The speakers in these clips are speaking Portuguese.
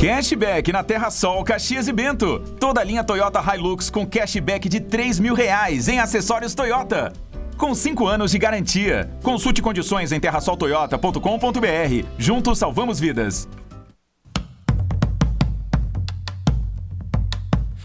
Cashback na Terra Sol, Caxias e Bento. Toda a linha Toyota Hilux com cashback de 3 mil reais em acessórios Toyota. Com 5 anos de garantia. Consulte condições em terrasoltoyota.com.br. Juntos salvamos vidas.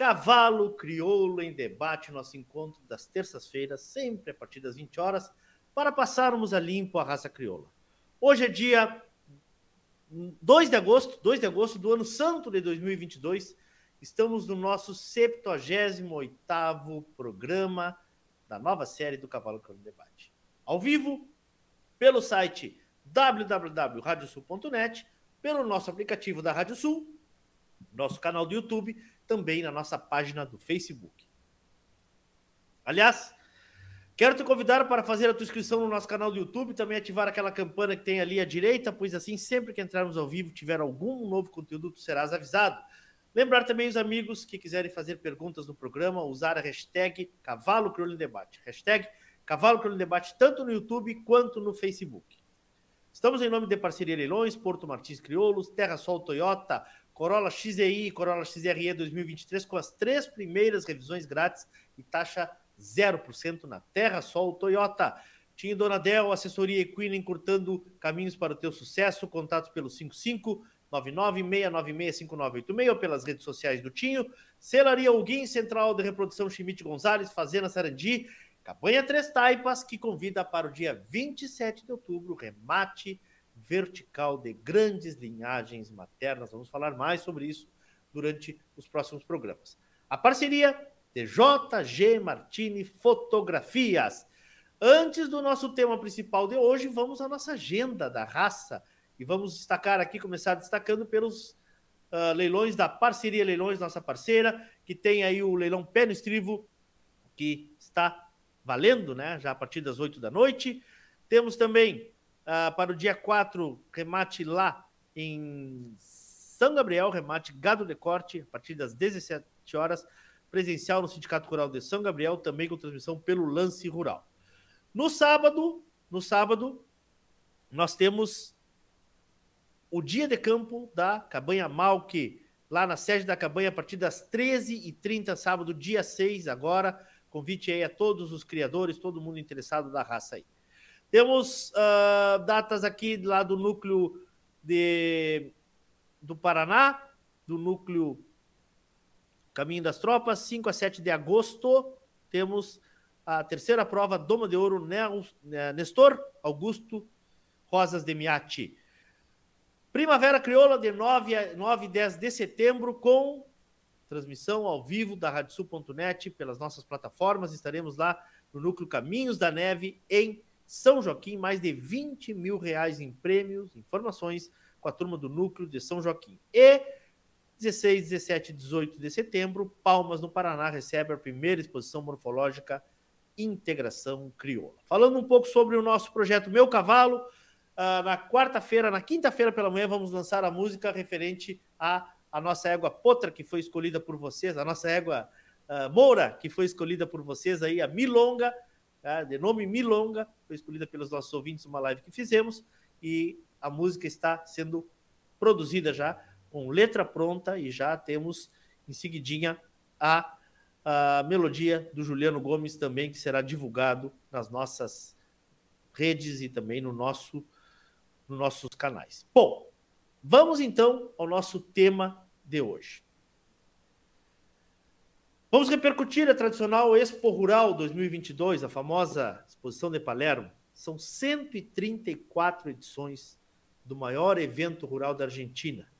Cavalo Crioulo em Debate, nosso encontro das terças-feiras, sempre a partir das 20 horas, para passarmos a limpo a raça crioula. Hoje é dia 2 de agosto, 2 de agosto do ano santo de 2022. Estamos no nosso 78º programa da nova série do Cavalo Crioulo em Debate. Ao vivo, pelo site www.radiosul.net, pelo nosso aplicativo da Rádio Sul, nosso canal do YouTube também na nossa página do Facebook. Aliás, Quero te convidar para fazer a tua inscrição no nosso canal do YouTube, também ativar aquela campana que tem ali à direita, pois assim, sempre que entrarmos ao vivo, tiver algum novo conteúdo, tu serás avisado. Lembrar também os amigos que quiserem fazer perguntas no programa, usar a hashtag Cavalo Crioulo em Debate. Hashtag Cavalo Crioulo em Debate, tanto no YouTube quanto no Facebook. Estamos em nome de Parceria Leilões, Porto Martins Crioulos, Terra Sol Toyota, Corolla XEI e Corolla XRE 2023, com as três primeiras revisões grátis e taxa 0% na Terra Sol Toyota. Tinha Donadel, assessoria Equina encurtando caminhos para o teu sucesso. Contatos pelo 55 996965986 ou pelas redes sociais do Tinho. Celaria Alguém, Central de Reprodução Chimite Gonzalez, Fazenda Sarandi. Cabanha Três Taipas, que convida para o dia 27 de outubro, remate vertical de grandes linhagens maternas. Vamos falar mais sobre isso durante os próximos programas. A parceria de JG Martini Fotografias. Antes do nosso tema principal de hoje, vamos à nossa agenda da raça e vamos destacar aqui, começar destacando pelos uh, leilões da Parceria Leilões, nossa parceira, que tem aí o leilão Pé no Estrivo, que está valendo, né? Já a partir das 8 da noite. Temos também uh, para o dia 4, remate lá em São Gabriel, remate Gado de Corte, a partir das 17 horas presencial no Sindicato Rural de São Gabriel, também com transmissão pelo Lance Rural. No sábado, no sábado, nós temos o dia de campo da Cabanha Malque, lá na sede da Cabanha, a partir das 13h30, sábado, dia 6, agora. Convite aí a todos os criadores, todo mundo interessado da raça aí. Temos uh, datas aqui lá do núcleo de, do Paraná, do núcleo Caminho das Tropas, 5 a 7 de agosto, temos a terceira prova Doma de Ouro né, Nestor Augusto Rosas de Miati. Primavera Crioula, de 9 a 9 e 10 de setembro, com transmissão ao vivo da radiosul.net pelas nossas plataformas. Estaremos lá no Núcleo Caminhos da Neve, em São Joaquim. Mais de 20 mil reais em prêmios, informações com a turma do Núcleo de São Joaquim. E 16, 17 e 18 de setembro, Palmas, no Paraná, recebe a primeira exposição morfológica Integração Crioula. Falando um pouco sobre o nosso projeto Meu Cavalo, uh, na quarta-feira, na quinta-feira pela manhã, vamos lançar a música referente à a nossa égua Potra, que foi escolhida por vocês, a nossa égua uh, Moura, que foi escolhida por vocês aí, a Milonga, uh, de nome Milonga, foi escolhida pelos nossos ouvintes numa live que fizemos, e a música está sendo produzida já com letra pronta e já temos em seguidinha a, a melodia do Juliano Gomes também, que será divulgado nas nossas redes e também no nosso, nos nossos canais. Bom, vamos então ao nosso tema de hoje. Vamos repercutir a tradicional Expo Rural 2022, a famosa exposição de Palermo. São 134 edições do maior evento rural da Argentina.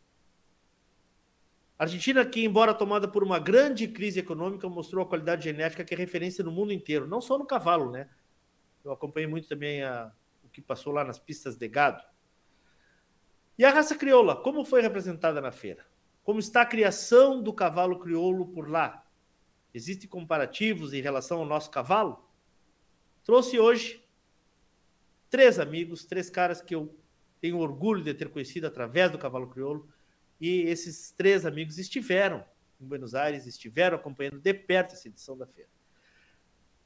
Argentina, que, embora tomada por uma grande crise econômica, mostrou a qualidade genética que é referência no mundo inteiro, não só no cavalo, né? Eu acompanhei muito também a, o que passou lá nas pistas de gado. E a raça crioula, como foi representada na feira? Como está a criação do cavalo crioulo por lá? Existem comparativos em relação ao nosso cavalo? Trouxe hoje três amigos, três caras que eu tenho orgulho de ter conhecido através do cavalo crioulo e esses três amigos estiveram em Buenos Aires, estiveram acompanhando de perto essa edição da feira.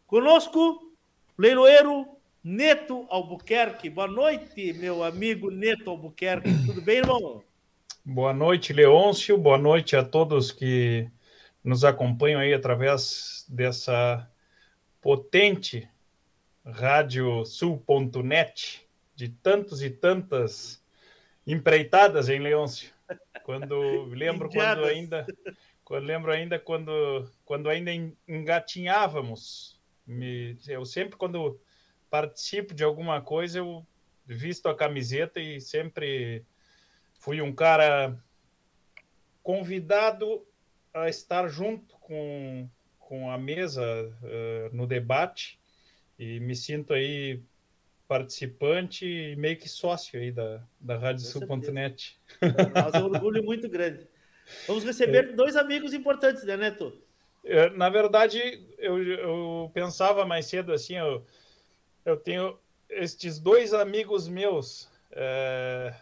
Conosco, leiloeiro Neto Albuquerque. Boa noite, meu amigo Neto Albuquerque. Tudo bem, irmão? Boa noite, Leôncio. Boa noite a todos que nos acompanham aí através dessa potente radiosul.net de tantos e tantas empreitadas em Leôncio. Quando lembro quando ainda quando lembro ainda quando quando ainda engatinhávamos. Me, eu sempre quando participo de alguma coisa eu visto a camiseta e sempre fui um cara convidado a estar junto com, com a mesa uh, no debate e me sinto aí participante e meio que sócio aí da, da RádioSul.net. É um orgulho muito grande. Vamos receber é. dois amigos importantes, né, Neto? É, na verdade, eu, eu pensava mais cedo assim, eu, eu tenho estes dois amigos meus, é,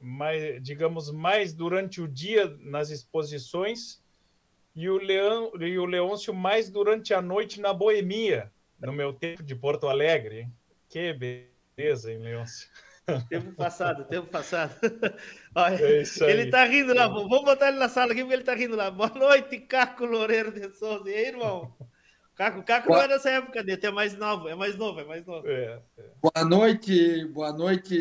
mais, digamos, mais durante o dia nas exposições e o, Leão, e o Leôncio mais durante a noite na boemia, no meu tempo de Porto Alegre. Que beleza, hein, Leôncio? Tempo passado, tempo passado. Olha, é ele tá rindo lá. Vamos botar ele na sala aqui porque ele tá rindo lá. Boa noite, Caco Loureiro de Souza. E aí, irmão? Caco, Caco boa... não é dessa época dele, é mais novo, é mais novo, é mais novo. É, é. Boa noite, boa noite,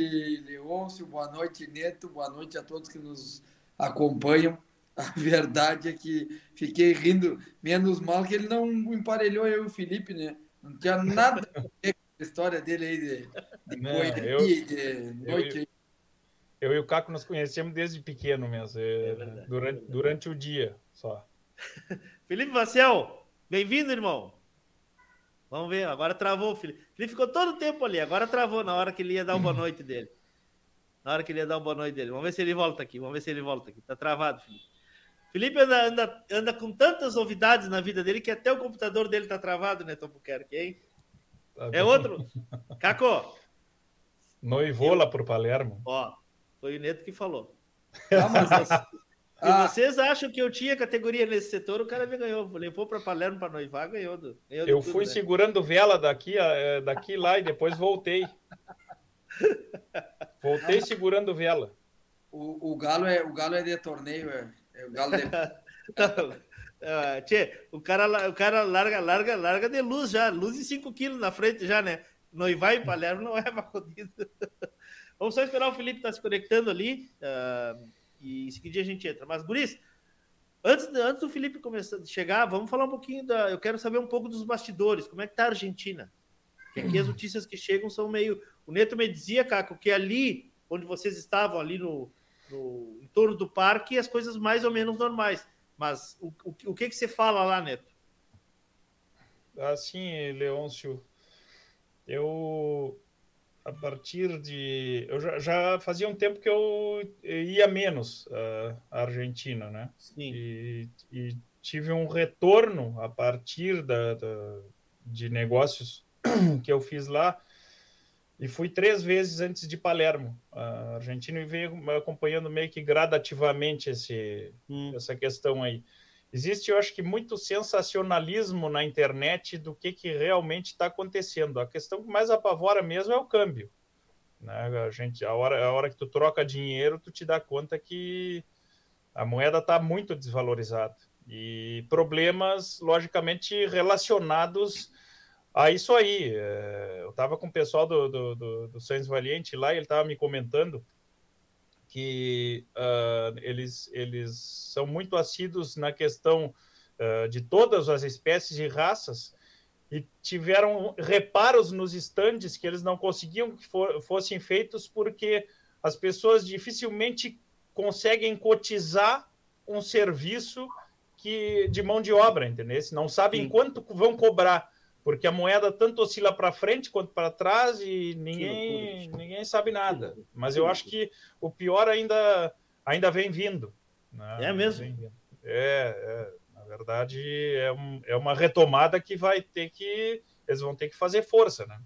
Leôncio, boa noite, Neto, boa noite a todos que nos acompanham. A verdade é que fiquei rindo, menos mal que ele não emparelhou eu e o Felipe, né? Não tinha nada a ver com a história dele aí de, de, não, eu, de noite. Eu, eu, e o Caco nos conhecemos desde pequeno mesmo, é, é verdade, durante, é durante o dia só. Felipe Marcel, bem-vindo, irmão. Vamos ver, agora travou o Felipe. Felipe ficou todo o tempo ali, agora travou na hora que ele ia dar uma boa noite dele. Na hora que ele ia dar uma boa noite dele. Vamos ver se ele volta aqui, vamos ver se ele volta aqui. Tá travado, Felipe. Felipe anda, anda, anda com tantas novidades na vida dele que até o computador dele tá travado, né, Tom Buquerque, hein? Tá é outro? Caco! Noivou lá pro Palermo. Ó, foi o Neto que falou. Ah, mas Se ah. vocês acham que eu tinha categoria nesse setor, o cara me ganhou. Levou para Palermo para noivar, ganhou. Do, ganhou eu tudo, fui né? segurando vela daqui, é, daqui lá e depois voltei. Voltei segurando vela. O, o, galo é, o galo é de torneio, é o galo de... Uh, tchê, o cara, o cara larga, larga, larga de luz já, luz de 5 quilos na frente já, né? Noivar em Palermo não é rodida. Vamos só esperar o Felipe estar tá se conectando ali uh, e em seguida a gente entra. Mas, Guris, antes, antes do Felipe começar a chegar, vamos falar um pouquinho da. Eu quero saber um pouco dos bastidores. Como é que tá a Argentina? Porque aqui as notícias que chegam são meio. O Neto me dizia, Caco, que ali onde vocês estavam, ali no, no em torno do parque, as coisas mais ou menos normais. Mas o, o, o que, que você fala lá, Neto? Assim, Leôncio, eu a partir de. Eu já, já, fazia um tempo que eu ia menos uh, à Argentina, né? Sim. E, e, tive um retorno a partir da, da, de negócios que eu fiz lá. E fui três vezes antes de Palermo, a Argentina, e veio acompanhando meio que gradativamente esse, hum. essa questão aí. Existe, eu acho que, muito sensacionalismo na internet do que, que realmente está acontecendo. A questão que mais apavora mesmo é o câmbio. Né? A, gente, a, hora, a hora que tu troca dinheiro, tu te dá conta que a moeda está muito desvalorizada. E problemas, logicamente, relacionados ah, isso aí. É, eu estava com o pessoal do, do, do, do Sainz Valiente lá e ele estava me comentando que uh, eles, eles são muito assíduos na questão uh, de todas as espécies e raças e tiveram reparos nos estandes que eles não conseguiam que for, fossem feitos porque as pessoas dificilmente conseguem cotizar um serviço que de mão de obra, entendeu? Não sabem Sim. quanto vão cobrar porque a moeda tanto oscila para frente quanto para trás e ninguém, ninguém sabe nada. Mas eu acho que o pior ainda, ainda vem vindo. Né? É mesmo? É, é, na verdade, é, um, é uma retomada que vai ter que. Eles vão ter que fazer força, né?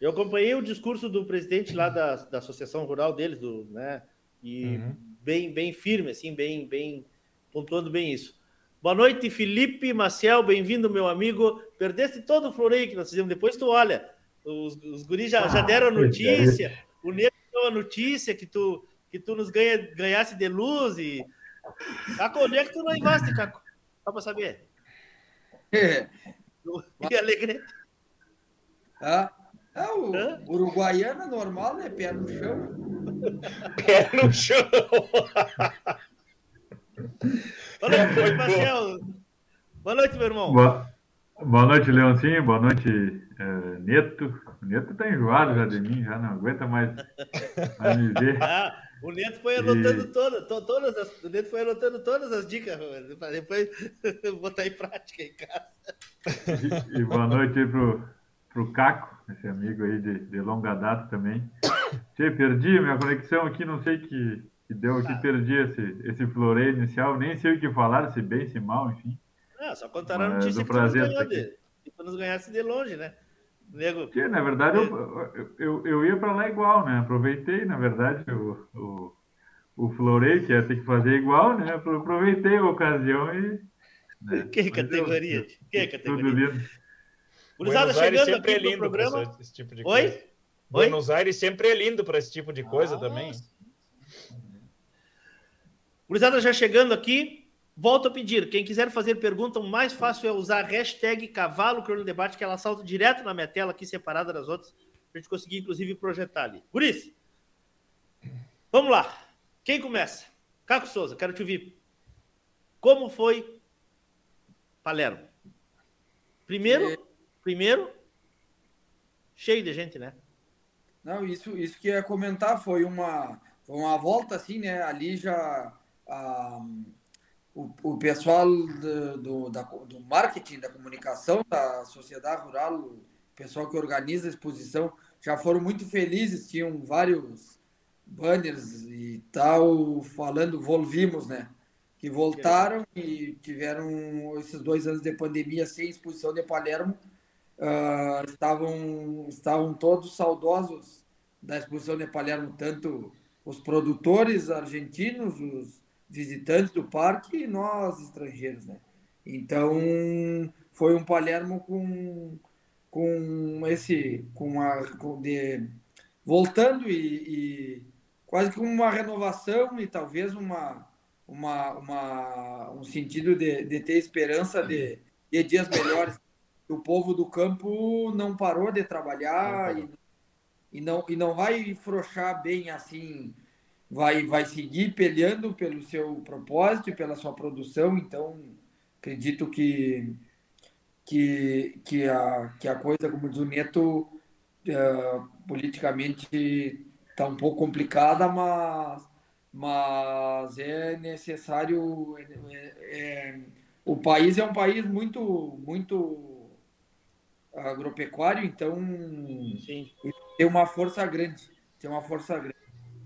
Eu acompanhei o discurso do presidente lá da, da associação rural deles, do, né? E uhum. bem, bem firme, assim, bem, bem pontuando bem isso. Boa noite, Felipe Maciel, bem-vindo, meu amigo. Perdeste todo o floreio que nós fizemos. Depois tu olha, os, os guris já, já deram a notícia, o Nego deu a notícia que tu, que tu nos ganha, ganhasse de luz e. Caco, onde é que tu não investes, Caco? Só para saber. É. E Alegrete. Ah, ah, o Hã? uruguaiano normal, né? Pé no chão. Pé no chão. Boa noite, Marcel. Boa noite, meu irmão. Boa, boa noite, Leoncinho. Boa noite, é, Neto. O Neto tá enjoado já de mim, já não aguenta mais, mais me ver. Ah, o Neto foi anotando e... todas, to, todas as, o Neto foi anotando todas as dicas para depois botar em prática em casa. E, e boa noite aí pro, pro Caco, esse amigo aí de, de longa data também. Che, perdi minha conexão aqui, não sei que que deu, que ah. perdi esse, esse floreio inicial, nem sei o que falar, se bem, se mal, enfim. Ah, só contaram a notícia que tu nos, ganhou de, que tu nos ganhasse de longe, né? Nego. Que, na verdade, eu, eu, eu ia para lá igual, né? Aproveitei, na verdade, o, o, o Florei, que ia ter que fazer igual, né? Aproveitei a ocasião e. Né? Que categoria? Que categoria? Tudo lindo. Buenos chegando sempre aqui é lindo programa. Esse tipo de Oi? Coisa. Oi? Buenos Aires sempre é lindo para esse tipo de coisa ah, também. Gurizada já chegando aqui, Volto a pedir, quem quiser fazer pergunta, o mais fácil é usar a hashtag Cavalo Crono Debate, que ela salta direto na minha tela aqui, separada das outras, para a gente conseguir, inclusive, projetar ali. Isso, vamos lá. Quem começa? Caco Souza, quero te ouvir. Como foi Palermo? Primeiro, é... primeiro, cheio de gente, né? Não, isso, isso que ia comentar foi uma, foi uma volta assim, né? Ali já. O, o pessoal do, do, da, do marketing, da comunicação da sociedade rural, o pessoal que organiza a exposição, já foram muito felizes, tinham vários banners e tal, falando, volvimos, né? Que voltaram e tiveram esses dois anos de pandemia sem exposição de Palermo, uh, estavam, estavam todos saudosos da exposição de Palermo, tanto os produtores argentinos, os visitantes do parque e nós estrangeiros, né? Então foi um Palermo com com esse com a com de voltando e, e quase como uma renovação e talvez uma uma, uma um sentido de, de ter esperança de, de dias melhores. O povo do campo não parou de trabalhar e, e não e não vai frouxar bem assim vai, vai seguir peleando pelo seu propósito e pela sua produção. Então, acredito que, que, que, a, que a coisa, como diz o Neto, uh, politicamente está um pouco complicada, mas, mas é necessário. É, é, o país é um país muito, muito agropecuário, então Sim. tem uma força grande. Tem uma força grande.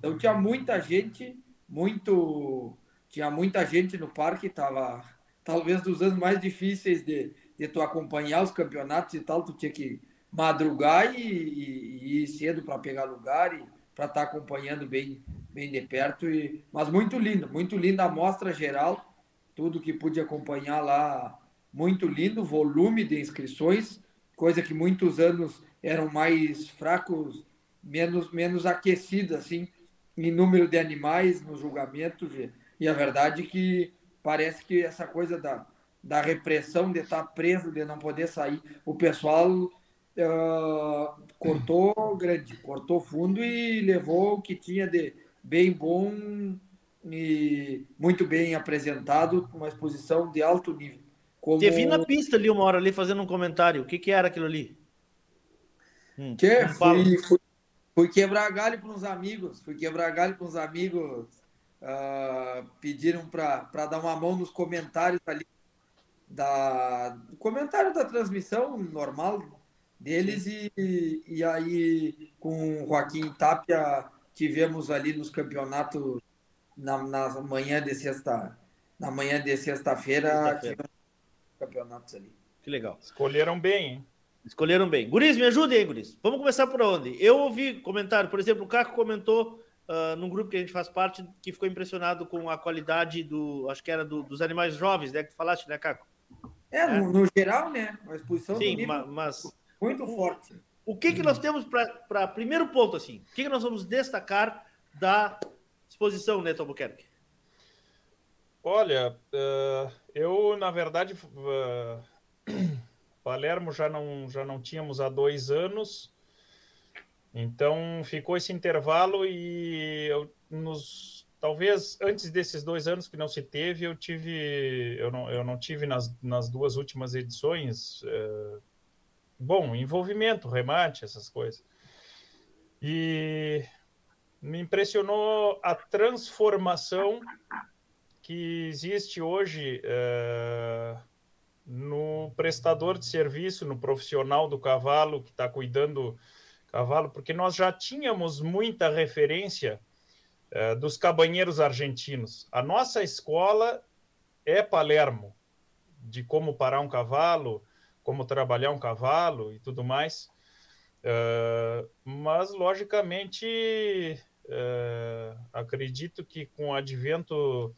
Então tinha muita gente, muito. Tinha muita gente no parque, tava talvez dos anos mais difíceis de, de tu acompanhar os campeonatos e tal, tu tinha que madrugar e, e, e ir cedo para pegar lugar e para estar tá acompanhando bem, bem de perto. E, mas muito lindo, muito linda a mostra geral, tudo que pude acompanhar lá, muito lindo, volume de inscrições, coisa que muitos anos eram mais fracos, menos, menos aquecidas, assim, em número de animais nos julgamentos. E, e a verdade é que parece que essa coisa da, da repressão de estar preso, de não poder sair, o pessoal uh, cortou grande, cortou fundo e levou o que tinha de bem bom e muito bem apresentado, uma exposição de alto nível. Como... Te vi na pista ali uma hora ali fazendo um comentário. O que, que era aquilo ali? Hum, que? Fui, fui, Fui quebrar galho com uns amigos, fui quebrar galho com uns amigos, uh, pediram para dar uma mão nos comentários ali, da, comentário da transmissão normal deles e, e aí com o Joaquim Tapia tivemos ali nos campeonatos na, na manhã de sexta na manhã de sexta-feira sexta campeonatos ali. Que legal. Escolheram bem, hein? Escolheram bem. Guris, me ajudem aí, Guris. Vamos começar por onde? Eu ouvi comentário, por exemplo, o Caco comentou uh, num grupo que a gente faz parte que ficou impressionado com a qualidade do, acho que era do, dos animais jovens, né? Que tu falaste, né, Caco? É, é. No, no, geral, né? Uma exposição Sim, mas muito forte. O que que nós temos para primeiro ponto assim? O que que nós vamos destacar da exposição, Neto Albuquerque? Olha, uh, eu na verdade uh, Palermo já não, já não tínhamos há dois anos, então ficou esse intervalo e eu, nos, talvez antes desses dois anos que não se teve, eu tive, eu não, eu não tive nas, nas duas últimas edições, é, bom, envolvimento, remate, essas coisas. E me impressionou a transformação que existe hoje é, no prestador de serviço, no profissional do cavalo que está cuidando do cavalo, porque nós já tínhamos muita referência uh, dos cabanheiros argentinos. A nossa escola é Palermo, de como parar um cavalo, como trabalhar um cavalo e tudo mais. Uh, mas, logicamente, uh, acredito que com o advento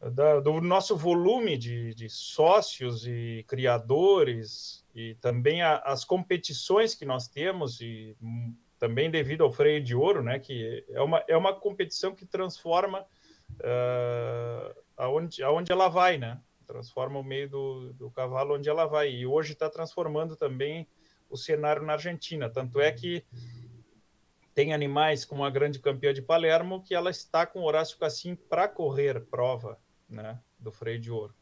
da, do nosso volume de, de, sócios e criadores e também a, as competições que nós temos e também devido ao freio de ouro, né, que é uma, é uma competição que transforma uh, aonde, aonde ela vai, né? Transforma o meio do, do cavalo onde ela vai. E hoje está transformando também o cenário na Argentina. Tanto é que tem animais como a grande campeã de Palermo que ela está com Horácio Cassim para correr prova né, do freio de ouro.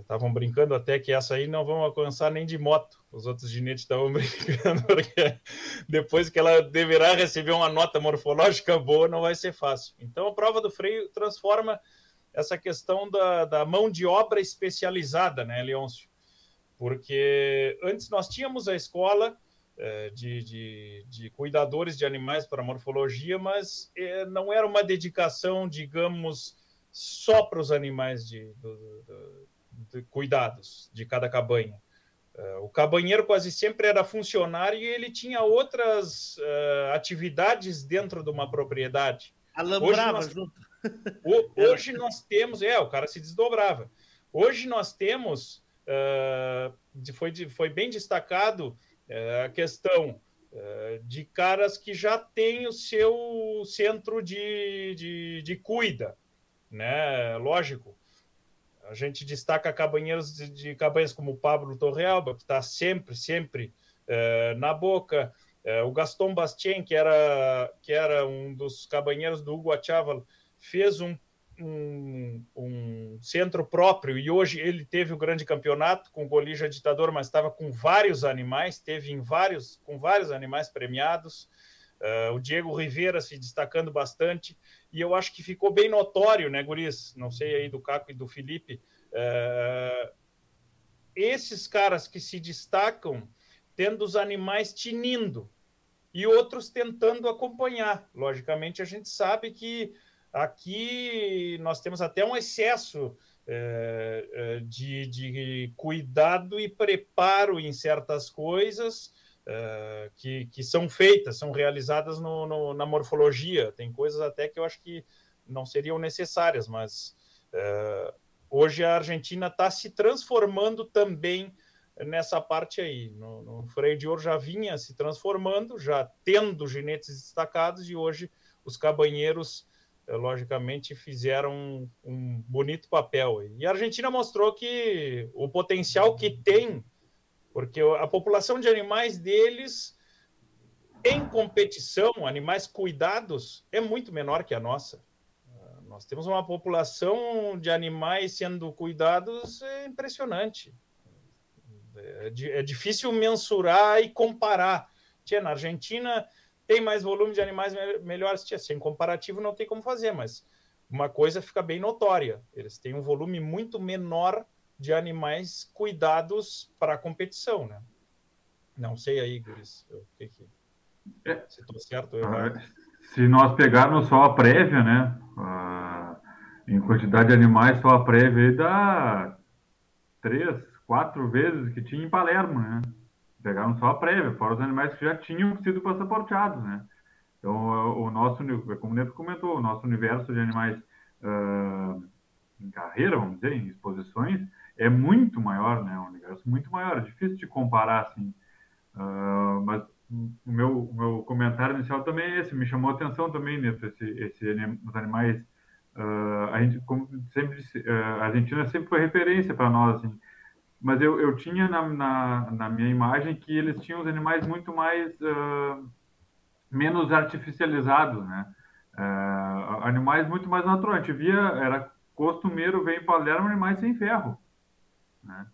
Estavam uh, brincando até que essa aí não vão alcançar nem de moto. Os outros ginetes estavam brincando, porque depois que ela deverá receber uma nota morfológica boa, não vai ser fácil. Então, a prova do freio transforma essa questão da, da mão de obra especializada, né, Leôncio? Porque antes nós tínhamos a escola uh, de, de, de, cuidadores de animais para morfologia, mas uh, não era uma dedicação, digamos, só para os animais de, de, de, cuidados de cada cabanha. Uh, o cabanheiro quase sempre era funcionário e ele tinha outras uh, atividades dentro de uma propriedade. Alambrava hoje nós, junto. O, hoje nós temos, é, o cara se desdobrava. Hoje nós temos, uh, foi, foi bem destacado a questão de caras que já têm o seu centro de, de, de cuida né? Lógico. A gente destaca cabanheiros de, de cabanhas como o Pablo Torrealba, que está sempre, sempre é, na boca. É, o Gaston Bastien, que era, que era um dos cabanheiros do Hugo Achaval, fez um, um, um, centro próprio e hoje ele teve o grande campeonato com o Golija Ditador, mas estava com vários animais, teve em vários, com vários animais premiados. Uh, o Diego Rivera se destacando bastante, e eu acho que ficou bem notório, né, Guris? Não sei aí do Caco e do Felipe. Uh, esses caras que se destacam tendo os animais tinindo e outros tentando acompanhar. Logicamente, a gente sabe que aqui nós temos até um excesso uh, de, de cuidado e preparo em certas coisas uh, que, que são feitas, são realizadas no, no, na morfologia. Tem coisas até que eu acho que não seriam necessárias, mas uh, hoje a Argentina está se transformando também nessa parte aí. No, no, freio de ouro já vinha se transformando, já tendo ginetes destacados, e hoje os cabanheiros, eh, logicamente, fizeram um, um bonito papel. E a Argentina mostrou que o potencial que tem porque a população de animais deles em competição, animais cuidados, é muito menor que a nossa. Nós temos uma população de animais sendo cuidados é impressionante. É, é difícil mensurar e comparar. Tia, na Argentina tem mais volume de animais melhores. Tia, sem comparativo não tem como fazer, mas uma coisa fica bem notória. Eles têm um volume muito menor de animais cuidados para a competição, né? Não sei aí, Guris, que que... É. Se estou certo ou errado. Ah, se nós pegarmos só a prévia, né? Uh, em quantidade de animais, só a prévia aí dá três, quatro vezes que tinha em Palermo, né? Pegaram só a prévia, fora os animais que já tinham sido passaporteados, né? Então, o nosso, como o Neto comentou, o nosso universo de animais uh, em carreira, vamos dizer, em exposições, é muito maior, né? Um universo muito maior, é difícil de comparar, assim. Uh, mas o meu, o meu comentário inicial também é esse, me chamou a atenção também, Neto, esse, esse, os animais, uh, a gente, como sempre disse, uh, a Argentina sempre foi referência para nós, assim, mas eu, eu tinha na, na, na, minha imagem que eles tinham os animais muito mais, menos artificializados, né, animais muito mais naturais, a gente via, era costumeiro ver em Palermo animais sem ferro, né?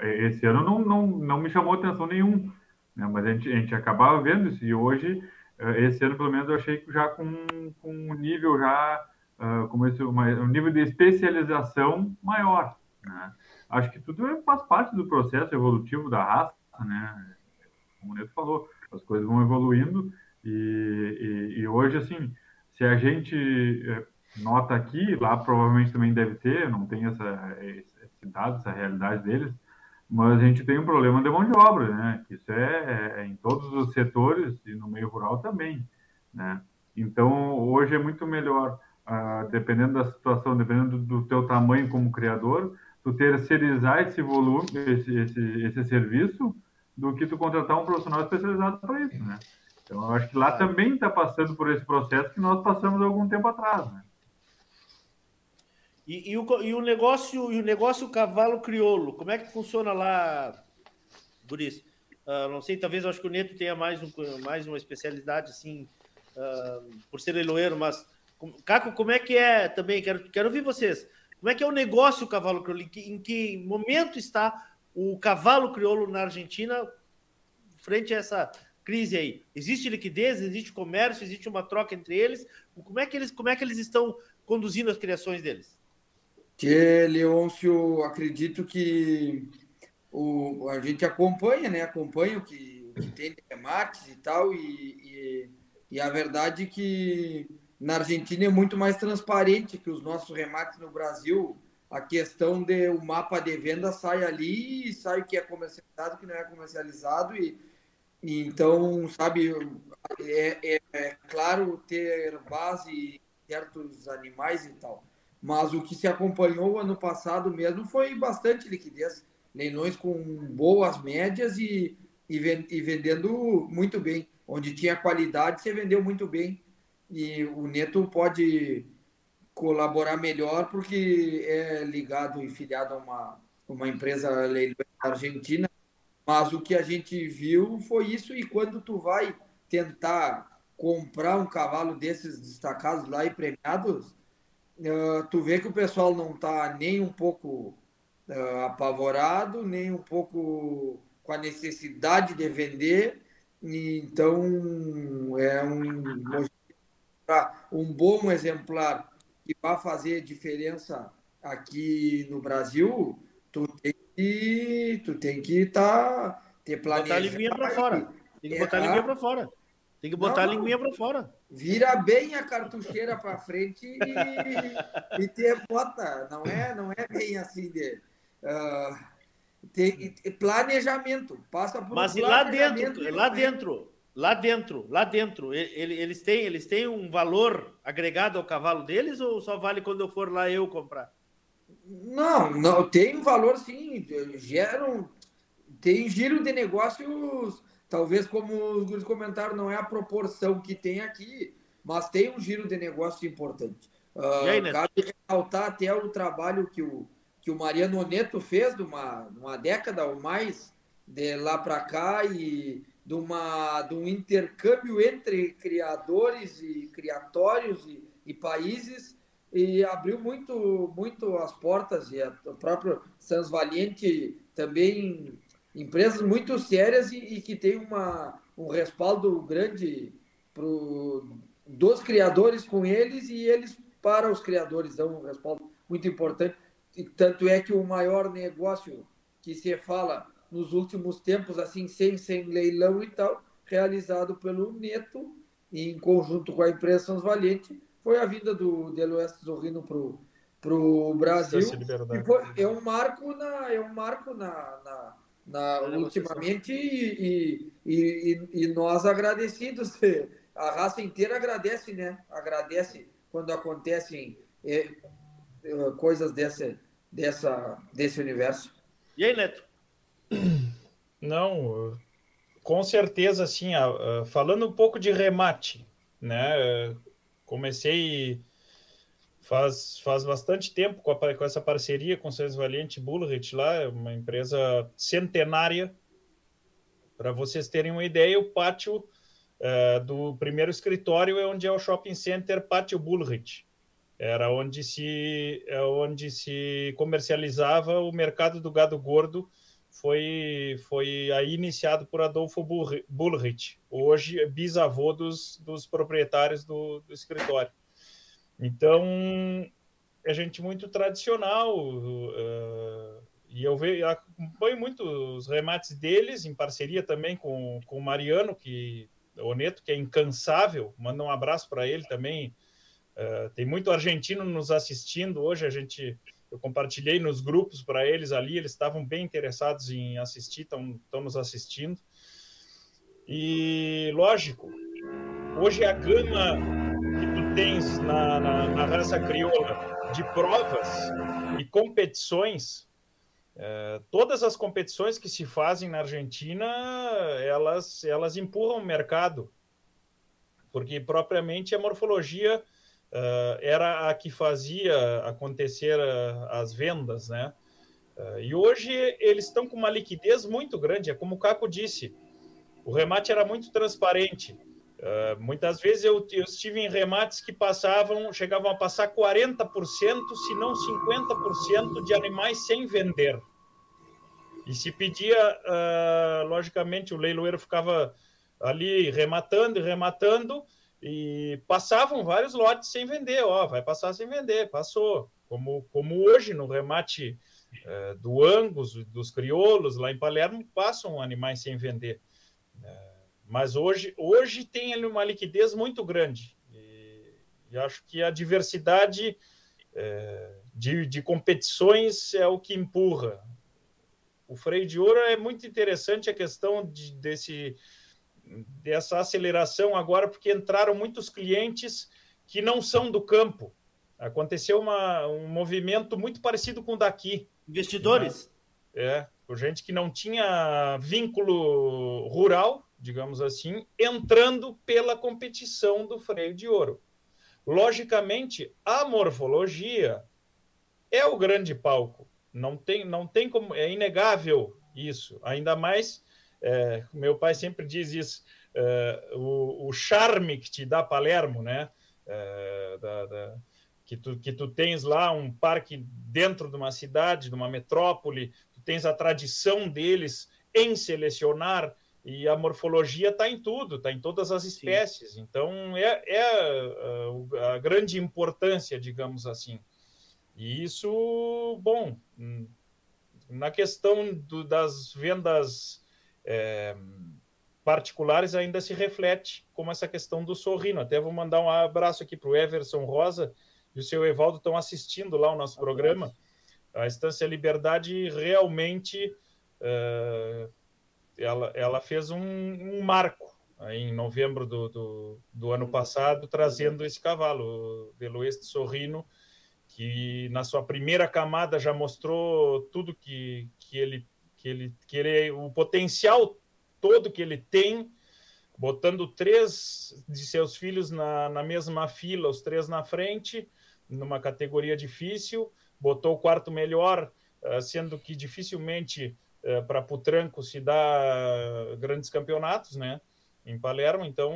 É, esse ano não, não, não me chamou atenção nenhum, né? mas a gente, a gente acabava vendo isso, e hoje, é, esse ano pelo menos, eu achei que já com, com um nível já, uh, como esse, um nível de especialização maior. Né? Acho que tudo faz parte do processo evolutivo da raça, né? como o Neto falou, as coisas vão evoluindo, e, e, e hoje, assim, se a gente nota aqui, lá provavelmente também deve ter, não tem essa, esse dado, essa realidade deles, mas a gente tem um problema de mão de obra, né? Isso é, é em todos os setores e no meio rural também, né? Então, hoje é muito melhor, uh, dependendo da situação, dependendo do, do teu tamanho como criador, tu terceirizar esse volume, esse, esse, esse serviço, do que tu contratar um profissional especializado para isso, né? Então, eu acho que lá também está passando por esse processo que nós passamos algum tempo atrás, né? E, e, o, e, o, negócio e o negócio cavalo crioulo, como é que funciona lá, Guris? Uh, não sei, talvez acho que o Neto tenha mais, um, mais uma especialidade, assim, uh, por ser leiloeiro, mas, Caco, como é que é também? Quero, quero ouvir vocês. Como é que é o negócio cavalo crioulo? Em que, em que momento está o cavalo crioulo na Argentina frente a essa crise aí? Existe liquidez, existe comércio, existe uma troca entre eles? Como é que eles, como é que eles estão conduzindo as criações deles? Que, Leôncio, acredito que o, a gente acompanha, né? Acompanha o que, o que tem de remates e tal, e, e, e, a verdade é que na Argentina é muito mais transparente que os nossos remates no Brasil. A questão de o mapa de venda sai ali, sai o que é comercializado, o que não é comercializado, e, e então, sabe, é, é, é claro ter base certos animais e tal mas o que se acompanhou ano passado mesmo foi bastante liquidez, leilões com boas médias e, e, e vendendo muito bem. Onde tinha qualidade, você vendeu muito bem. E o Neto pode colaborar melhor porque é ligado e filiado a uma, uma empresa leilão argentina. Mas o que a gente viu foi isso. E quando tu vai tentar comprar um cavalo desses destacados lá e premiados, uh, tu vê que o pessoal não está nem um pouco uh, apavorado, nem um pouco com a necessidade de vender. Então, é um, um bom exemplar que vai fazer diferença aqui no Brasil, tu tem que tu tem que tá, ter. Botar a linguinha para fora. Tem que botar a linguinha para fora. Tem que botar não, a linguinha para fora. Vira bem a cartucheira para frente e, e ter bota. Não é, não é bem assim de. Uh, tem, planejamento. Passa por Mas um lá dentro, lá dentro, lá dentro, lá dentro, eles têm, eles têm um valor agregado ao cavalo deles ou só vale quando eu for lá eu comprar? Não, não tem um valor sim. Geram, tem giro de negócios Talvez, como os comentaram, não é a proporção que tem aqui, mas tem um giro de negócio importante. Uh, aí, cabe ressaltar até o trabalho que o, que o Mariano Neto fez de uma, uma década ou mais de lá para cá e de, uma, de um intercâmbio entre criadores e criatórios e, e países e abriu muito, muito as portas e a, o próprio Sans Valiente também empresas muito sérias e, e que tem uma, um respaldo grande pro, dos criadores com eles e eles para os criadores dão um respaldo muito importante. E tanto é que o maior negócio que se fala nos últimos tempos, assim, sem, sem leilão e tal, realizado pelo Neto, em conjunto com a empresa São Valente, foi a vinda do Deloeste Zorrino para o Brasil. E foi, é um marco na, é um marco na, na na, ultimamente e, e, e, e, nós agradecidos, a raça inteira agradece, né? Agradece quando acontecem é, é, coisas dessa, dessa, desse universo. E aí, Neto? Não, com certeza, assim, falando um pouco de remate, né? Comecei faz, faz bastante tempo com, a, com essa parceria com o César Valiente Bullrich lá, é uma empresa centenária. Para vocês terem uma ideia, o pátio uh, do primeiro escritório é onde é o shopping center Pátio Bullrich. Era onde se, é onde se comercializava o mercado do gado gordo. Foi, foi aí iniciado por Adolfo Bullrich, hoje bisavô dos, dos proprietários do, do escritório. Então, é gente muito tradicional. Uh, e eu vejo, acompanho muito os remates deles, em parceria também com, com o Mariano, que, o Neto, que é incansável. Manda um abraço para ele também. Uh, tem muito argentino nos assistindo hoje. A gente eu compartilhei nos grupos para eles ali, eles estavam bem interessados em assistir, estão nos assistindo. E lógico, hoje a gama tens na, na, na raça crioula de provas e competições, é, todas as competições que se fazem na Argentina, elas, elas empurram o mercado, porque propriamente a morfologia uh, era a que fazia acontecer uh, as vendas, né? Uh, e hoje eles estão com uma liquidez muito grande, é como o Caco disse, o remate era muito transparente. Uh, muitas vezes eu, eu, estive em remates que passavam, chegavam a passar 40%, se não 50% de animais sem vender. E se pedia, uh, logicamente, o leiloeiro ficava ali rematando e rematando, e passavam vários lotes sem vender. Ó, vai passar sem vender, passou. Como, como hoje no remate uh, do Angus, dos crioulos, lá em Palermo, passam animais sem vender. Mas hoje, hoje tem uma liquidez muito grande. E, e acho que a diversidade é, de, de competições é o que empurra. O freio de ouro é muito interessante a questão de, desse, dessa aceleração agora, porque entraram muitos clientes que não são do campo. Aconteceu uma, um movimento muito parecido com o daqui. Investidores? É, por gente que não tinha vínculo rural, digamos assim, entrando pela competição do freio de ouro. Logicamente, a morfologia é o grande palco. Não tem, não tem como, é inegável isso. Ainda mais, é, meu pai sempre diz isso, é, o, o, charme que te dá Palermo, né? É, da, da, que, tu, que tu tens lá um parque dentro de uma cidade, de uma metrópole, tu tens a tradição deles em selecionar e a morfologia está em tudo, está em todas as espécies. Sim. Então, é, é a, a, grande importância, digamos assim. E isso, bom, na questão do, das vendas é, particulares ainda se reflete como essa questão do sorrino. Até vou mandar um abraço aqui para o Everson Rosa e o seu Evaldo estão assistindo lá o nosso programa. A Estância Liberdade realmente... Uh, ela, ela fez um, um marco em novembro do, do, do, ano passado, trazendo esse cavalo, o Deloeste Sorrino, que na sua primeira camada já mostrou tudo que, que, ele, que, ele, que ele, o potencial todo que ele tem, botando três de seus filhos na, na mesma fila, os três na frente, numa categoria difícil, botou o quarto melhor, ah, sendo que dificilmente é, para Putranco se dá grandes campeonatos, né? Em Palermo, então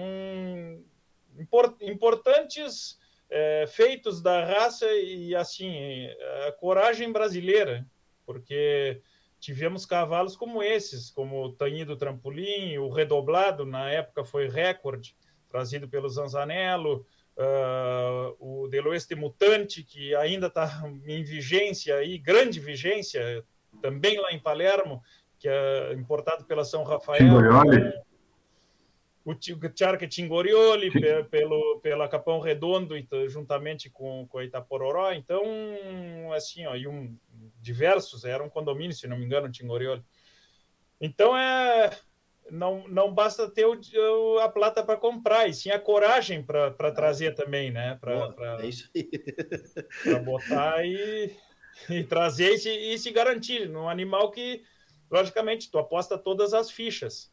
import, importantes é, feitos da raça e assim a coragem brasileira, porque tivemos cavalos como esses, como o Taninho do Trampolim, o Redoblado na época foi recorde trazido pelo Zanzanello, uh, o Deloeste Mutante que ainda está em vigência aí, grande vigência, também lá em Palermo, que é importado pela São Rafael. Tingorioli. O Charque Tingorioli, pelo, pela Capão Redondo, juntamente com, com a Itapororó. Então, assim, ó, e um, diversos, era um condomínio, se não me engano, Tingorioli. Então, é, não, não basta ter o, a plata para comprar, e sim a coragem para trazer também, né? Para é botar e e trazer e se, e se garantir num animal que, logicamente, tu aposta todas as fichas.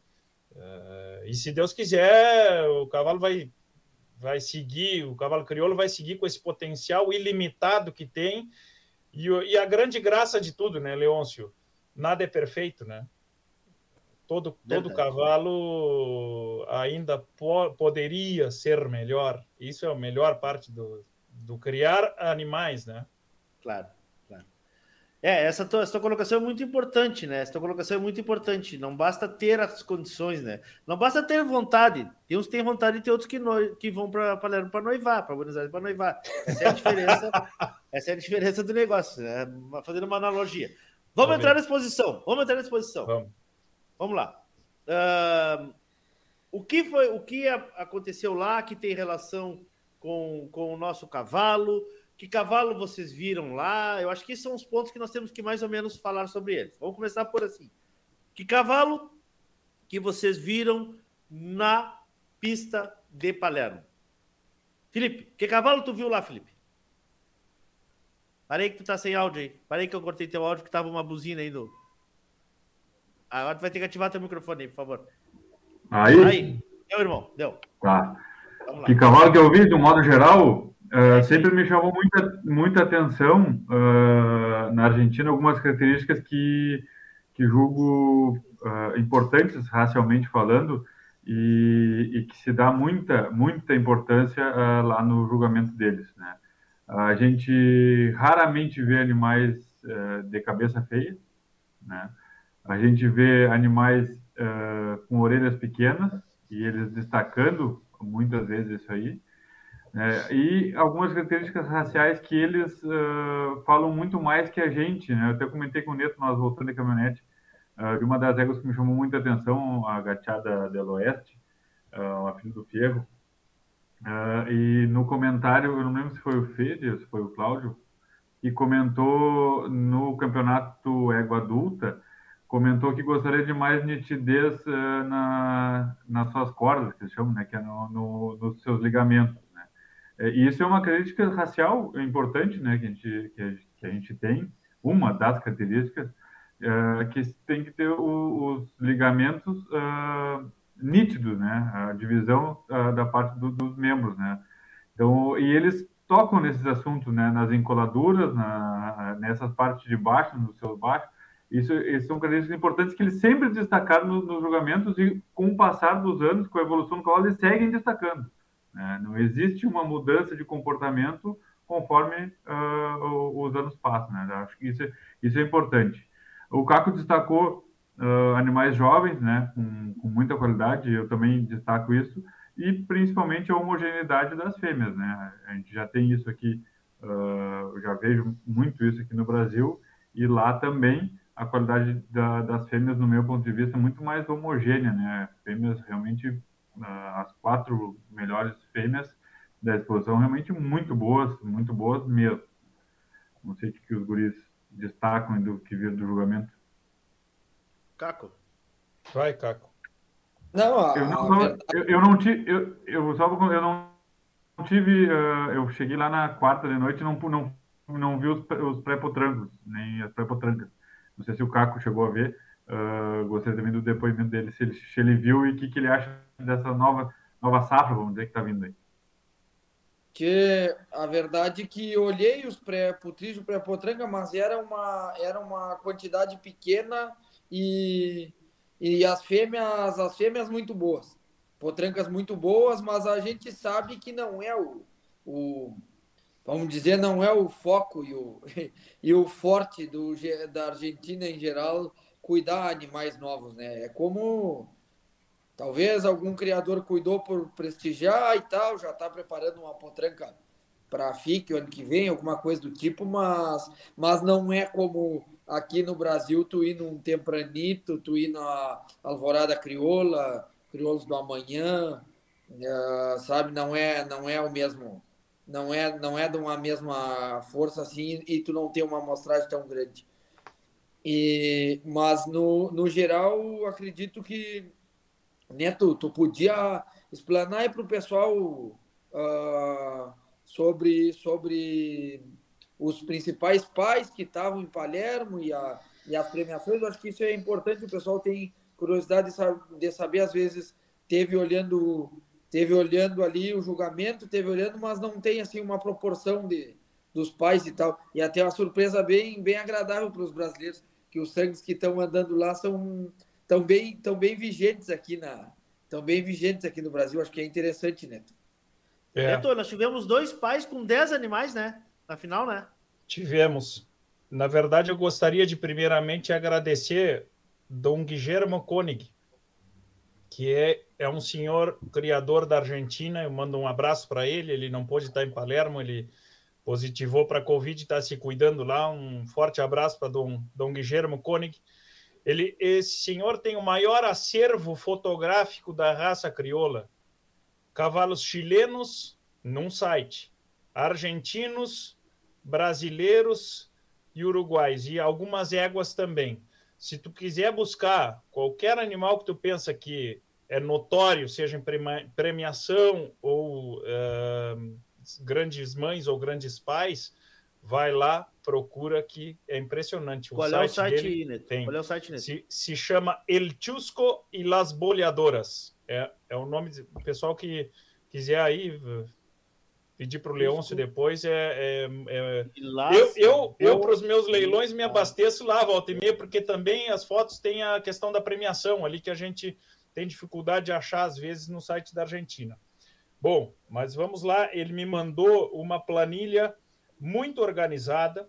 Uh, e se Deus quiser, o cavalo vai, vai seguir, o cavalo crioulo vai seguir com esse potencial ilimitado que tem. E, e a grande graça de tudo, né, Leôncio? Nada é perfeito, né? Todo, todo cavalo ainda po poderia ser melhor. Isso é a melhor parte do, do criar animais, né? Claro. É, essa tua, essa tua colocação é muito importante, né? Essa tua colocação é muito importante. Não basta ter as condições, né? Não basta ter vontade. Tem uns que têm vontade e tem outros que, no, que vão para Palermo para noivar, para Buenos Aires para noivar. Essa é a diferença. essa é a diferença do negócio, né? Fazendo uma analogia. Vamos entrar na exposição. Vamos entrar na exposição. Vamos. Vamos lá. Uh, o que foi, o que aconteceu lá que tem relação com, com o nosso cavalo. Que cavalo vocês viram lá? Eu acho que esses são os pontos que nós temos que mais ou menos falar sobre eles. Vamos começar por assim. Que cavalo que vocês viram na pista de Palermo? Felipe, que cavalo tu viu lá, Felipe? Parei que tu tá sem áudio aí. Parei que eu cortei teu áudio que tava uma buzina aí no. Agora tu vai ter que ativar teu microfone aí, por favor. Aí? Aí. Deu, irmão. Deu. Tá. Que cavalo que eu vi, de um modo geral, uh, sempre me chamou muita, muita atenção uh, na Argentina algumas características que, que julgo uh, importantes racialmente falando e, e, que se dá muita, muita importância lá no julgamento deles, né? A gente raramente vê animais de cabeça feia, né? A gente vê animais com orelhas pequenas e eles destacando muitas vezes isso aí. É, e algumas características raciais que eles uh, falam muito mais que a gente, né? Eu até comentei com o Neto, nós voltando de caminhonete, uh, uma das éguas que me chamou muita atenção, a Gachada del Oeste, uh, a filha do Fierro. Uh, e no comentário, eu não lembro se foi o Fede, se foi o Cláudio, que comentou no campeonato égua adulta, comentou que gostaria de mais nitidez na, nas suas cordas, que eles chamam, né, que é no, no, nos seus ligamentos. É, e isso é uma característica racial importante né, que, a gente, que, a, gente tem, uma das características, uh, que tem que ter o, os ligamentos uh, nítidos, né, a divisão da parte do, dos membros. Né? Então, e eles tocam nesses assuntos, né, nas encoladuras, na, nessas partes de baixo, nos seus baixos, isso, isso são características importantes que eles sempre destacaram nos, nos julgamentos e, com o passar dos anos, com a evolução do cavalo, eles seguem destacando. Né? Não existe uma mudança de comportamento conforme uh, os anos passam. Né? Acho que isso é, isso é importante. O Caco destacou uh, animais jovens, né? Com, com, muita qualidade, eu também destaco isso, e principalmente a homogeneidade das fêmeas. Né? A gente já tem isso aqui, uh, eu já vejo muito isso aqui no Brasil, e lá também a qualidade da, das fêmeas, no meu ponto de vista, é muito mais homogênea, né? Fêmeas realmente, as quatro melhores fêmeas da exposição, realmente muito boas, muito boas mesmo. Não sei o que, os guris destacam do que viram do julgamento. Caco. Vai, Caco. Não, eu não, eu, eu, não tive, eu, eu só eu não tive, uh, eu cheguei lá na quarta de noite e não, não, não vi os, os pré-potrancos, nem as pré-potrancas. Não sei se o Caco chegou a ver. Uh, gostaria também do depoimento dele, se ele, se ele viu e o que, que ele acha dessa nova, nova safra, vamos dizer, que está vindo aí. Que a verdade é que olhei os pré-putrígio, pré-potranca, mas era uma, era uma quantidade pequena e, e as fêmeas, as fêmeas muito boas. Potrancas muito boas, mas a gente sabe que não é o, o vamos dizer, não é o foco e o, e o forte do, da Argentina em geral cuidar animais novos, né? É como talvez algum criador cuidou por prestigiar e tal, já está preparando uma potranca para FIC o ano que vem, alguma coisa do tipo, mas, mas não é como aqui no Brasil tu ir num tempranito, tu ir na Alvorada Crioula, Crioulos do Amanhã, uh, sabe? Não é, não é o mesmo não é não é de uma mesma força assim e tu não tem uma amostragem tão grande. E mas no, no geral acredito que Neto, tu podia explanar para o pessoal uh, sobre sobre os principais pais que estavam em Palermo e, a, e as premiações. Eu acho que isso é importante. O pessoal tem curiosidade de, saber às vezes teve olhando teve olhando ali o julgamento, teve olhando, mas não tem assim uma proporção de dos pais e tal. E até uma surpresa bem bem agradável para os brasileiros, que os sangues que estão andando lá são tão bem tão bem vigentes aqui na tão bem vigentes aqui no Brasil. Acho que é interessante, Neto. É. Neto, nós tivemos dois pais com 10 animais, né? Na final, né? Tivemos. Na verdade, eu gostaria de primeiramente agradecer Dom Guilherme Koenig, que é, é um senhor criador da Argentina. Eu mando um abraço para ele. Ele não pôde estar em Palermo, ele positivou para a Covid, está se cuidando lá. Um forte abraço para Dom, Dom Guilherme Koenig. Ele, esse senhor tem o maior acervo fotográfico da raça crioula. Cavalos chilenos num site. Argentinos, brasileiros e uruguais. E algumas éguas também. Se tu quiser buscar qualquer animal que tu pensa que é notório, seja em premiação ou uh, grandes mães ou grandes pais, vai lá, procura que é impressionante. O Qual site é o site, dele tem, Qual é o site? Se, se chama El Chusco e Las Boleadoras. É, é o nome do pessoal que quiser aí pedir para o Leôncio depois. É, é, é... eu, eu, eu para os meus leilões, me abasteço lá, volta e meia, porque também as fotos têm a questão da premiação ali que a gente tem dificuldade de achar, às vezes, no site da Argentina. Bom, mas vamos lá. Ele me mandou uma planilha muito organizada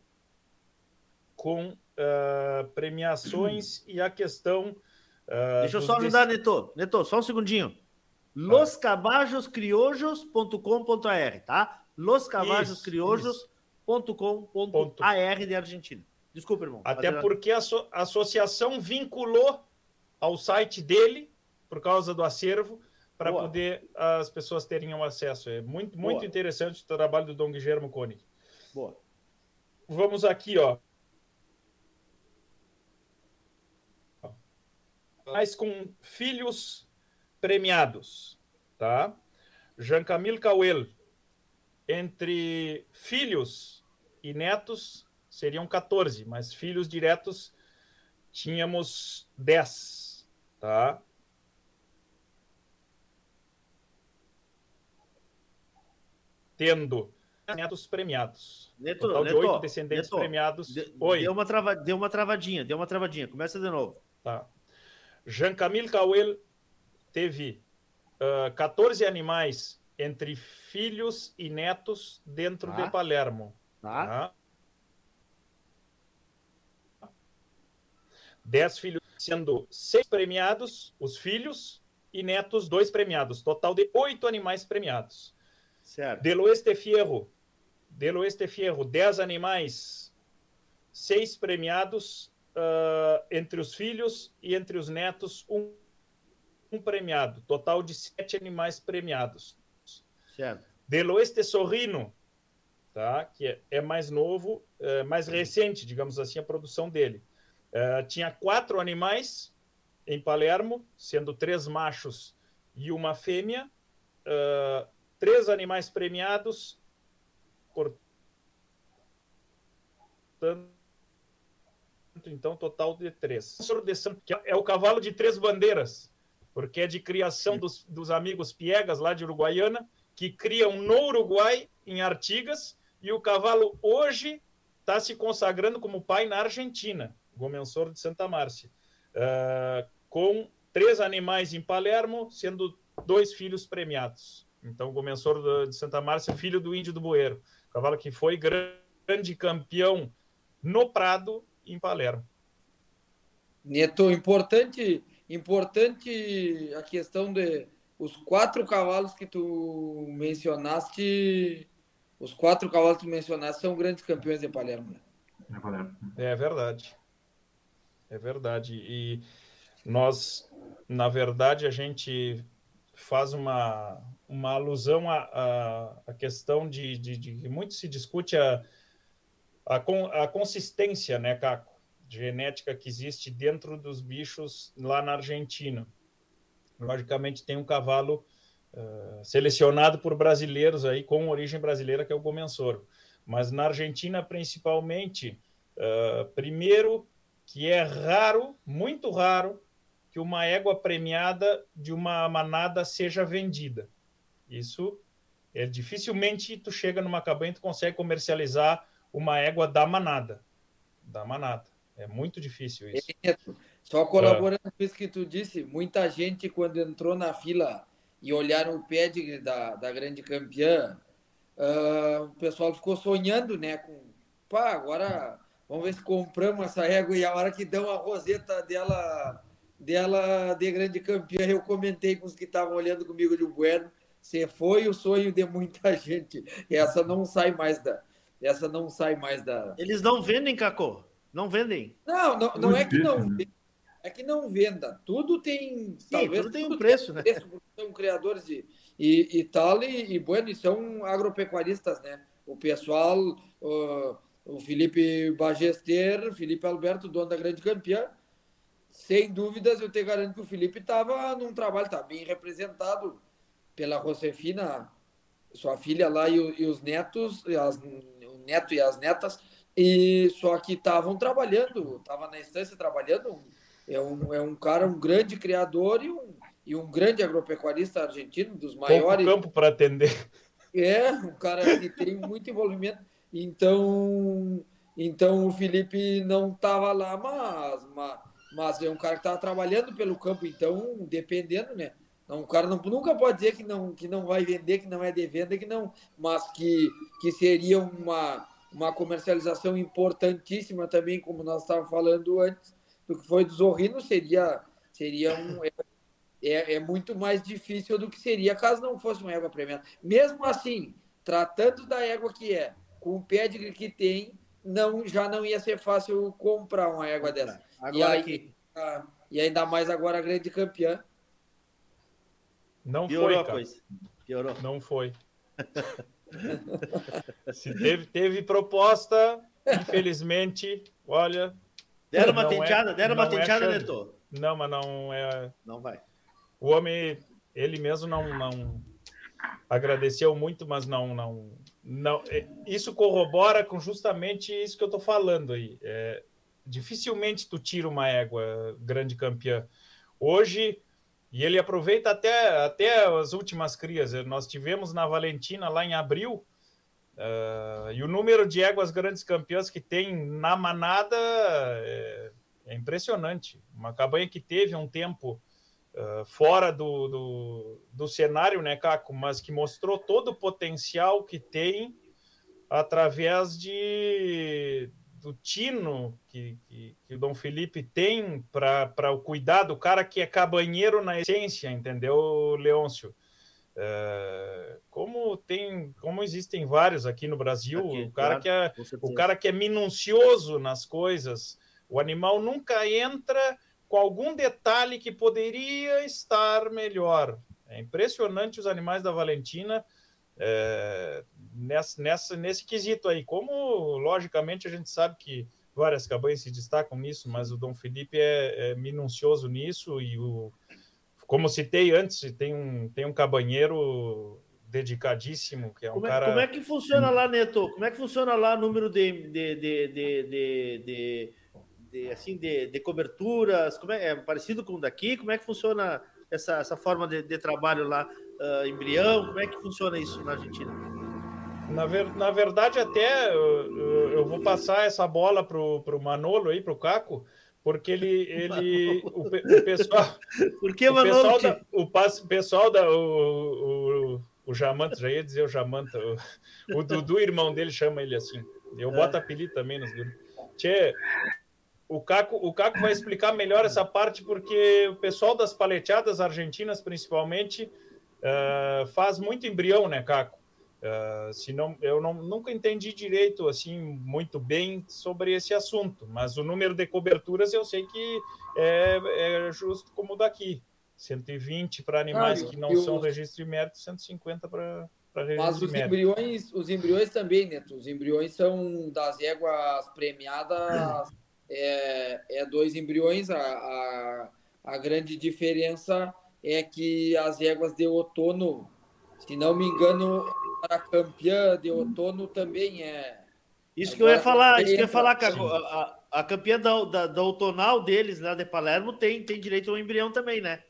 com uh, premiações e a questão. Uh, Deixa eu só ajudar, dec... Neto. Neto, só um segundinho. loscabajoscriojos.com.br, tá? loscabajoscriojos.com.br de Argentina. Desculpa, irmão. Até porque a associação vinculou ao site dele, por causa do acervo, para poder as pessoas terem um acesso. É muito, muito Boa. interessante o trabalho do Dom Guilherme Koenig. Boa. Vamos aqui, ó. Mas com filhos premiados, tá? Jean Camille Cauel, entre filhos e netos seriam 14, mas filhos diretos tínhamos 10, tá? Tendo netos premiados. Neto, Total de oito descendentes Neto, premiados. De, Oi. Deu uma, trava, deu uma travadinha, deu uma travadinha. Começa de novo. Tá. Jean-Camille Cauel teve uh, 14 animais entre filhos e netos dentro tá. de Palermo. Tá. tá. Dez filhos, sendo seis premiados, os filhos, e netos, dois premiados. Total de oito animais premiados. Certo. Del Oeste Fierro, Del Oeste Fierro, 10 animais, seis premiados uh, entre os filhos e entre os netos, um, um premiado. Total de sete animais premiados. Certo. Del Oeste Sorrino, tá? que é, é mais novo, é mais recente, digamos assim, a produção dele. Uh, tinha quatro animais em Palermo, sendo três machos e uma fêmea. Uh, três animais premiados, portanto, então, total de três. Que é o cavalo de três bandeiras, porque é de criação dos, dos amigos Piegas, lá de Uruguaiana, que criam no Uruguai, em Artigas, e o cavalo hoje está se consagrando como pai na Argentina, Gomensor de Santa Márcia, uh, com três animais em Palermo, sendo dois filhos premiados. Então, o Gomensor de Santa Márcia, filho do Índio do Bueiro. Cavalo que foi grande campeão no Prado, em Palermo. Neto, importante, importante a questão de os quatro cavalos que tu mencionaste, os quatro cavalos que tu mencionaste são grandes campeões de Palermo. Né? É verdade. É verdade. E nós, na verdade, a gente faz uma, uma alusão à, questão de, de, de, muito se discute a, a, a consistência, né, Caco, genética que existe dentro dos bichos lá na Argentina. Logicamente tem um cavalo uh, selecionado por brasileiros aí com origem brasileira que é o Gomensoro, mas na Argentina principalmente, uh, primeiro que é raro, muito raro, que uma égua premiada de uma manada seja vendida. Isso é dificilmente tu chega numa cabanha e tu consegue comercializar uma égua da manada. Da manada. É muito difícil isso. É, só colaborando com isso que tu disse, muita gente quando entrou na fila e olharam o pedigree da, da grande campeã, uh, o pessoal ficou sonhando, né? Com, pá, agora vamos ver se compramos essa égua e a hora que dão a roseta dela dela de grande campeã, eu comentei com os que estavam olhando comigo de Bueno, se foi o sonho de muita gente. Essa não sai mais da. Essa não sai mais da. Eles não vendem, Cacô? Não vendem? Não, não, não é que não vendem. é que não venda. Tudo tem. Sim, talvez, tudo tem um preço, né? Preço, são criadores de, e, e tal, e, e bueno, e são agropecuaristas, né? O pessoal, uh, o Felipe Bagester, Felipe Alberto, dono da grande campeã, sem dúvidas, eu te garanto que o Felipe estava num trabalho, está bem representado pela Josefina, sua filha lá e, e os netos, e as, o neto e as netas, e só que estavam trabalhando, estava na instância trabalhando. É um, é um cara, um grande criador e um, e um grande agropecuarista argentino, dos maiores. Pouco campo para atender. É, um cara que tem muito envolvimento. Então, então o Felipe não estava lá, mas, mas, mas, é um cara que estava trabalhando pelo campo, então, dependendo, né? Não, o cara não, nunca pode dizer que não, que não vai vender, que não é de venda, que não, mas que, que seria uma, uma comercialização importantíssima também, como nós estávamos falando antes, do que foi do Zorrino, seria, seria um, é, é, é, muito mais difícil do que seria caso não fosse uma égua premiada. Mesmo assim, tratando da égua que é, com o pedigree que tem, não, já não ia ser fácil comprar uma égua dessa. Agora e, aí, e ainda mais agora a grande campeã. Não Piorou foi, cara. Coisa. Piorou. Não foi. Se teve, teve proposta, infelizmente, olha. Deram uma tenteada, é, deram uma é tenteada, é Neto. Não, mas não é. Não vai. O homem, ele mesmo não, não agradeceu muito, mas não, não, não. É, isso corrobra com justamente isso que eu estou falando aí. É, dificilmente tu tira uma égua grande campeã. Hoje e ele aproveita até, até as últimas crias. Nós tivemos na Valentina, lá em abril, uh, e o número de éguas grandes campeãs que tem na manada é, é impressionante. Uma cabanha que teve um tempo uh, fora do, do, do, cenário, né, Caco? Mas que mostrou todo o potencial que tem através de, do tino que, que, que o Dom Felipe tem para o cuidado, do cara que é cabanheiro na essência, entendeu, Leôncio? É, como tem, como existem vários aqui no Brasil, aqui, o cara claro, que é o cara que é minucioso nas coisas, o animal nunca entra com algum detalhe que poderia estar melhor. É impressionante os animais da Valentina é, nessa, nessa, nesse quesito aí. Como, logicamente, a gente sabe que várias cabanhas se destacam nisso, mas o Dom Felipe é, é minucioso nisso e o como citei antes, tem um, tem um cabanheiro dedicadíssimo, que é um como é, cara. Como é que funciona lá, Neto? Como é que funciona lá o número de, de, de, de, de, de assim, de, de coberturas? Como é, é, parecido com o daqui? Como é que funciona essa, essa forma de, de trabalho lá? Uh, embrião? Como é que funciona isso na Argentina? Na, ver, na verdade, até eu, eu, vou passar essa bola pro, pro Manolo aí, pro Caco, porque ele, ele o, o pessoal, Por que, o pessoal da, o pessoal da o, o, o Jamanta, já ia dizer o Jamanta, o, o Dudu, irmão dele, chama ele assim. Eu é. boto apelido também nos Tchê, o Caco, o Caco vai explicar melhor essa parte, porque o pessoal das paleteadas argentinas, principalmente, uh, faz muito embrião, né, Caco? Uh, se não, eu não, nunca entendi direito assim muito bem sobre esse assunto, mas o número de coberturas eu sei que é, é justo como o daqui. 120 para animais ah, que não são registro de mérito, 150 para Mas os embriões, os embriões também, Neto. Os embriões são das éguas premiadas, é, é dois embriões. A, a, a grande diferença é que as éguas de outono, se não me engano, a campeã de outono também é. Isso que eu ia falar, isso que eu ia falar, a, a, a campeã da, da, da, outonal deles, lá de Palermo, tem, tem direito ao embrião também, né?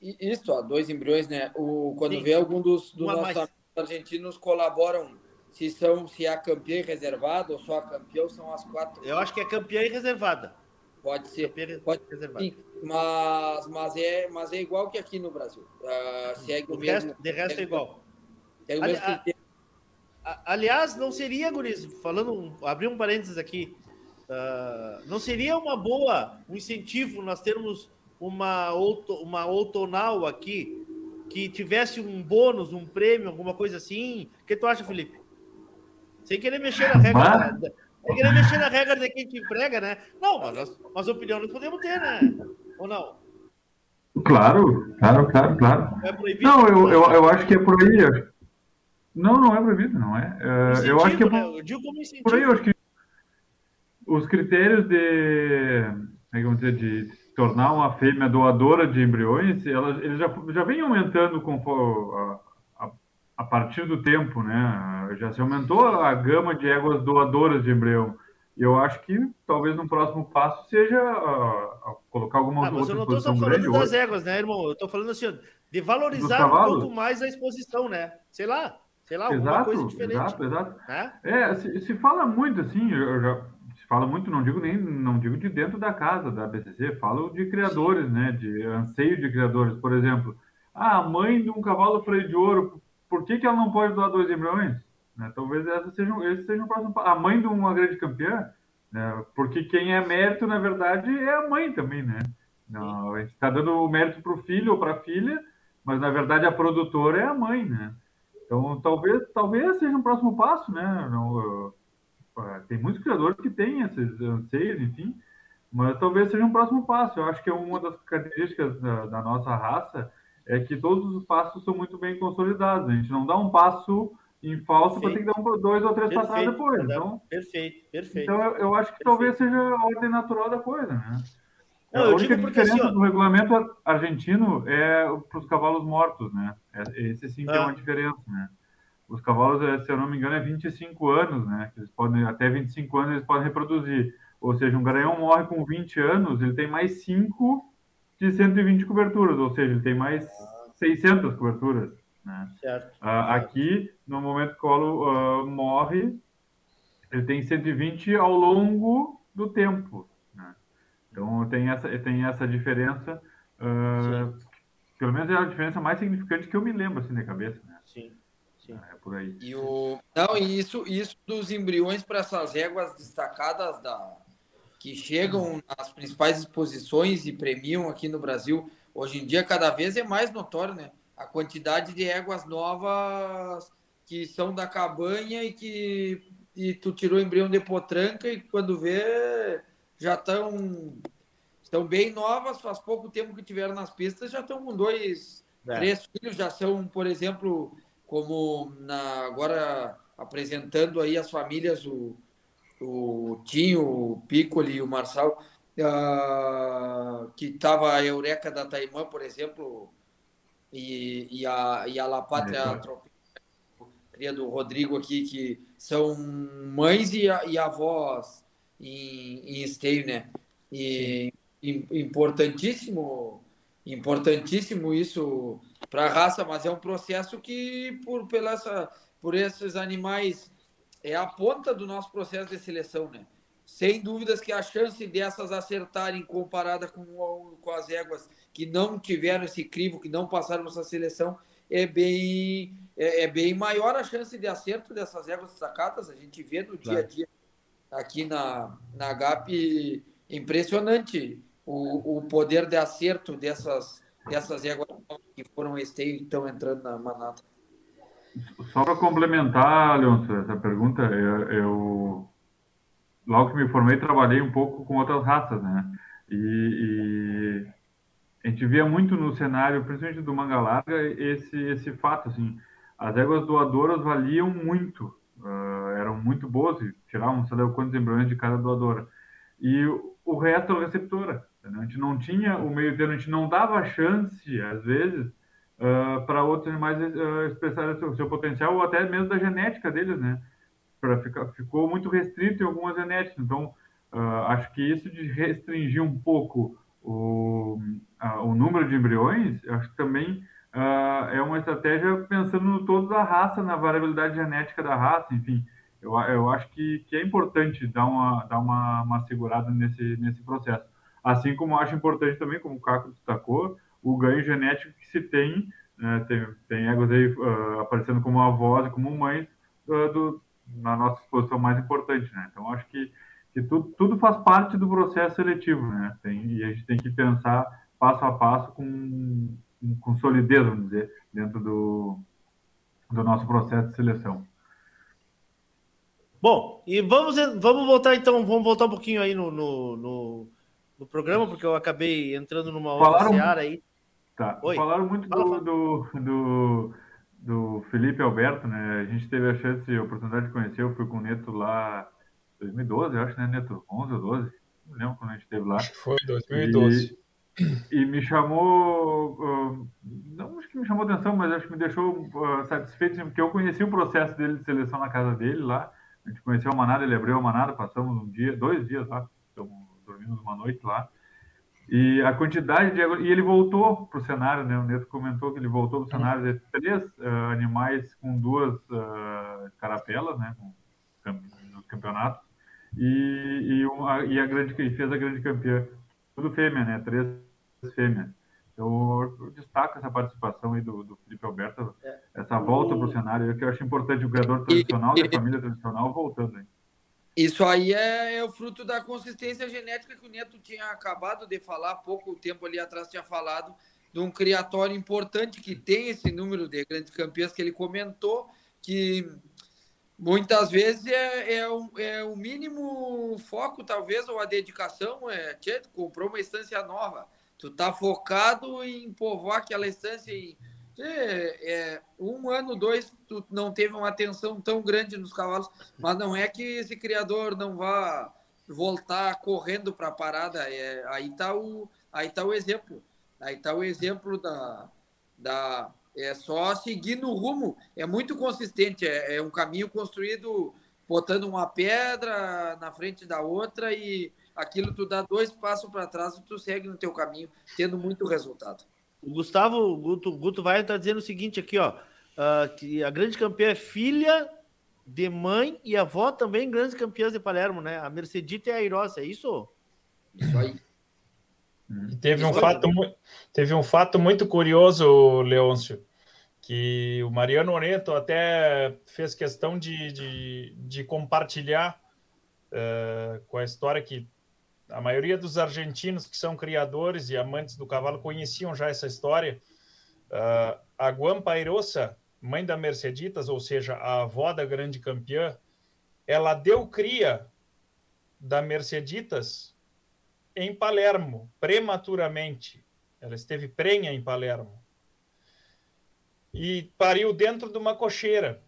Isso, ó, dois embriões, né? O, quando Sim. vê algum dos, dos nossos mais... argentinos colaboram, se são se é a campeã reservada ou só a campeã, são as quatro. Eu acho que é campeã e reservada. Pode ser. Campeã pode reservada. Sim, mas, mas, é, mas é igual que aqui no Brasil. Uh, segue o, o mesmo. Resto, de resto é igual. O mesmo Ali, a, aliás, não seria, Guris, falando, abrir um parênteses aqui, uh, não seria uma boa, um incentivo nós termos uma, outo, uma outonal aqui que tivesse um bônus, um prêmio, alguma coisa assim? O que tu acha, Felipe? Sem querer mexer na regra. Sem querer mexer na regra de quem te emprega, né? Não, mas, mas opinião nós podemos ter, né? ou não? Claro, claro, claro, claro. É proibido? Não, eu, eu, eu acho que é por aí. Não, não é proibido, não é. Uh, eu acho que é por, né? eu digo como por aí, eu acho que os critérios de, é vamos dizer, de tornar uma fêmea doadora de embriões, elas, eles já, já vem aumentando com a, a, a, partir do tempo, né? Já se aumentou a gama de éguas doadoras de embrião. E eu acho que talvez no próximo passo seja uh, colocar alguma ah, mas eu não estou falando das éguas, né, irmão? Eu estou falando assim, de valorizar um pouco mais a exposição, né? Sei lá, sei lá, alguma exato, coisa diferente. Exato, exato. É, é se, se, fala muito assim, eu já, se fala muito, não digo nem, não digo de dentro da casa da BCC, falo de criadores, Sim. né, de anseio de criadores, por exemplo. Ah, a mãe de um cavalo freio de ouro, por que, que ela não pode doar dois embriões? Né, talvez essa seja, esse seja o próximo A mãe de uma grande campeã, né, porque quem é mérito, na verdade, é a mãe também, né? Não, a gente está dando o mérito para o filho ou para a filha, mas na verdade a produtora é a mãe, né? Então, talvez, talvez seja um próximo passo, né? Não, uh, tem muitos criadores que têm esses anseios, enfim, mas talvez seja um próximo passo. Eu acho que é uma das características da, da nossa raça é que todos os passos são muito bem consolidados. A gente não dá um passo em falso para ter que dar um, dois ou três passadas depois. Então, perfeito, perfeito. Então, eu, eu acho que perfeito. talvez seja a ordem natural da coisa, né? Não, a única diferença assim, do regulamento argentino é para os cavalos mortos, né? É, esse sim tem é ah. uma diferença, né? Os cavalos, é, se eu não me engano, é 25 anos, né? Eles podem, até 25 anos eles podem reproduzir. Ou seja, um garanhão morre com 20 anos, ele tem mais 5 de 120 coberturas, ou seja, ele tem mais 600 coberturas. Né? Certo. Uh, aqui, no momento que o colo uh, morre, ele tem 120 ao longo do tempo. Então tem essa, tem essa diferença, uh, pelo menos é a diferença mais significante que eu me lembro assim na cabeça. Né? Sim. Sim. É por aí. E o... Não, e isso, isso dos embriões para essas éguas destacadas da... que chegam nas principais exposições e premiam aqui no Brasil, hoje em dia cada vez é mais notório, né? A quantidade de éguas novas que são da cabanha e que e tu tirou o embrião de potranca e quando vê já estão estão bem novas, faz pouco tempo que tiveram nas pistas, já estão com dois, é. três filhos, já são, por exemplo, como na, agora apresentando aí as famílias, o, o Tinho, o Piccoli e o Marçal, uh, que estava a Eureka da Taimã, por exemplo, e, e, a, e a La Pátria é, cria do Rodrigo aqui, que são mães e, e avós em, em esteio, né? E importantíssimo, importantíssimo isso para a raça, mas é um processo que por pela essa, por esses animais é a ponta do nosso processo de seleção, né? Sem dúvidas que a chance dessas acertarem comparada com, com as éguas que não tiveram esse crivo, que não passaram essa seleção, é bem, é, é, bem maior a chance de acerto dessas éguas destacadas. A gente vê no dia a dia aqui na, na GAP impressionante o, o poder de acerto dessas, dessas éguas que foram esteio e estão entrando na manata. Só para complementar, Leonço, essa pergunta, eu, eu, logo que me formei trabalhei um pouco com outras raças, né? E, e a gente via muito no cenário, principalmente do manga larga, esse esse fato assim, as éguas doadoras valiam muito uh, eram muito boas e tiravam, sei lá, quantos embriões de cada doadora. E o resto era receptora. Entendeu? A gente não tinha o meio termo, a gente não dava chance, às vezes, uh, para outros animais uh, expressarem seu, seu potencial ou até mesmo da genética deles, né? Pra ficar, ficou muito restrito em algumas genéticas. Então, uh, acho que isso de restringir um pouco o, o número de embriões, acho que também uh, é uma estratégia pensando no todo da raça, na variabilidade genética da raça, enfim. Eu, eu acho que, que é importante dar uma, dar uma, uma segurada nesse, nesse processo. Assim como acho importante também, como o Caco destacou, o ganho genético que se tem, né, tem, tem egos aí uh, aparecendo como avós e como mães uh, na nossa exposição mais importante, né? Então, acho que, que tudo, tudo faz parte do processo seletivo, né? Tem, e a gente tem que pensar passo a passo com, com solidez, vamos dizer, dentro do, do nosso processo de seleção. Bom, e vamos, vamos voltar então, vamos voltar um pouquinho aí no, no, no, do programa, porque eu acabei entrando numa outra falaram, seara aí. Tá. Oi. Falaram muito do, do, do, do, Felipe Alberto, né? A gente teve a chance, a oportunidade de conhecer, eu fui com o Neto lá em 2012, eu acho, né, Neto? 11 ou 12? Não lembro quando a gente esteve lá. Acho que foi 2012. E, e me chamou, uh, não acho que me chamou atenção, mas acho que me deixou uh, satisfeito, porque eu conheci o processo dele de seleção na casa dele lá. A gente conheceu a manada, ele abriu a manada, passamos um dia, dois dias lá, então, dormimos uma noite lá. E a quantidade de. E ele voltou para o cenário, né? O Neto comentou que ele voltou para o cenário de três uh, animais com duas uh, carapelas, né? No campeonato. E, e, uma, e, a grande, e fez a grande campeã. Tudo fêmea, né? Três fêmeas. Eu destaco essa participação aí do, do Felipe Alberto, é. essa volta para o cenário, que eu acho importante o criador tradicional e, e a família tradicional voltando aí. Isso aí é, é, o fruto da consistência genética que o Neto tinha acabado de falar, pouco tempo ali atrás tinha falado, de um criatório importante que tem esse número de grandes campeões que ele comentou, que muitas vezes é, é, o, é o mínimo foco, talvez, ou a dedicação, é, tchê, comprou uma estância nova, tu tá focado em povoar aquela estância em é, é, um ano, dois, tu não teve uma atenção tão grande nos cavalos, mas não é que esse criador não vá voltar correndo para a parada. É, aí está o, aí tá o exemplo. Aí está o exemplo da, da. É só seguir no rumo. É muito consistente. É, é um caminho construído botando uma pedra na frente da outra e aquilo tu dá dois passos para trás e tu segue no teu caminho, tendo muito resultado. O Gustavo Guto, Guto vai estar tá dizendo o seguinte aqui, ó. Uh, que a grande campeã é filha de mãe e avó também grandes campeãs de Palermo, né? A Mercedita e a Airosa, é isso? Isso aí. E teve um, fato, teve um fato muito curioso, Leôncio, que o Mariano Oreto até fez questão de, de, de compartilhar uh, com a história que a maioria dos argentinos que são criadores e amantes do cavalo conheciam já essa história. Uh, a Guampa Airosa, mãe da Merceditas, ou seja, a avó da grande campeã, ela deu cria da Merceditas em Palermo, prematuramente. Ela esteve prenha em Palermo. E pariu dentro de uma cocheira.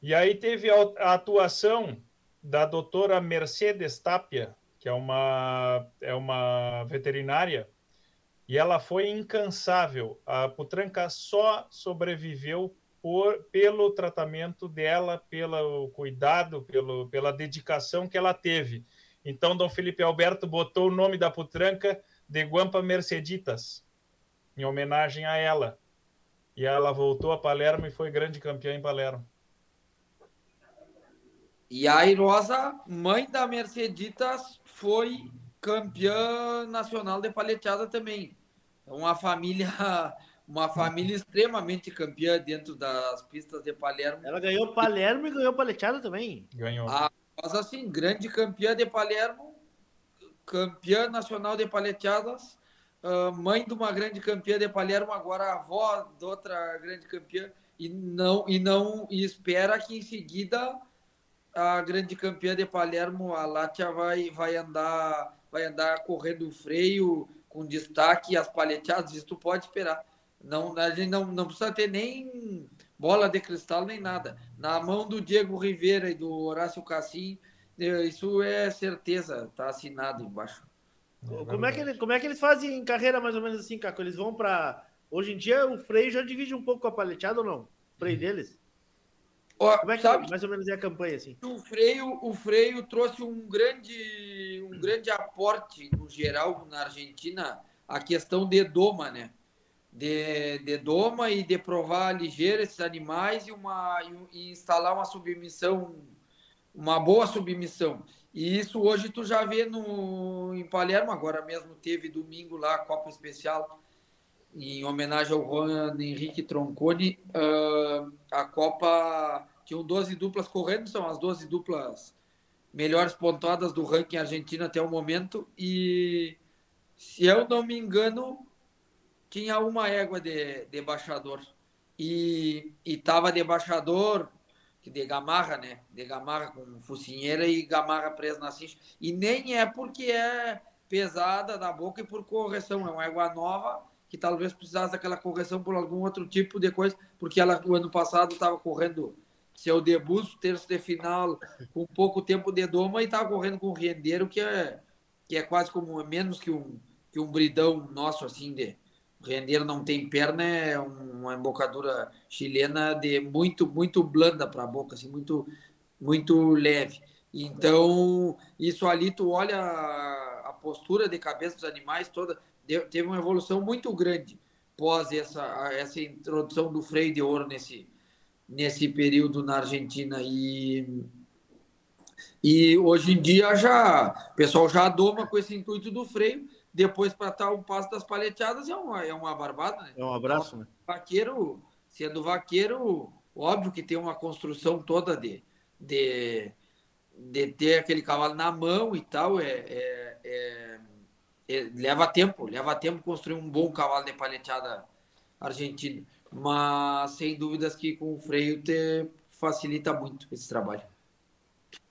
E aí teve a atuação da doutora Mercedes Tapia, que é uma, é uma veterinária, e ela foi incansável. A Putranca só sobreviveu por, pelo tratamento dela, pelo cuidado, pelo, pela dedicação que ela teve. Então, Dom Felipe Alberto botou o nome da Putranca de Guampa Merceditas, em homenagem a ela. E ela voltou a Palermo e foi grande campeã em Palermo. E a Airosa, mãe da Merceditas, foi campeã nacional de paleteada também. Uma família, uma família extremamente campeã dentro das pistas de Palermo. Ela ganhou Palermo e ganhou paleteada também. Ganhou. A Rosa, assim, grande campeã de Palermo, campeã nacional de paleteadas, uh, mãe de uma grande campeã de Palermo, agora avó de outra grande campeã, e não, e não e espera que em seguida a grande campeã de Palermo, a Látia, vai, vai andar vai andar correndo freio com destaque as paleteadas, isso tu pode esperar. Não, a gente não, não precisa ter nem bola de cristal nem nada. Na mão do Diego Rivera e do Horácio Cassim, eh, isso é certeza, tá assinado embaixo. Como é, que ele, como é que eles fazem em carreira mais ou menos assim, Caco? Eles vão para. Hoje em dia o freio já divide um pouco a paleteada ou não? O freio deles? Como é que sabe, mais ou menos é a campanha assim? O freio, o freio trouxe um grande, um grande aporte no geral na Argentina a questão de doma, né? De, de doma e de provar ligeiro esses animais e uma e instalar uma submissão, uma boa submissão. E isso hoje tu já vê no em Palermo, agora mesmo teve domingo lá Copa Especial em homenagem ao Juan Henrique Tronconi, uh, a Copa tinham 12 duplas correndo, são as 12 duplas melhores pontuadas do ranking argentino até o momento. E se eu não me engano, tinha uma égua de, de baixador. E, estava de baixador, de gamarra, né? De gamarra com focinheira e gamarra presa na cincha. E nem é porque é pesada da boca e por correção. É uma égua nova que talvez precisasse daquela correção por algum outro tipo de coisa, porque ela o ano passado estava correndo seu debut, terço de final, com pouco tempo de doma e estava correndo com o rendeiro, que é, que é quase como menos que um, que um bridão nosso, assim, de o rendeiro não tem perna, é uma embocadura chilena de muito, muito blanda para a boca, assim, muito, muito leve. Então, isso ali, tu olha a postura de cabeça dos animais toda, teve uma evolução muito grande pós essa, essa introdução do freio de ouro nesse, nesse período na Argentina. E, e hoje em dia já o pessoal já doma com esse intuito do freio. Depois, para estar o passo das paleteadas, é uma, é uma barbada. Né? É um abraço, né? Vaqueiro, sendo vaqueiro, óbvio que tem uma construção toda de, de, de ter aquele cavalo na mão e tal. é, é é, leva tempo, leva tempo construir um bom cavalo de paleteada argentino, mas sem dúvidas que com o freio te facilita muito esse trabalho.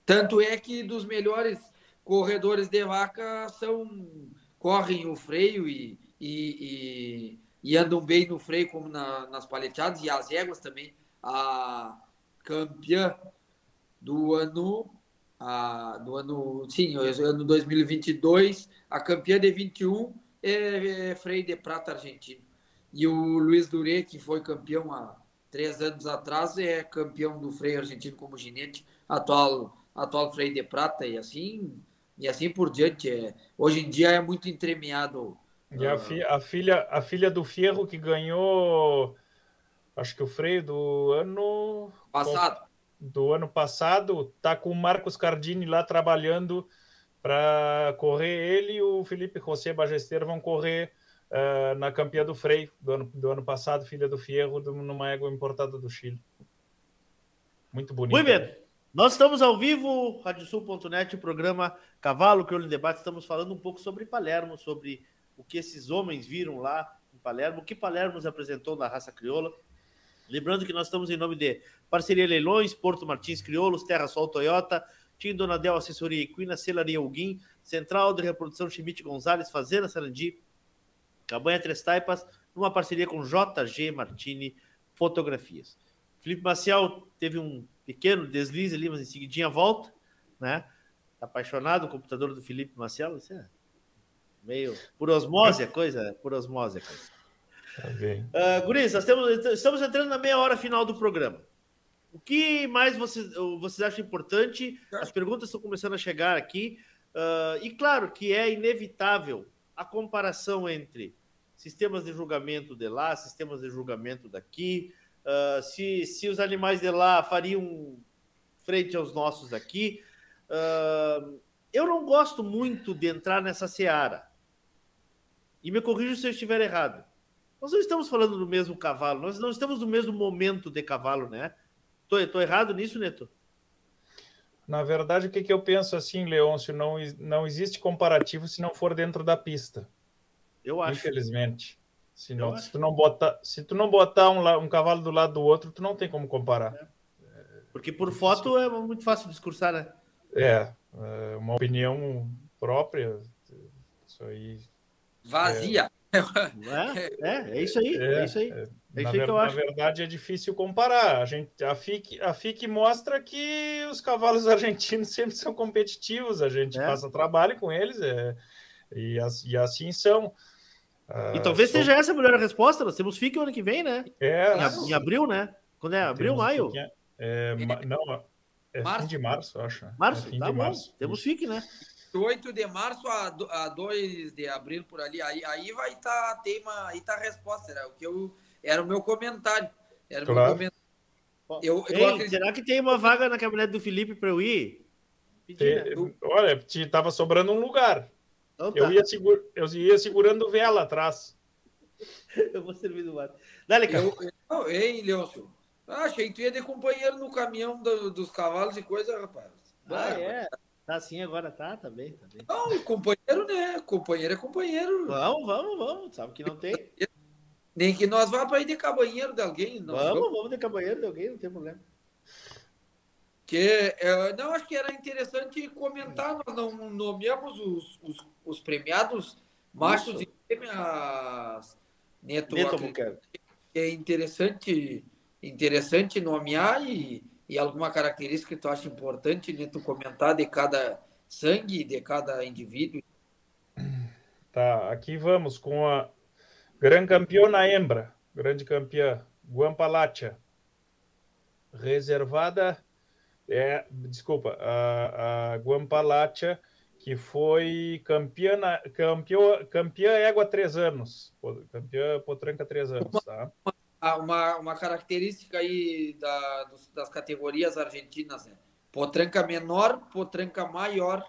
Tanto é que dos melhores corredores de vaca são correm o freio e, e, e, e andam bem no freio como na, nas paleteadas e as éguas também. A campeã do ano a, do ano, sim, ano 2022, a campeã de 21 é, é Frei de Prata argentino. E o Luiz Duré, que foi campeão há três anos atrás, é campeão do freio argentino como ginete, atual, atual Frei de Prata, e assim, e assim por diante. É, hoje em dia é muito entremeado. E a, fi, a, filha, a filha do Fierro que ganhou, acho que o freio do ano passado do ano passado, tá com o Marcos Cardini lá trabalhando para correr. Ele e o Felipe José Bagesteiro vão correr uh, na campeã do freio do ano, do ano passado, filha do Fierro, do, numa égua importada do Chile. Muito bonito. Muito bem. Nós estamos ao vivo, radiosul.net, o programa Cavalo Crioulo em Debate. Estamos falando um pouco sobre Palermo, sobre o que esses homens viram lá em Palermo, o que Palermo nos apresentou na raça crioula. Lembrando que nós estamos em nome de Parceria Leilões, Porto Martins Crioulos, Terra Sol Toyota, Tim Donadel Assessoria Equina, Celaria Huguim, Central de Reprodução Chimite Gonzalez, Fazenda Sarandi, Cabanha Três Taipas, numa parceria com JG Martini Fotografias. Felipe Maciel teve um pequeno deslize ali, mas em seguidinha volta, né? Tá apaixonado o computador do Felipe Maciel, isso é meio por osmose a coisa, por osmose a coisa. Tá. Uh, Guris, nós temos, estamos entrando na meia hora final do programa. O que mais vocês, vocês acham importante? As perguntas estão começando a chegar aqui. Uh, e claro que é inevitável a comparação entre sistemas de julgamento de lá, sistemas de julgamento daqui, uh, se, se os animais de lá fariam frente aos nossos aqui. Uh, eu não gosto muito de entrar nessa seara. E me corrijo se eu estiver errado. Nós não estamos falando do mesmo cavalo, nós não estamos no mesmo momento de cavalo, né? Tô, tô errado nisso, Neto? Na verdade, o que, que eu penso assim, Leôncio, não, não existe comparativo se não for dentro da pista. Eu acho. Infelizmente. Se, não, se, tu não botar, se tu não botar um, um, cavalo do lado do outro, tu não tem como comparar. É. Porque por foto é muito fácil discursar, né? É, é uma opinião própria. Isso aí. Vazia. É, é, é isso aí, é, é isso aí. É, é isso aí que eu acho. Na verdade, é difícil comparar. A, gente, a, FIC, a FIC mostra que os cavalos argentinos sempre são competitivos, a gente é. passa trabalho com eles, é, e, e assim são. E talvez seja essa a melhor resposta. Nós temos FIC ano que vem, né? É, em, em abril, né? Quando é abril, maio? É, é, não, é março. fim de março, acho. Março, é tá bom. Março. Temos FIC, né? 8 de março a, a 2 de abril por ali. Aí, aí vai estar tá, tema, aí tá a resposta, era o que eu era o meu comentário. Era claro. meu comentário. Eu, Ei, eu acredito... Será que tem uma vaga na caminhonete do Felipe para eu ir? Pedir, né? Olha, tava sobrando um lugar. Então, tá. eu, ia segura, eu ia segurando vela atrás. eu vou servir do lado. Dale, cara. Eu, ei, Leôncio. Ah, achei que tu ia de companheiro no caminhão do, dos cavalos e coisa, rapaz. Ah, é. Tá assim agora, tá? Tá bem, tá bem. Não, companheiro, né? Companheiro é companheiro. Vamos, vamos, vamos. Sabe que não tem. Nem que nós vá para ir de cabanheiro de alguém. Vamos, vamos, vamos de cabanheiro de alguém, não tem problema. Que, é, não, acho que era interessante comentar, nós não nomeamos os, os, os premiados machos Isso. e fêmeas, Neto, Neto É interessante, interessante nomear e, e alguma característica que tu acha importante, Neto, comentar de cada sangue, de cada indivíduo. Tá, aqui vamos com a grande campeã na hembra, grande campeã, Guampalacha, reservada é, desculpa, a, a Guampalacha, que foi campeã, na, campeã, campeã égua três anos, campeã potranca três anos, tá? Uma, uma característica aí da, das categorias argentinas, né? Potranca menor, potranca maior,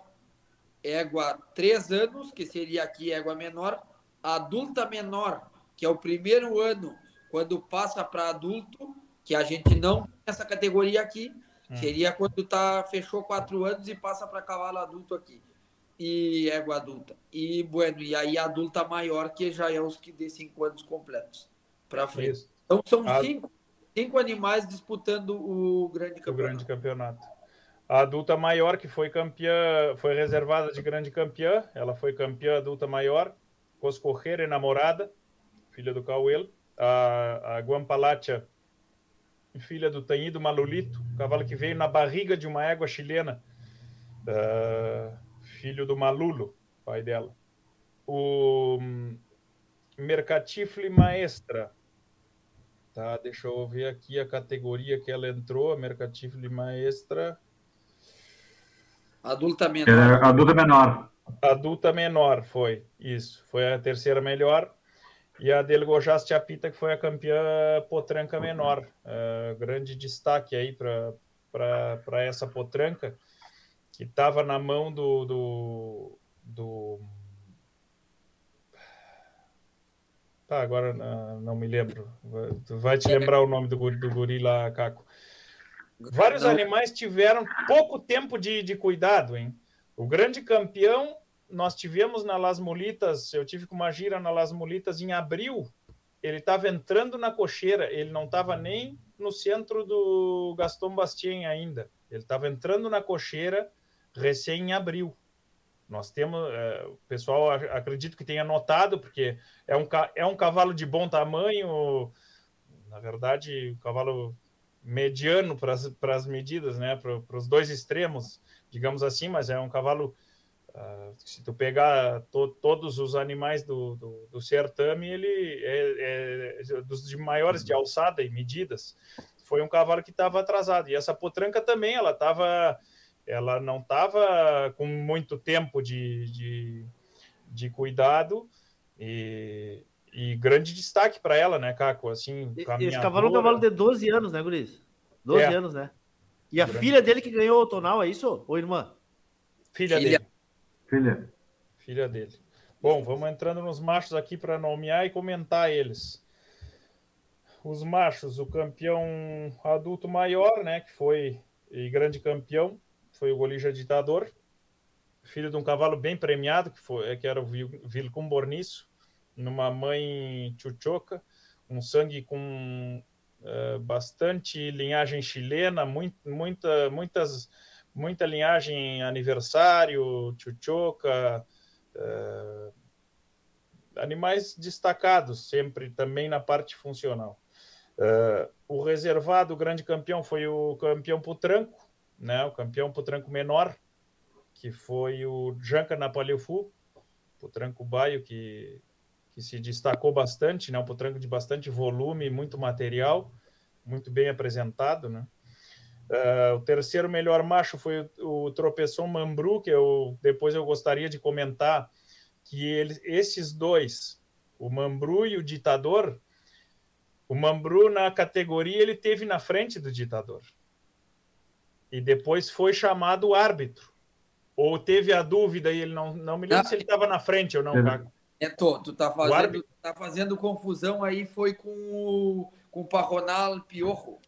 égua três anos, que seria aqui égua menor, adulta menor, que é o primeiro ano, quando passa para adulto, que a gente não tem essa categoria aqui, Hum. Seria quando tá, fechou quatro anos e passa para cavalo adulto aqui. E égua adulta. E, bueno, e aí adulta maior, que já é os que de cinco anos completos para frente. Isso. Então são a... cinco, cinco animais disputando o grande campeonato. O grande campeonato. A adulta maior, que foi campeã, foi reservada de grande campeã, ela foi campeã adulta maior, Coscorreira, enamorada, filha do Cauelo. A, a Guampalacha filha do Tanhido Malulito, cavalo que veio na barriga de uma égua chilena, uh, filho do Malulo, pai dela. O hum, Mercatifle Maestra, tá? Deixa eu ver aqui a categoria que ela entrou, a Mercatifle Maestra. Adulta menor. É, adulta menor. Adulta menor, foi. Isso. Foi a terceira melhor. E a Del Gojas Chapita, que foi a campeã potranca menor. Uh, grande destaque aí para essa potranca, que estava na mão do, do, do... Tá, agora não, não me lembro. Tu vai te lembrar o nome do, do guri lá, Caco. Vários animais tiveram pouco tempo de, de cuidado, hein? O grande campeão nós tivemos na Las Molitas, eu tive com uma gira na Las Molitas em abril, ele estava entrando na cocheira, ele não estava nem no centro do Gaston Bastien ainda, ele estava entrando na cocheira recém em abril. Nós temos, é, o pessoal acredito que tenha notado, porque é um, é um cavalo de bom tamanho, na verdade, um cavalo mediano para as medidas, né, para os dois extremos, digamos assim, mas é um cavalo Uh, se tu pegar to, todos os animais do, do, do certame, ele é, é, dos de maiores de alçada e medidas. Foi um cavalo que estava atrasado. E essa potranca também, ela estava, ela não estava com muito tempo de, de, de cuidado e, e grande destaque para ela, né, Caco? Assim, Esse cavalo é um cavalo de 12 anos, né, Guris? 12 é. anos, né? E a grande. filha dele que ganhou o tonal, é isso? Ou irmã? Filha, filha. dele. Filha. Filha dele. Bom, vamos entrando nos machos aqui para nomear e comentar eles. Os machos, o campeão adulto maior, né, que foi e grande campeão, foi o Golija Ditador, filho de um cavalo bem premiado, que, foi, que era o Vilcum Borniço, numa mãe chuchoca, um sangue com uh, bastante linhagem chilena, muito, muita, muitas muita linhagem aniversário, chuchoca, uh, animais destacados, sempre também na parte funcional. Uh, o reservado, o grande campeão, foi o campeão Putranco, né, o campeão Putranco menor, que foi o Janka Napaleufu, Putranco Baio, que, que se destacou bastante, né, um Putranco de bastante volume, muito material, muito bem apresentado, né. Uh, o terceiro melhor macho foi o, o Mambru, que eu, depois eu gostaria de comentar que esses dois, o Mambru e o Ditador, o Mambru na categoria ele teve na frente do Ditador. E depois foi chamado árbitro. Ou teve a dúvida e ele não, não me lembro ah, se ele estava na frente ou não, É, tô, tu tá fazendo, tá fazendo confusão aí, foi com o, com o Parronal Piorro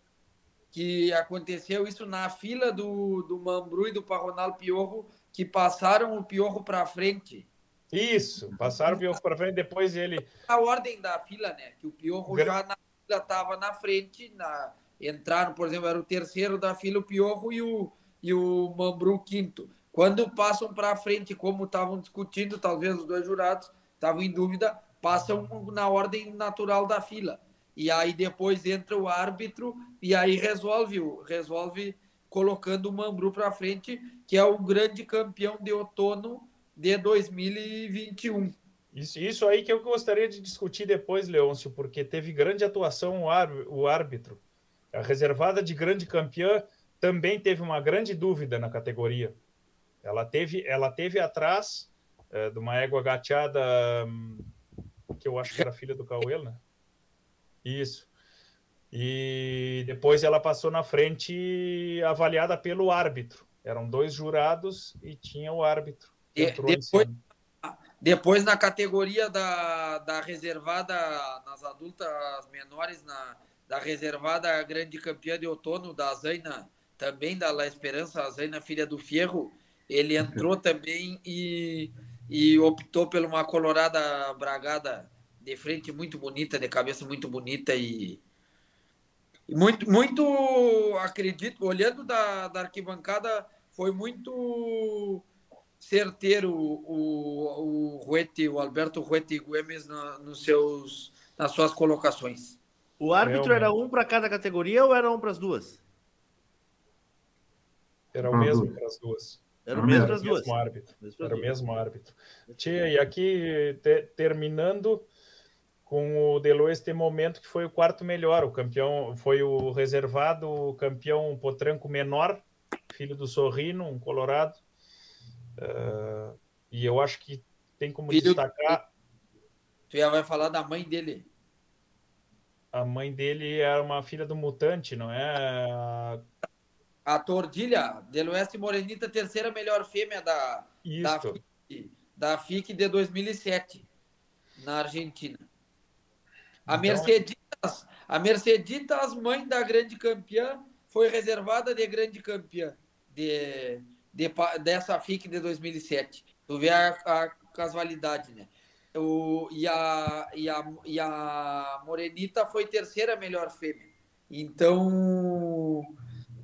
que aconteceu isso na fila do, do Mambru e do Parronal Piorro, que passaram o Piorro para frente. Isso, passaram o Piorro para frente, depois ele... A ordem da fila, né? Que o Piorro já na fila estava na frente, na, entraram, por exemplo, era o terceiro da fila o Piorro e o, e o Mambru quinto. Quando passam para frente, como estavam discutindo, talvez os dois jurados estavam em dúvida, passam na ordem natural da fila. E aí depois entra o árbitro e aí resolve, resolve colocando o Mambru para frente, que é o grande campeão de outono de 2021. Isso, isso aí que eu gostaria de discutir depois, Leôncio, porque teve grande atuação o árbitro. A reservada de grande campeã também teve uma grande dúvida na categoria. Ela teve, ela teve atrás é, de uma égua gateada, hum, que eu acho que era filha do Cauê, né? Isso. E depois ela passou na frente avaliada pelo árbitro. Eram dois jurados e tinha o árbitro. De, depois, depois, na categoria da, da reservada nas adultas menores, na, da reservada grande campeã de outono da Zaina, também da La Esperança, a Zaina filha do Fierro, ele entrou também e, e optou por uma colorada bragada de frente muito bonita, de cabeça muito bonita e, muito, muito acredito, olhando da, da arquibancada, foi muito certeiro o, o Ruete, o Alberto Ruete Gomes na, nos seus, nas suas colocações. O árbitro era um para cada categoria ou era um para as duas? Era o mesmo para as duas. Era o mesmo para as duas. Mesmo árbitro. Era o mesmo árbitro. Tia, e aqui te, terminando com o Delo este momento que foi o quarto melhor, o campeão foi o reservado, o campeão potranco menor, filho do Sorrino, um colorado. Uh, e eu acho que tem como filho destacar. Tu já vai falar da mãe dele. A mãe dele era uma filha do mutante, não é? A Tordilha, Del Oeste Morenita, terceira melhor fêmea da, da FIC, da FIC de 2007, na Argentina. A então... Merceditas, a Merceditas, mãe da grande campeã, foi reservada de grande campeã de, de, dessa FIC de 2007. Tu vê a, a casualidade, né? O, e, a, e, a, e a Morenita foi terceira melhor fêmea. Então,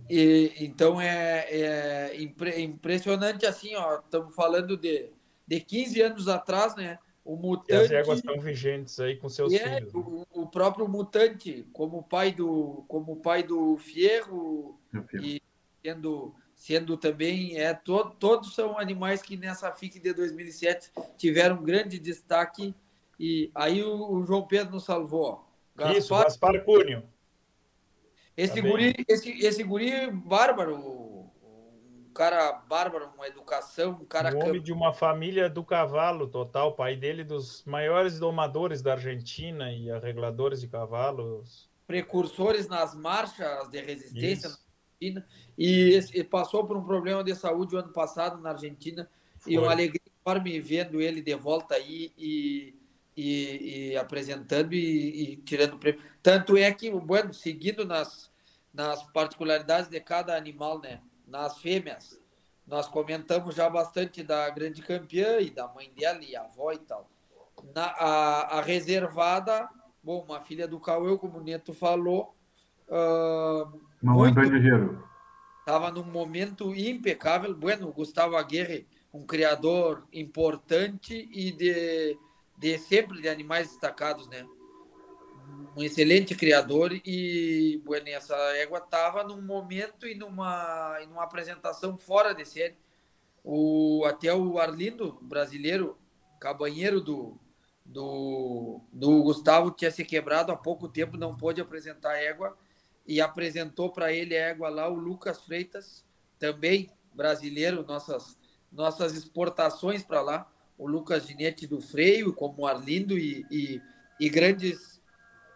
e, então é, é impre, impressionante assim, ó. Estamos falando de, de 15 anos atrás, né? O mutante. E as éguas estão vigentes aí com seus é, filhos. O, o, próprio mutante, como pai do, como pai do Fierro, e sendo, sendo também é to, todos são animais que nessa FIC de 2007 tiveram grande destaque e aí o, o João Pedro nos salvou. Gaspar, Isso, Gaspar Cunho. Esse guri, esse, esse guri bárbaro, cara bárbaro, uma educação, um cara. Um homem de uma família do cavalo total, pai dele dos maiores domadores da Argentina e arregladores de cavalos. Precursores nas marchas de resistência Isso. Na Argentina. E, e, passou por um problema de saúde o ano passado na Argentina. Foi. E uma alegria enorme vendo ele de volta aí e, e, e apresentando e, tirando prêmio. Tanto é que, bueno, seguindo nas, nas particularidades de cada animal, né? nas fêmeas. Nós comentamos já bastante da grande campeã e da mãe dela e a avó e tal. Na, a, a reservada, bom, uma filha do Cauê, como o Neto falou. Uh, Mamãe muito, Estava num momento impecável. Bueno, Gustavo Aguirre, um criador importante e de, de sempre de animais destacados, né? um excelente criador e bueno, essa égua estava num momento e numa, numa apresentação fora de série. O, até o Arlindo, brasileiro, cabanheiro do, do, do Gustavo, tinha se quebrado há pouco tempo, não pôde apresentar a égua e apresentou para ele a égua lá o Lucas Freitas, também brasileiro, nossas, nossas exportações para lá, o Lucas Ginete do Freio, como Arlindo e, e, e grandes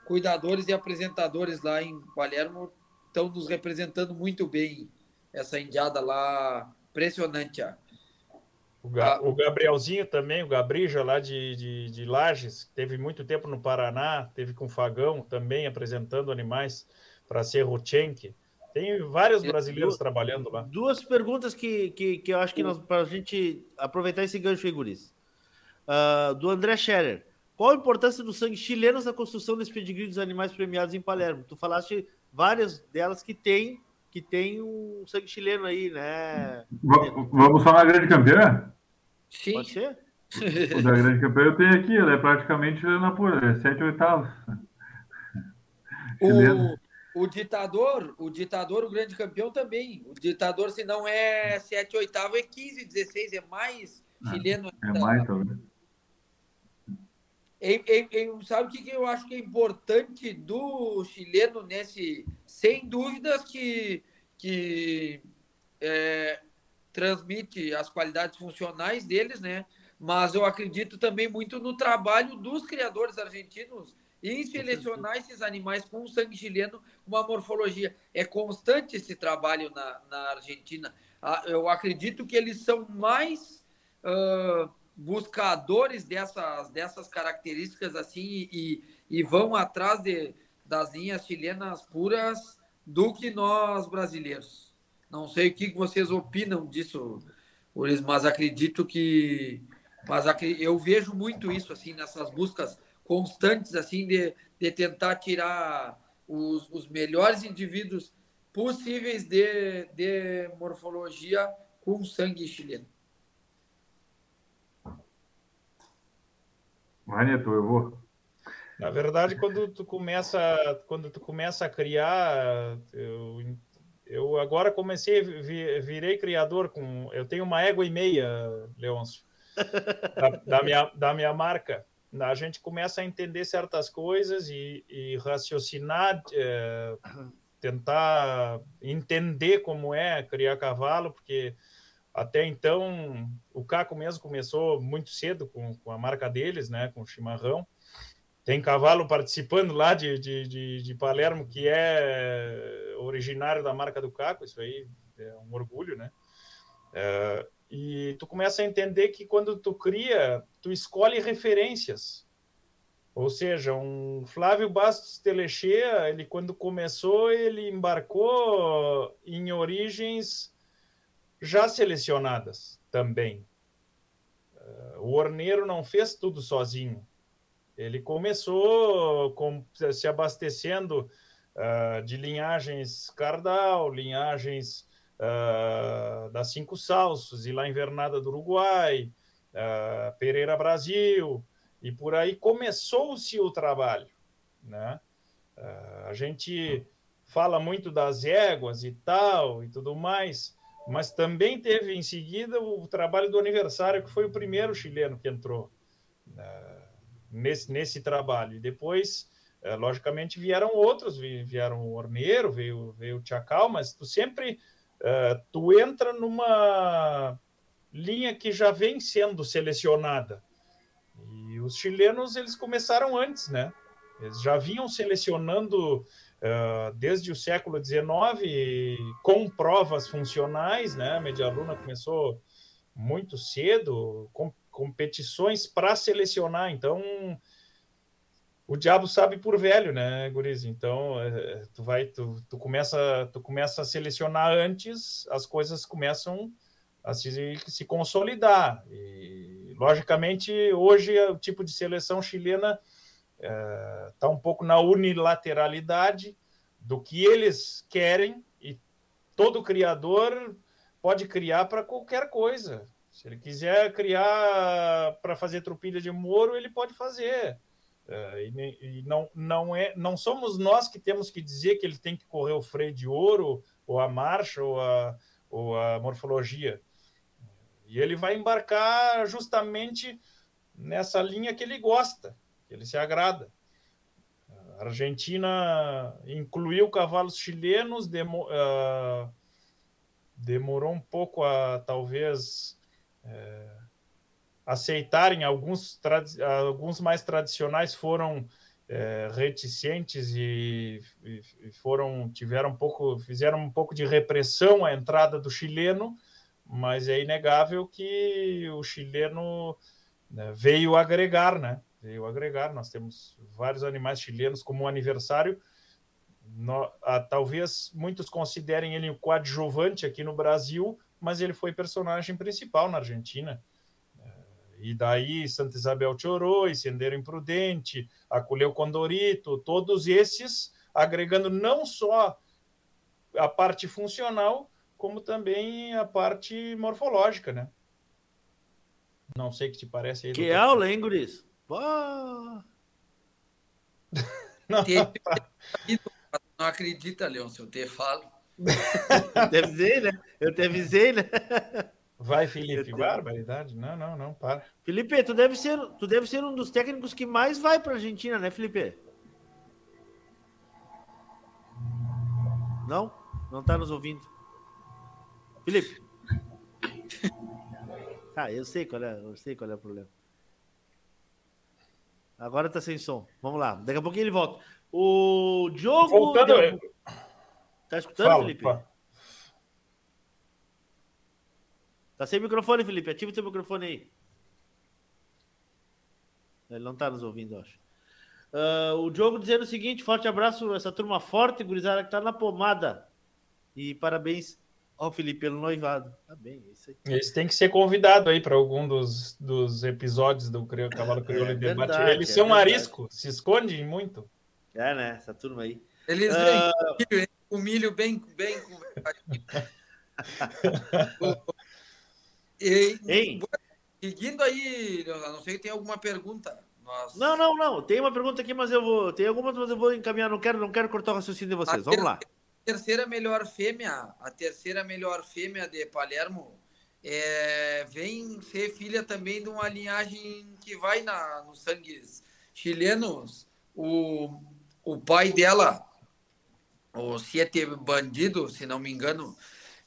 cuidadores e apresentadores lá em Palermo estão nos representando muito bem. Essa indiada lá, impressionante. O, Ga o Gabrielzinho também, o Gabrija lá de, de, de Lages, teve muito tempo no Paraná, teve com Fagão também apresentando animais para ser Rochenk. Tem vários brasileiros trabalhando lá. Duas perguntas que, que, que eu acho que para a gente aproveitar esse gancho aí, Guris. Uh, do André Scherer. Qual a importância do sangue chileno na construção desse pedigree dos animais premiados em Palermo? Tu falaste várias delas que tem que tem um sangue chileno aí, né? Vamos falar grande campeã? Sim. Pode ser? O da grande campeã eu tenho aqui, ela é praticamente na pura, é 7 oitavos. O, o ditador, o ditador, o grande campeão também. O ditador, se não é 7 oitavo, é 15, 16, é mais chileno. É mais também. sabe o que, que eu acho que é importante do chileno nesse. Sem dúvidas que, que é, transmite as qualidades funcionais deles, né? Mas eu acredito também muito no trabalho dos criadores argentinos em selecionar esses animais com sangue chileno, uma morfologia. É constante esse trabalho na, na Argentina. Ah, eu acredito que eles são mais uh, buscadores dessas, dessas características assim e, e vão atrás de, das linhas chilenas puras do que nós brasileiros. Não sei o que vocês opinam disso, mas acredito que mas eu vejo muito isso assim nessas buscas constantes assim de, de tentar tirar os, os melhores indivíduos possíveis de, de morfologia com sangue chileno. Vai, Neto, eu vou. Na verdade, quando tu começa, quando tu começa a criar, eu, eu agora comecei, virei criador com, eu tenho uma égua e meia, Leôncio, da, da, minha, da minha marca a gente começa a entender certas coisas e, e raciocinar, é, tentar entender como é criar cavalo, porque até então o Caco mesmo começou muito cedo com, com a marca deles, né, com o chimarrão. Tem cavalo participando lá de, de, de, de Palermo que é originário da marca do Caco, isso aí é um orgulho, né? É, e tu começa a entender que quando tu cria, tu escolhe referências. Ou seja, um Flávio Bastos Telechea, ele quando começou, ele embarcou em origens já selecionadas também. Uh, o Orneiro não fez tudo sozinho. Ele começou com, se abastecendo uh, de linhagens Cardal, linhagens uh, Cinco Salsos, e lá Invernada do Uruguai, uh, Pereira Brasil, e por aí começou-se o trabalho. Né? Uh, a gente fala muito das éguas e tal e tudo mais, mas também teve em seguida o trabalho do aniversário, que foi o primeiro chileno que entrou nesse, nesse trabalho. E depois, logicamente, vieram outros, vieram o Orneiro, veio, veio o Chacal, mas tu sempre uh, tu entra numa linha que já vem sendo selecionada. E os chilenos, eles começaram antes, né? Eles já vinham selecionando uh, desde o século XIX com provas funcionais, né? A Medialuna começou muito cedo, com competições para selecionar. Então, o diabo sabe por velho, né, Guriz? Então, é, tu vai, tu, tu, começa, tu começa a selecionar antes, as coisas começam a se, se consolidar. E, logicamente, hoje o tipo de seleção chilena está é, um pouco na unilateralidade do que eles querem e todo criador pode criar para qualquer coisa. Se ele quiser criar para fazer trupilha de moro, ele pode fazer. Uh, e, e, não, não, é, não somos nós que temos que dizer que ele tem que correr o freio de ouro, ou a marcha, ou a, ou a morfologia. E ele vai embarcar justamente nessa linha que ele gosta, que ele se agrada. A Argentina incluiu cavalos chilenos, demo, uh, demorou um pouco a talvez. Uh, aceitarem alguns, alguns mais tradicionais foram é, reticentes e, e, foram tiveram um pouco fizeram um pouco de repressão à entrada do chileno mas é inegável que o chileno né, veio agregar né? Veio agregar. Nós temos vários animais chilenos como um aniversário. No, a, talvez muitos considerem ele o coadjuvante aqui no Brasil mas ele foi personagem principal na Argentina e daí Santa Isabel Chorou, Sendeiro Imprudente, Acolheu Condorito, todos esses agregando não só a parte funcional, como também a parte morfológica, né? Não sei o que te parece aí. Que doutor. aula, hein, Guris? não, não acredita, Leon, se eu te falo. eu te avisei, né? Eu te avisei, né? Vai, Felipe, barbaridade. Não, não, não, para. Felipe, tu deve ser, tu deve ser um dos técnicos que mais vai para a Argentina, né, Felipe? Não? Não tá nos ouvindo. Felipe. Ah, eu sei qual é, eu sei qual é o problema. Agora tá sem som. Vamos lá. Daqui a pouquinho ele volta. O Diogo. Voltando. Deu... Tá escutando, Fala, Felipe? Fala. Tá sem microfone, Felipe. Ativa o seu microfone aí. Ele não tá nos ouvindo, acho. Uh, o Diogo dizendo o seguinte: forte abraço, essa turma forte, gurizada, que tá na pomada. E parabéns ao Felipe pelo noivado. Tá bem, é isso aí. Eles têm que ser convidado aí para algum dos, dos episódios do Cavalo Crioulo é, em Debate. Verdade, Eles é são verdade. arisco, se escondem muito. É, né? Essa turma aí. Eles uh... vêm com milho bem. bem E, Ei. Seguindo aí, a não sei se tem alguma pergunta. Nós... Não, não, não. Tem uma pergunta aqui, mas eu vou. Tem algumas, mas eu vou encaminhar. Não quero, não quero cortar o raciocínio de vocês. A Vamos ter... lá. A terceira melhor fêmea, a terceira melhor fêmea de Palermo é, vem ser filha também de uma linhagem que vai na, nos sangues chilenos. O, o pai dela, o Siete Bandido, se não me engano,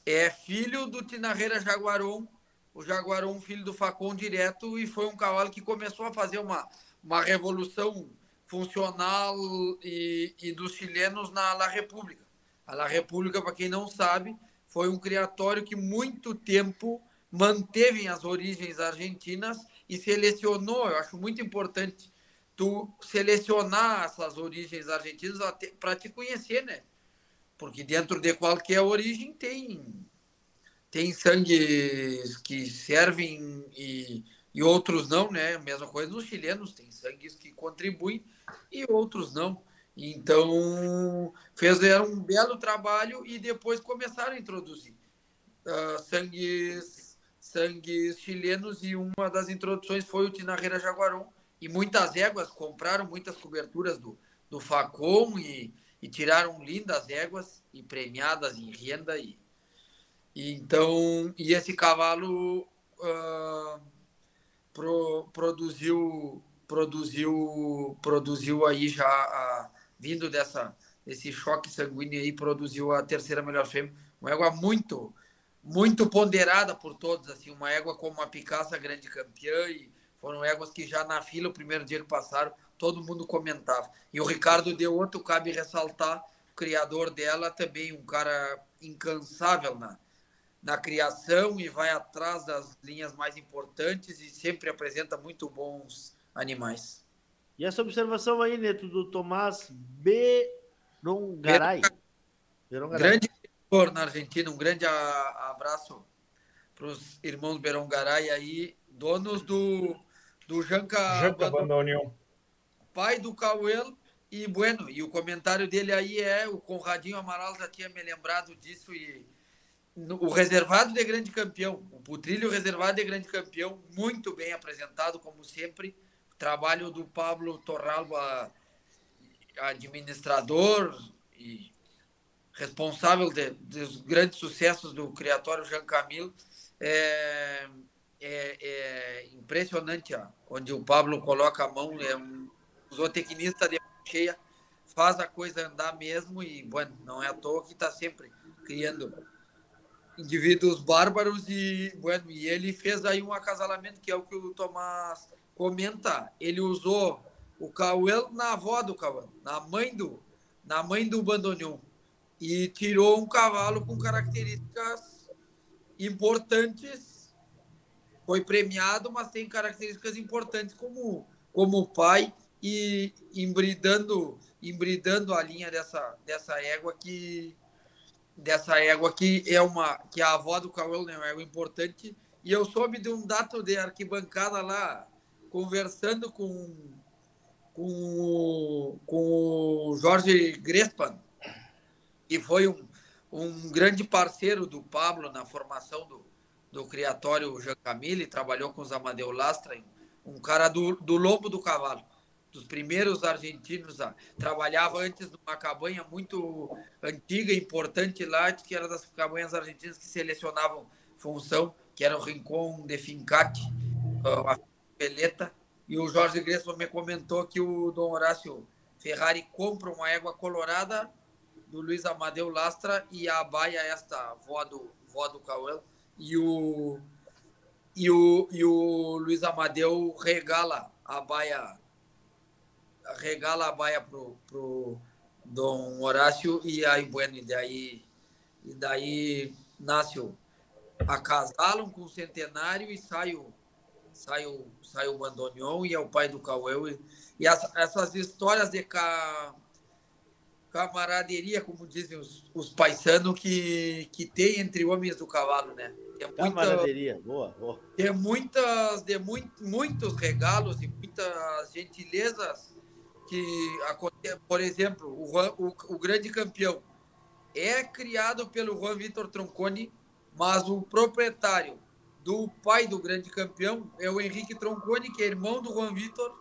é filho do Tinarreira Jaguaron, o Jaguarão, filho do Facon direto, e foi um cavalo que começou a fazer uma, uma revolução funcional e, e dos chilenos na La República. A La República, para quem não sabe, foi um criatório que muito tempo manteve as origens argentinas e selecionou, eu acho muito importante tu selecionar essas origens argentinas para te conhecer, né? Porque dentro de qualquer origem tem tem sangues que servem e, e outros não, né? Mesma coisa nos chilenos, tem sangues que contribuem e outros não. Então, fizeram um belo trabalho e depois começaram a introduzir uh, sangues, sangues chilenos e uma das introduções foi o Tinarreira Jaguarão. E muitas éguas compraram muitas coberturas do, do Facom e, e tiraram lindas éguas e premiadas em renda e, então, e esse cavalo uh, pro, produziu, produziu, produziu aí já, uh, vindo dessa, desse choque sanguíneo aí, produziu a terceira melhor fêmea. Uma égua muito, muito ponderada por todos, assim, uma égua como a Picasso, grande campeã, e foram éguas que já na fila, o primeiro dia que passaram, todo mundo comentava. E o Ricardo deu outro, cabe ressaltar, o criador dela também, um cara incansável na, na criação e vai atrás das linhas mais importantes e sempre apresenta muito bons animais. E essa observação aí, Neto, do Tomás Berongaray. Grande criador na Argentina, um grande abraço para os irmãos Berongaray aí, donos do, do Janca, Janca União. Pai do Cauel e bueno, e o comentário dele aí é, o Conradinho Amaral já tinha me lembrado disso e o reservado de grande campeão, o Putrilho reservado de grande campeão, muito bem apresentado, como sempre. O trabalho do Pablo Torralba, administrador e responsável de, dos grandes sucessos do criatório Jean Camilo, é, é, é impressionante ó, onde o Pablo coloca a mão, é um zootecnista de cheia, faz a coisa andar mesmo e, bueno, não é à toa que está sempre criando indivíduos bárbaros e, bueno, e ele fez aí um acasalamento que é o que o Tomás comenta. Ele usou o Cauel na avó do Cauel, na mãe do, na mãe do Bandoneon e tirou um cavalo com características importantes. Foi premiado, mas tem características importantes como como pai e embridando embridando a linha dessa dessa égua que dessa égua que é uma que a avó do Cauê é uma égua importante. E eu soube de um dado de arquibancada lá conversando com com o, com o Jorge Grespan, que foi um, um grande parceiro do Pablo na formação do, do criatório Jean Camille, trabalhou com os Amadeu Lastra, um cara do, do lobo do cavalo, dos primeiros argentinos a trabalhava antes numa cabanha muito antiga, importante lá, que era das cabanhas argentinas que selecionavam função, que era o Rincon de Fincate, a Peleta, e o Jorge Grespo me comentou que o Dom Horácio Ferrari compra uma égua colorada do Luiz Amadeu Lastra e a baia esta vó do, vó do Cauel e o, e, o, e o Luiz Amadeu regala a baia regala a baia pro, pro Dom Horácio e aí bueno, e daí, e daí nasce o acasalam com o centenário e sai o, sai o, sai o Bandonion e é o pai do Cauê. E, e as, essas histórias de ca, camaraderia, como dizem os, os paisanos, que, que tem entre homens do cavalo, né? Tem muita, camaraderia, boa, boa. Tem muitas, de muito, muitos regalos e muitas gentilezas que. Por exemplo, o, o, o grande campeão é criado pelo Juan Vitor Tronconi, mas o proprietário do pai do grande campeão é o Henrique Tronconi, que é irmão do Juan Vitor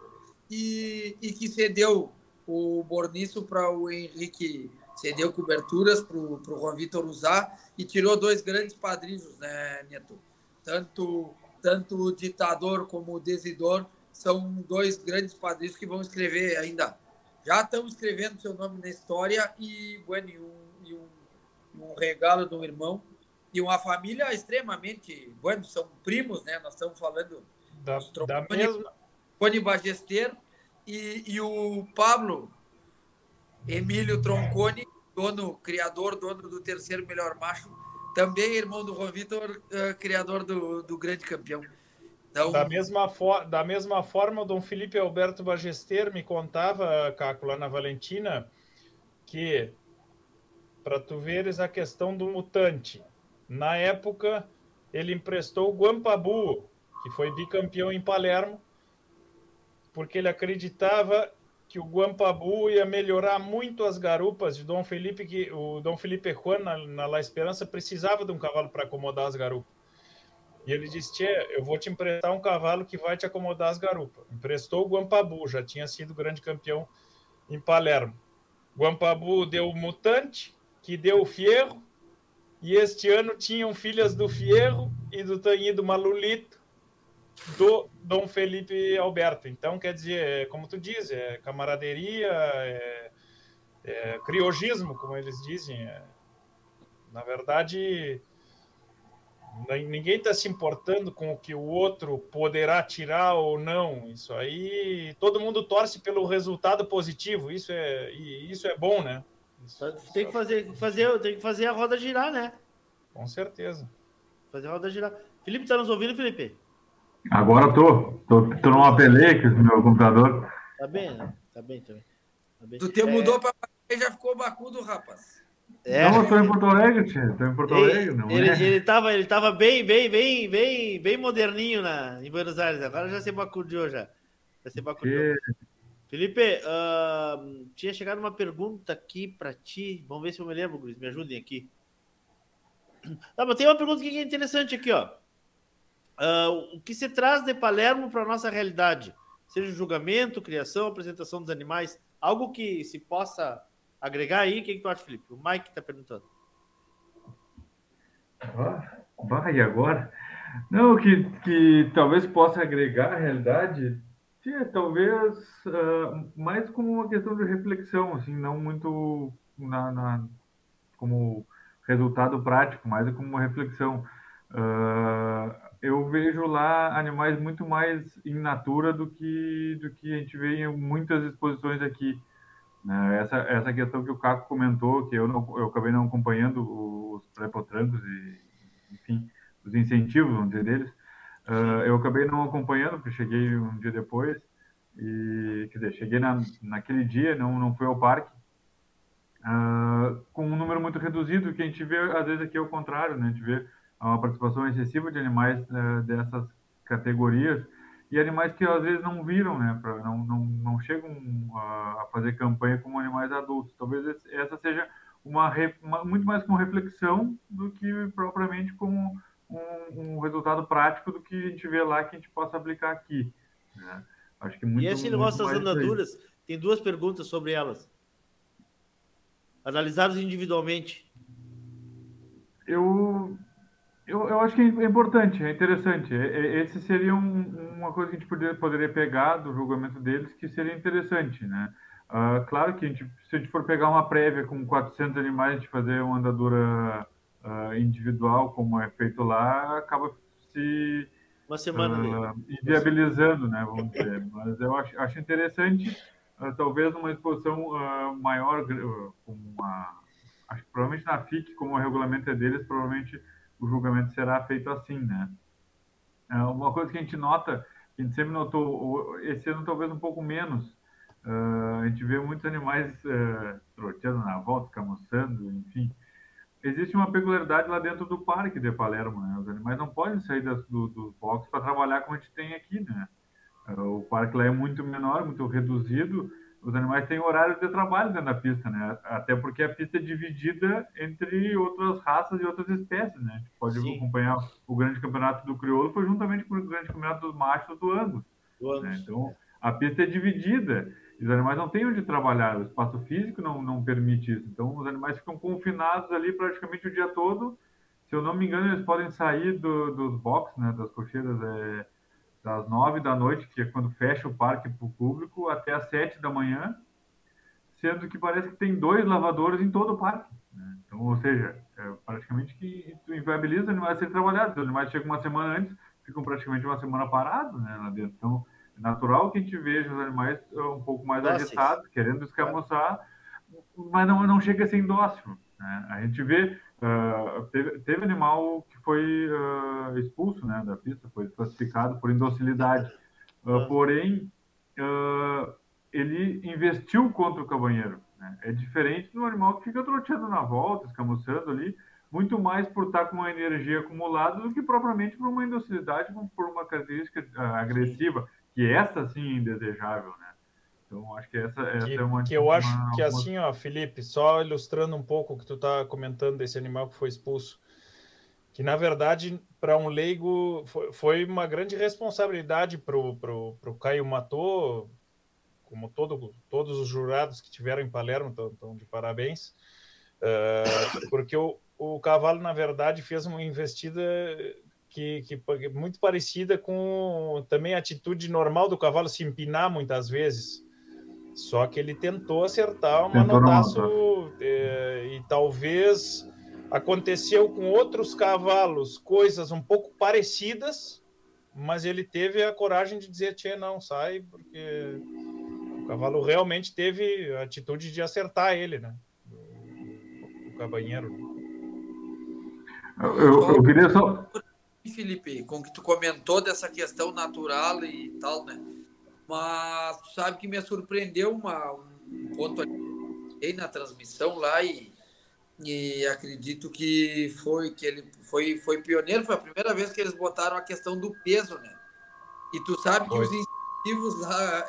e, e que cedeu o Borniço para o Henrique, cedeu coberturas para o Juan Vitor usar e tirou dois grandes padrinhos, né, Neto? Tanto, tanto o ditador como o desidor são dois grandes padrinhos que vão escrever ainda. Já estão escrevendo seu nome na história e, bueno, e um, e um, um regalo do irmão e uma família extremamente, bueno, são primos, né? Nós estamos falando da, da mesma... Tony Bagesteiro e, e o Pablo Emílio Tronconi, dono, criador, dono do terceiro melhor macho, também irmão do Juan Vitor, uh, criador do, do grande campeão. Então... Da, mesma for, da mesma forma, o Dom Felipe Alberto Bagester me contava, Caco, lá na Valentina, que para tu veres a questão do mutante, na época, ele emprestou o Guampabu, que foi bicampeão em Palermo, porque ele acreditava que o Guampabu ia melhorar muito as garupas de Dom Felipe, que o Dom Felipe Juan, na, na La Esperança, precisava de um cavalo para acomodar as garupas. E ele disse: Tchê, eu vou te emprestar um cavalo que vai te acomodar as garupas. Emprestou o Guampabu, já tinha sido grande campeão em Palermo. Guampabu deu o Mutante, que deu o Fierro, e este ano tinham filhas do Fierro e do Tanhido Malulito, do Dom Felipe Alberto. Então, quer dizer, é, como tu diz, é camaraderia, é, é criogismo, como eles dizem. É, na verdade, ninguém está se importando com o que o outro poderá tirar ou não. Isso aí, todo mundo torce pelo resultado positivo. Isso é, isso é bom, né? Tem que fazer, fazer, tem que fazer a roda girar, né? Com certeza. Fazer a roda girar. Felipe, tá nos ouvindo, Felipe? Agora tô. Tô, tô numa peleia meu computador. Tá bem, né? Tá bem, tá bem. Tá bem. Tu te é... mudou pra e já ficou bacudo, rapaz. É. Não, eu tô em Porto Alegre, tia. Tô em Porto Alegre, não ele, é? ele, tava, ele tava bem, bem, bem, bem, bem moderninho na, em Buenos Aires. Agora já se bacudiou já. Já se bacudiou. Felipe, uh, tinha chegado uma pergunta aqui para ti. Vamos ver se eu me lembro, Luiz. Me ajudem aqui. Tá, mas tem uma pergunta que é interessante aqui, ó. Uh, o que se traz de Palermo para a nossa realidade? Seja julgamento, criação, apresentação dos animais, algo que se possa agregar aí? O que, que tu acha, Felipe? O Mike está perguntando. Vai agora. Não, que, que talvez possa agregar a realidade Sim, talvez uh, mais como uma questão de reflexão, assim, não muito na, na, como resultado prático, mais como uma reflexão. Uh, eu vejo lá animais muito mais in natura do que do que a gente vê em muitas exposições aqui. Né? Essa essa questão que o Caco comentou, que eu não, eu acabei não acompanhando os prepotrancos e enfim os incentivos, vamos dizer deles Uh, eu acabei não acompanhando, porque cheguei um dia depois. E, quer dizer, cheguei na, naquele dia, não, não fui ao parque. Uh, com um número muito reduzido, que a gente vê, às vezes, aqui é o contrário, né? A gente vê uma participação excessiva de animais uh, dessas categorias. E animais que às vezes não viram, né? Pra, não, não, não chegam a, a fazer campanha como animais adultos. Talvez essa seja uma, uma, muito mais com reflexão do que propriamente como um, um, resultado prático do que a gente vê lá que a gente possa aplicar aqui. Né? Acho que muito, e esse negócio das andaduras, tem duas perguntas sobre elas. Analisadas individualmente. Eu, eu, eu acho que é importante, é interessante. Esse seria um, uma coisa que a gente poderia, poderia pegar do julgamento deles, que seria interessante, né? Uh, claro que a gente, se a gente for pegar uma prévia com 400 animais, gente fazer uma andadura uh, individual, como é feito lá, acaba se uma semana uh, inviabilizando, né? Vamos dizer. Mas eu acho, acho interessante, talvez numa exposição maior, como uma, acho que provavelmente na FIC, como o regulamento é deles, provavelmente o julgamento será feito assim, né? uma coisa que a gente nota, a gente sempre notou, esse ano talvez um pouco menos, Uh, a gente vê muitos animais uh, troteando na volta, escamoçando, enfim. Existe uma peculiaridade lá dentro do parque de Palermo, né? Os animais não podem sair das, do, dos boxes para trabalhar como a gente tem aqui, né? Uh, o parque lá é muito menor, muito reduzido. Os animais têm horário de trabalho dentro da pista, né? Até porque a pista é dividida entre outras raças e outras espécies, né? A gente pode Sim. acompanhar o grande campeonato do crioulo foi juntamente com o grande campeonato dos machos do Angus. Do Angus. Né? Então, a pista é dividida os animais não têm onde trabalhar, o espaço físico não, não permite isso. Então, os animais ficam confinados ali praticamente o dia todo. Se eu não me engano, eles podem sair do, dos boxes, né, das cocheiras, é, das nove da noite, que é quando fecha o parque para o público, até as sete da manhã, sendo que parece que tem dois lavadores em todo o parque. Né? Então, ou seja, é praticamente que inviabiliza os animais a serem trabalhados. Os animais chegam uma semana antes, ficam praticamente uma semana parados né, lá dentro. Então, natural que a gente veja os animais eh, um pouco mais Dóceis. agitados, querendo escamoçar, mas não, não chega a ser dócil. Né? A gente vê, uh, teve, teve, animal que foi uh, expulso né, da pista, foi classificado por indocilidade. Uh, porém, ele investiu contra o cabanheiro. Né? É diferente do animal que fica troteando na volta, escamoçando ali, muito mais por estar com uma energia acumulada do que propriamente por uma indocilidade, por uma característica agressiva que essa sim é indesejável, né? Então, acho que essa, essa que, é uma... Que eu acho uma, que assim, ó, Felipe, só ilustrando um pouco o que tu tá comentando desse animal que foi expulso, que na verdade, para um leigo, foi, foi, uma grande responsabilidade pro, pro, pro Caio Matô, como todo, todos os jurados que tiveram em Palermo estão de parabéns, uh, porque o, o cavalo, na verdade, fez uma investida que, que muito parecida com também a atitude normal do cavalo se empinar muitas vezes. Só que ele tentou acertar uma notaço é, e talvez aconteceu com outros cavalos coisas um pouco parecidas, mas ele teve a coragem de dizer: Tchê, não, sai, porque o cavalo realmente teve a atitude de acertar ele, né? O, o cabanheiro. Eu, eu, eu queria só. Felipe, com que tu comentou dessa questão natural e tal, né? Mas sabe que me surpreendeu uma, um ponto ali na transmissão lá e, e acredito que foi que ele foi, foi pioneiro, foi a primeira vez que eles botaram a questão do peso, né? E tu sabe que os incentivos lá,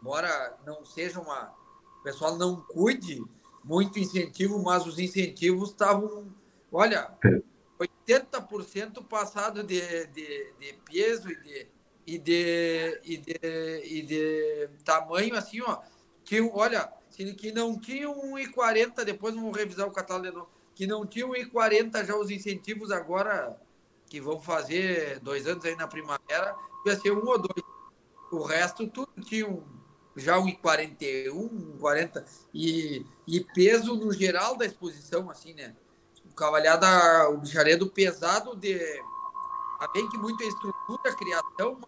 embora não seja uma. O pessoal não cuide muito incentivo, mas os incentivos estavam. Olha, 80% passado de, de, de peso e de, e de, e de, e de tamanho, assim, ó, que, olha, que não tinha 1,40, depois vamos revisar o catálogo que não tinha 1,40 já os incentivos agora, que vão fazer dois anos aí na primavera, vai ser um ou dois. O resto tudo tinha um, já 1,41, 40, e, e peso no geral da exposição, assim, né? cavalhada, o bicharedo pesado de. Bem que muita estrutura, criação,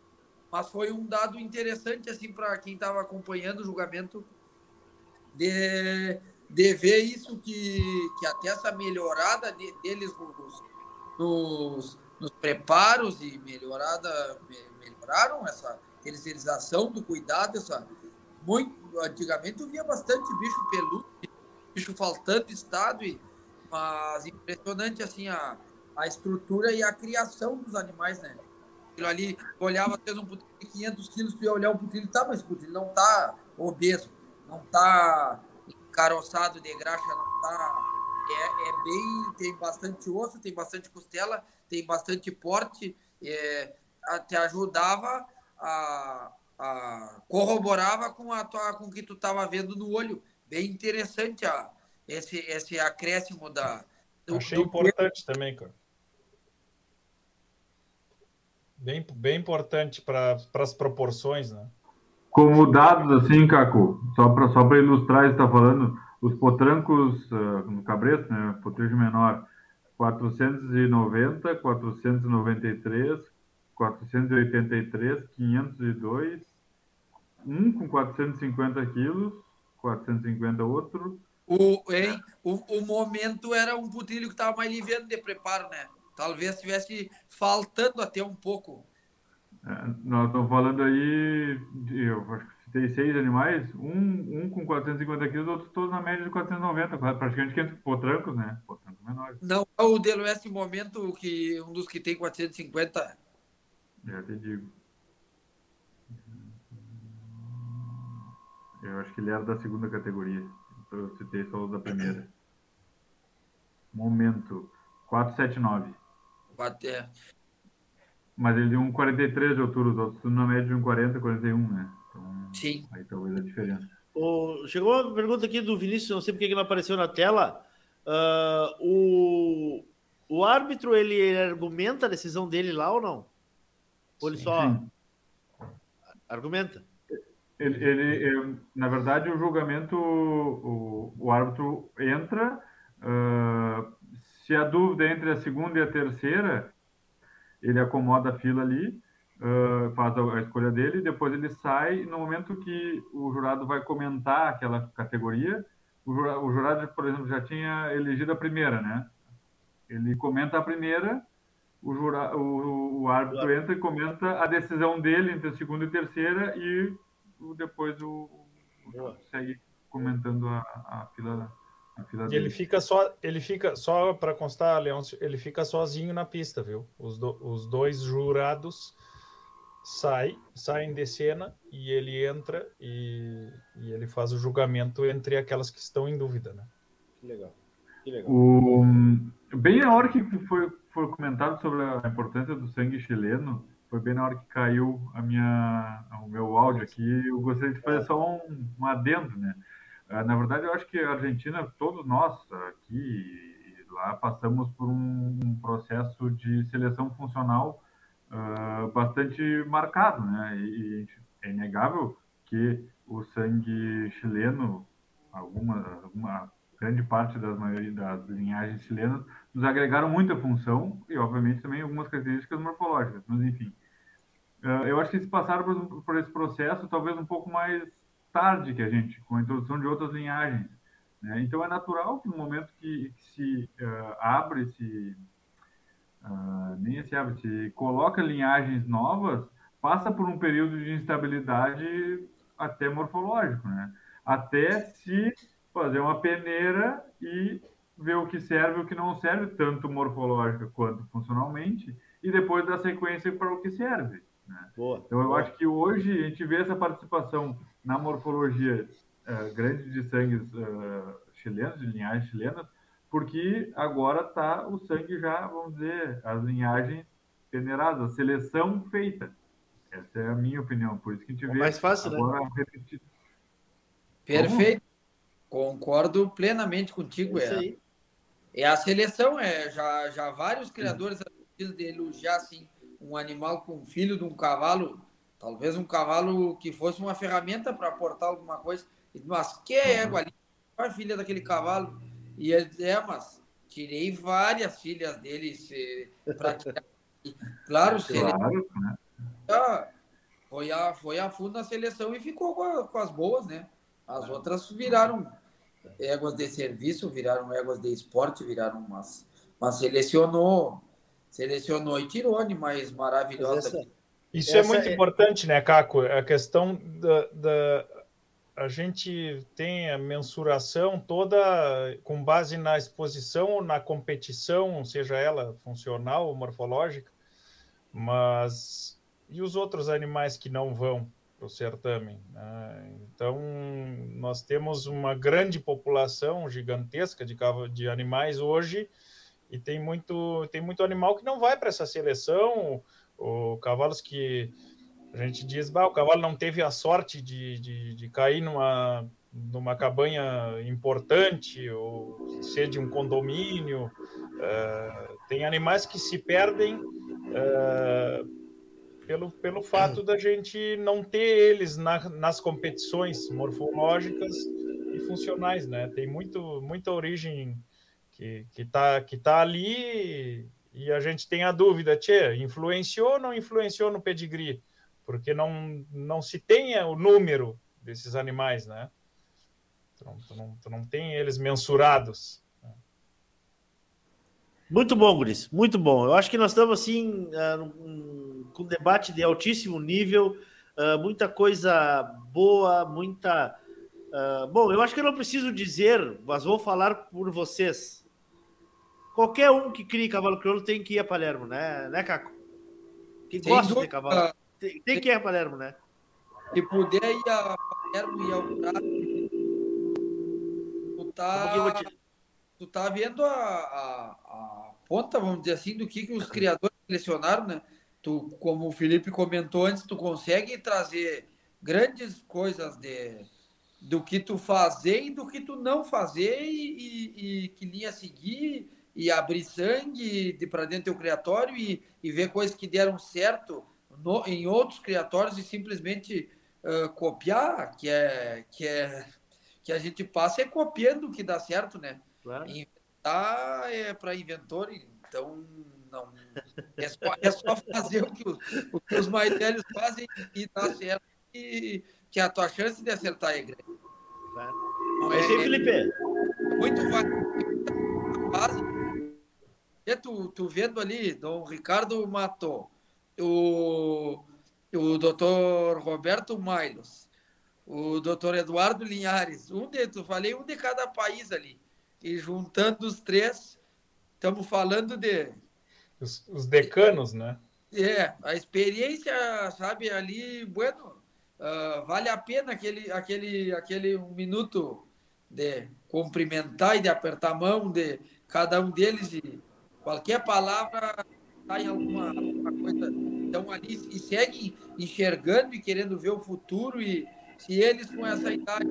mas foi um dado interessante assim para quem estava acompanhando o julgamento de, de ver isso que, que até essa melhorada de, deles nos, nos, nos, preparos e melhorada melhoraram essa terceirização do cuidado essa muito antigamente eu via bastante bicho peludo bicho faltando estado e mas impressionante assim a, a estrutura e a criação dos animais, né? Aquilo ali, olhava, fez um putilho de 500 quilos, tu ia olhar o putilho, tá, mas o putilho não tá obeso, não tá encaroçado de graxa, não tá... É, é bem, tem bastante osso, tem bastante costela, tem bastante porte, é, te ajudava a, a, corroborava com a tua, com o que tu estava vendo no olho. Bem interessante a, esse, esse acréscimo da. Do, Achei do importante também, cara. Bem, bem importante para as proporções, né? Como dados, assim, Caco, só para só ilustrar, está falando, os potrancos uh, no cabresto, né, potrejo menor, 490, 493, 483, 502, um com 450 quilos, 450 outro. O, hein, o, o momento era um putilho que estava mais liviano de preparo, né? Talvez estivesse faltando até um pouco. É, nós estamos falando aí, de, eu acho que citei seis animais, um, um com 450 quilos, outros todos na média de 490, praticamente 500 potrancos, né? Potrancos menores. Não é o Delo esse momento que um dos que tem 450 já te digo. Eu acho que ele era da segunda categoria. Então eu citei só o da primeira. Momento. 479. Bater. Mas ele tem 1,43 de altura, os outros na média de 1,40, 41, né? Então, Sim. Aí talvez a diferença. Oh, chegou uma pergunta aqui do Vinícius, não sei porque que não apareceu na tela. Uh, o, o árbitro, ele argumenta a decisão dele lá ou não? Ou ele só Sim. argumenta? Ele, ele, na verdade, o julgamento, o, o árbitro entra, uh, se a dúvida é entre a segunda e a terceira, ele acomoda a fila ali, uh, faz a, a, escolha dele, depois ele sai. No momento que o jurado vai comentar aquela categoria, o jurado, o jurado por exemplo, já tinha elegido a primeira, né? Ele comenta a primeira o, jura, o, o árbitro entra e comenta a decisão dele entre a segunda e terceira e depois o, o segue comentando a, a a fila ele fica só ele fica só para constar Leôncio ele fica sozinho na pista viu os, do, os dois jurados saem saem de cena e ele entra e, e ele faz o julgamento entre aquelas que estão em dúvida né que legal que legal o, bem na hora que foi foi comentado sobre a importância do sangue chileno, foi bem na hora que caiu a minha, o meu áudio aqui. Eu gostaria de fazer só um, um adendo, né? Ah, na verdade, eu acho que a Argentina, todos nós aqui lá, passamos por um, processo de seleção funcional uh, bastante marcado, né? E, é inegável que o sangue chileno, alguma, alguma grande parte das maioria das linhagens chilenas nos agregaram muita função e, obviamente, também algumas características morfológicas. Mas, enfim, eh, eu acho que eles passaram por, por, esse processo talvez um pouco mais tarde que a gente, com a introdução de outras linhagens. Né? Então, é natural que no momento que, que se uh, abre, se uh, nem se abre, se coloca linhagens novas, passa por um período de instabilidade até morfológico, né? Até se fazer uma peneira e ver o que serve e o que não serve, tanto morfológica quanto funcionalmente, e depois dar sequência para o que serve. Né? Boa, então, eu boa. acho que hoje a gente vê essa participação na morfologia uh, grande de sangues uh, chilenos, de linhagens chilenas, porque agora está o sangue já, vamos dizer, as linhagens peneiradas, a seleção feita. Essa é a minha opinião, por isso que a gente é vê mais fácil, né? agora né? repetido. Perfeito. Concordo plenamente contigo, é. É a seleção, é já, já vários criadores de elogiar assim, um animal com filho de um cavalo, talvez um cavalo que fosse uma ferramenta para aportar alguma coisa, mas que égua ali, a filha daquele cavalo? E ele é, mas tirei várias filhas deles para tirar. Claro, se claro, ele... né? foi, a, foi a fundo na seleção e ficou com, a, com as boas, né? As outras viraram éguas de serviço, viraram éguas de esporte, viraram umas. Mas selecionou, selecionou e tirou animais maravilhosos. Essa, isso é muito é... importante, né, Caco? A questão da, da. A gente tem a mensuração toda com base na exposição, na competição, seja ela funcional ou morfológica, mas e os outros animais que não vão para o certame? Né? Então, nós temos uma grande população gigantesca de, de animais hoje e tem muito, tem muito animal que não vai para essa seleção, ou cavalos que a gente diz, bah, o cavalo não teve a sorte de, de, de cair numa, numa cabanha importante ou ser de um condomínio. Uh, tem animais que se perdem uh, pelo, pelo fato da gente não ter eles na, nas competições morfológicas e funcionais, né? Tem muito, muita origem que, que, tá, que tá ali e a gente tem a dúvida, tchê, influenciou ou não influenciou no pedigree? Porque não, não se tem o número desses animais, né? Tu não, tu não, tu não tem eles mensurados. Muito bom, Guris, muito bom. Eu acho que nós estamos assim uh, com um debate de altíssimo nível, uh, muita coisa boa, muita. Uh, bom, eu acho que eu não preciso dizer, mas vou falar por vocês. Qualquer um que crie cavalo crioulo tem que ir a Palermo, né, né Caco? Que gosta de cavalo. Tem, tem, que ir a Palermo, né? Se puder ir a Palermo e ao tu tá, te... tu tá vendo a, a, a, ponta, vamos dizer assim, do que, que os criadores selecionaram, né? Tu, como o Felipe comentou antes, tu consegue trazer grandes coisas de, do que tu fazer e do que tu não fazer e, e, e que linha seguir e abrir sangue de para dentro do criatório e, e ver coisas que deram certo no, em outros criatórios e simplesmente uh, copiar, que é, que é que a gente passa é copiando o que dá certo, né? Claro. Inventar é para inventor, então não é só, é só fazer o que, os, o que os mais velhos fazem e dá certo e que a tua chance de acertar é grande. Claro. É, é, Felipe. Muito base e tu, tu vendo ali, Dom Ricardo Matou, o, o doutor Roberto Mailos, o doutor Eduardo Linhares, um de, tu falei um de cada país ali. E juntando os três, estamos falando de. Os, os, decanos, né? É, a experiência, sabe, ali, bueno, uh, vale a pena aquele, aquele, aquele um minuto de cumprimentar e de apertar a mão de cada um deles e Qualquer palavra está em alguma, alguma coisa. Então ali e segue enxergando e querendo ver o futuro. E se eles com essa idade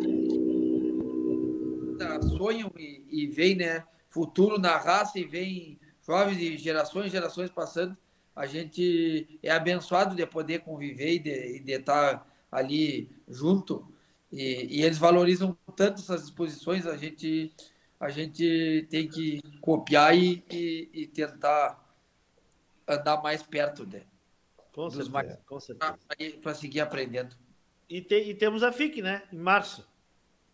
sonham e, e veem né, futuro na raça e veem jovens de gerações gerações passando, a gente é abençoado de poder conviver e de, de estar ali junto. E, e, eles valorizam tanto essas exposições, a gente a gente tem que copiar e, e, e tentar andar mais perto de, com dos certeza, mais com certeza. para seguir aprendendo. E, te, e, temos a FIC, né? Em março.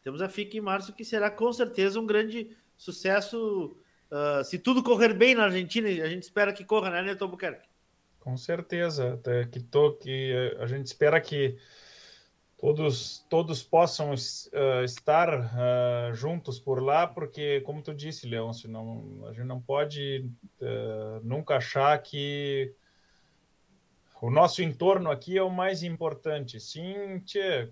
Temos a FIC em março, que será com certeza um grande sucesso. Uh, se tudo correr bem na Argentina, a gente espera que corra, né, Neto Buquerque? Com certeza. Até que, tô, que a gente espera que todos todos possam uh, estar uh, juntos por lá, porque, como tu disse, Leôncio, não, a gente não pode uh, nunca achar que o nosso entorno aqui é o mais importante. Sim, tchê,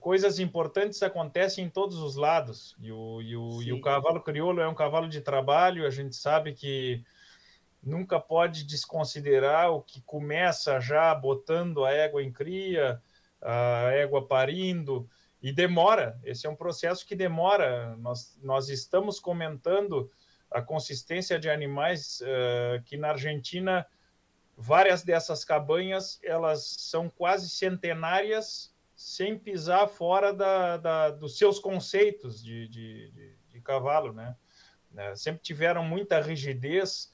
coisas importantes acontecem em todos os lados, e o, e o, e o cavalo crioulo é um cavalo de trabalho, a gente sabe que nunca pode desconsiderar o que começa já botando a égua em cria, a égua parindo, e demora. Esse é um processo que demora. Nós, nós estamos comentando a consistência de animais uh, que na Argentina várias dessas cabanhas elas são quase centenárias sem pisar fora da, da dos seus conceitos de, de, de, de cavalo, né? Uh, sempre tiveram muita rigidez,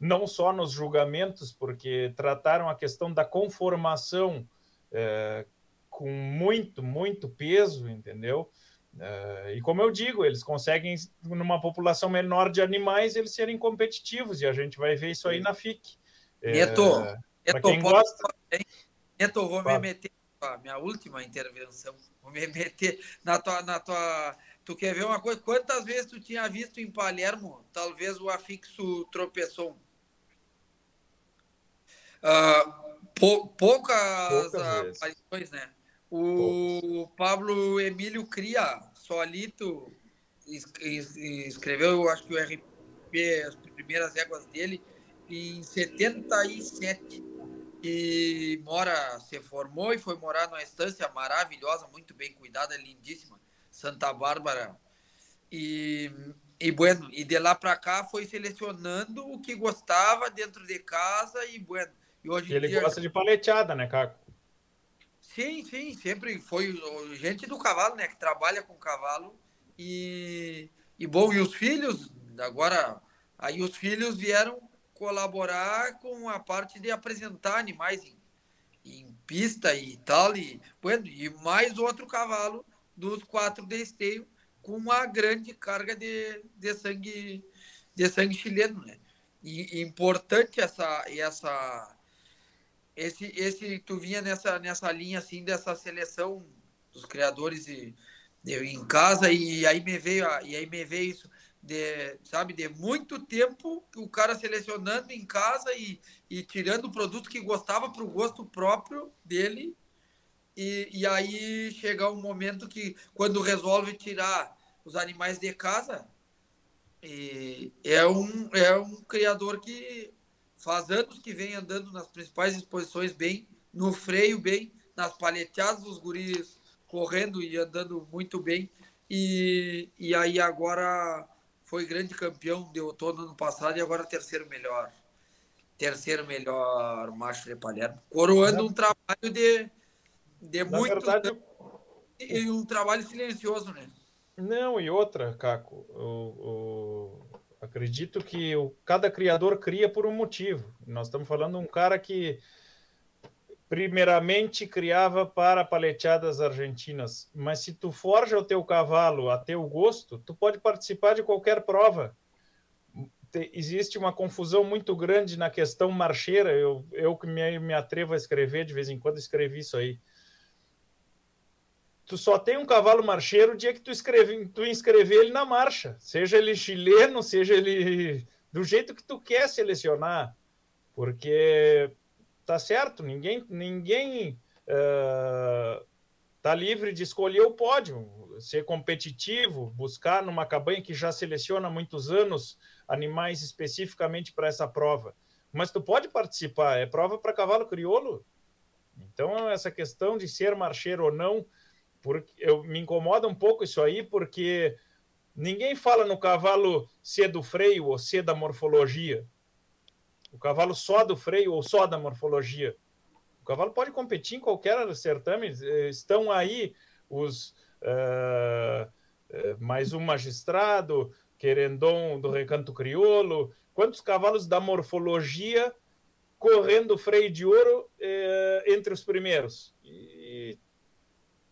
não só nos julgamentos, porque trataram a questão da conformação uh, com muito, muito peso, entendeu? Uh, e como eu digo, eles conseguem, numa população menor de animais, eles serem competitivos, e a gente vai ver isso aí na FIC. Neto, é, Neto, quem gosta... Neto, vou me meter na minha última intervenção, vou me meter na tua, na tua... Tu quer ver uma coisa? Quantas vezes tu tinha visto em Palermo, talvez o afixo tropeçou? Uh, pou, poucas, poucas aparições, né? O. Pablo Emílio Cria, solito, escreveu, eu acho que o RP, as primeiras éguas dele, em 77 e mora, se formou e foi morar numa estância maravilhosa, muito bem cuidada, lindíssima, Santa Bárbara. E, e bueno, e de lá para cá foi selecionando o que gostava dentro de casa e bueno. E hoje ele dia, gosta de paleteada, né, Caco? Sim, sim, sempre foi gente do cavalo, né, que trabalha com cavalo e e bom, e os filhos agora aí os filhos vieram colaborar com a parte de apresentar animais em, em pista e tal, e, bueno, e mais outro cavalo dos quatro de esteio com uma grande carga de, de sangue de sangue chileno, né? E, importante essa essa esse esse tu vinha nessa nessa linha assim dessa seleção dos criadores de em casa e aí me veio e aí me veio isso de, sabe, de muito tempo o cara selecionando em casa e, e tirando o produto que gostava para o gosto próprio dele. E, e aí chegar um momento que, quando resolve tirar os animais de casa, e é, um, é um criador que faz anos que vem andando nas principais exposições bem, no freio bem, nas paleteadas dos guris correndo e andando muito bem. E, e aí agora foi grande campeão de outono ano passado e agora terceiro melhor. Terceiro melhor macho de Palermo. Coroando um trabalho de, de muito verdade, e um trabalho silencioso, né? Não, e outra, Caco, o, o, acredito que o, cada criador cria por um motivo. Nós estamos falando de um cara que primeiramente criava para paleteadas argentinas, mas se tu forja o teu cavalo a teu gosto, tu pode participar de qualquer prova. existe uma confusão muito grande na questão marcheira, eu, eu que me, me atrevo a escrever, de vez em quando escrevi isso aí. Tu só tem um cavalo marcheiro o dia que tu, escreve, tu inscrever ele na marcha, seja ele chileno, seja ele do jeito que tu quer selecionar, porque tá certo, ninguém ninguém uh, tá livre de escolher o pódio, ser competitivo, buscar numa cabanha que já seleciona há muitos anos animais especificamente para essa prova. Mas tu pode participar, é prova para cavalo crioulo. Então essa questão de ser marcheiro ou não, porque eu me incomoda um pouco isso aí, porque ninguém fala no cavalo ser do freio ou ser da morfologia. O cavalo só do freio ou só da morfologia. O cavalo pode competir em qualquer certame. Eh, estão aí os uh, mais um magistrado, querendon do recanto crioulo. Quantos cavalos da morfologia correndo freio de ouro entre os primeiros?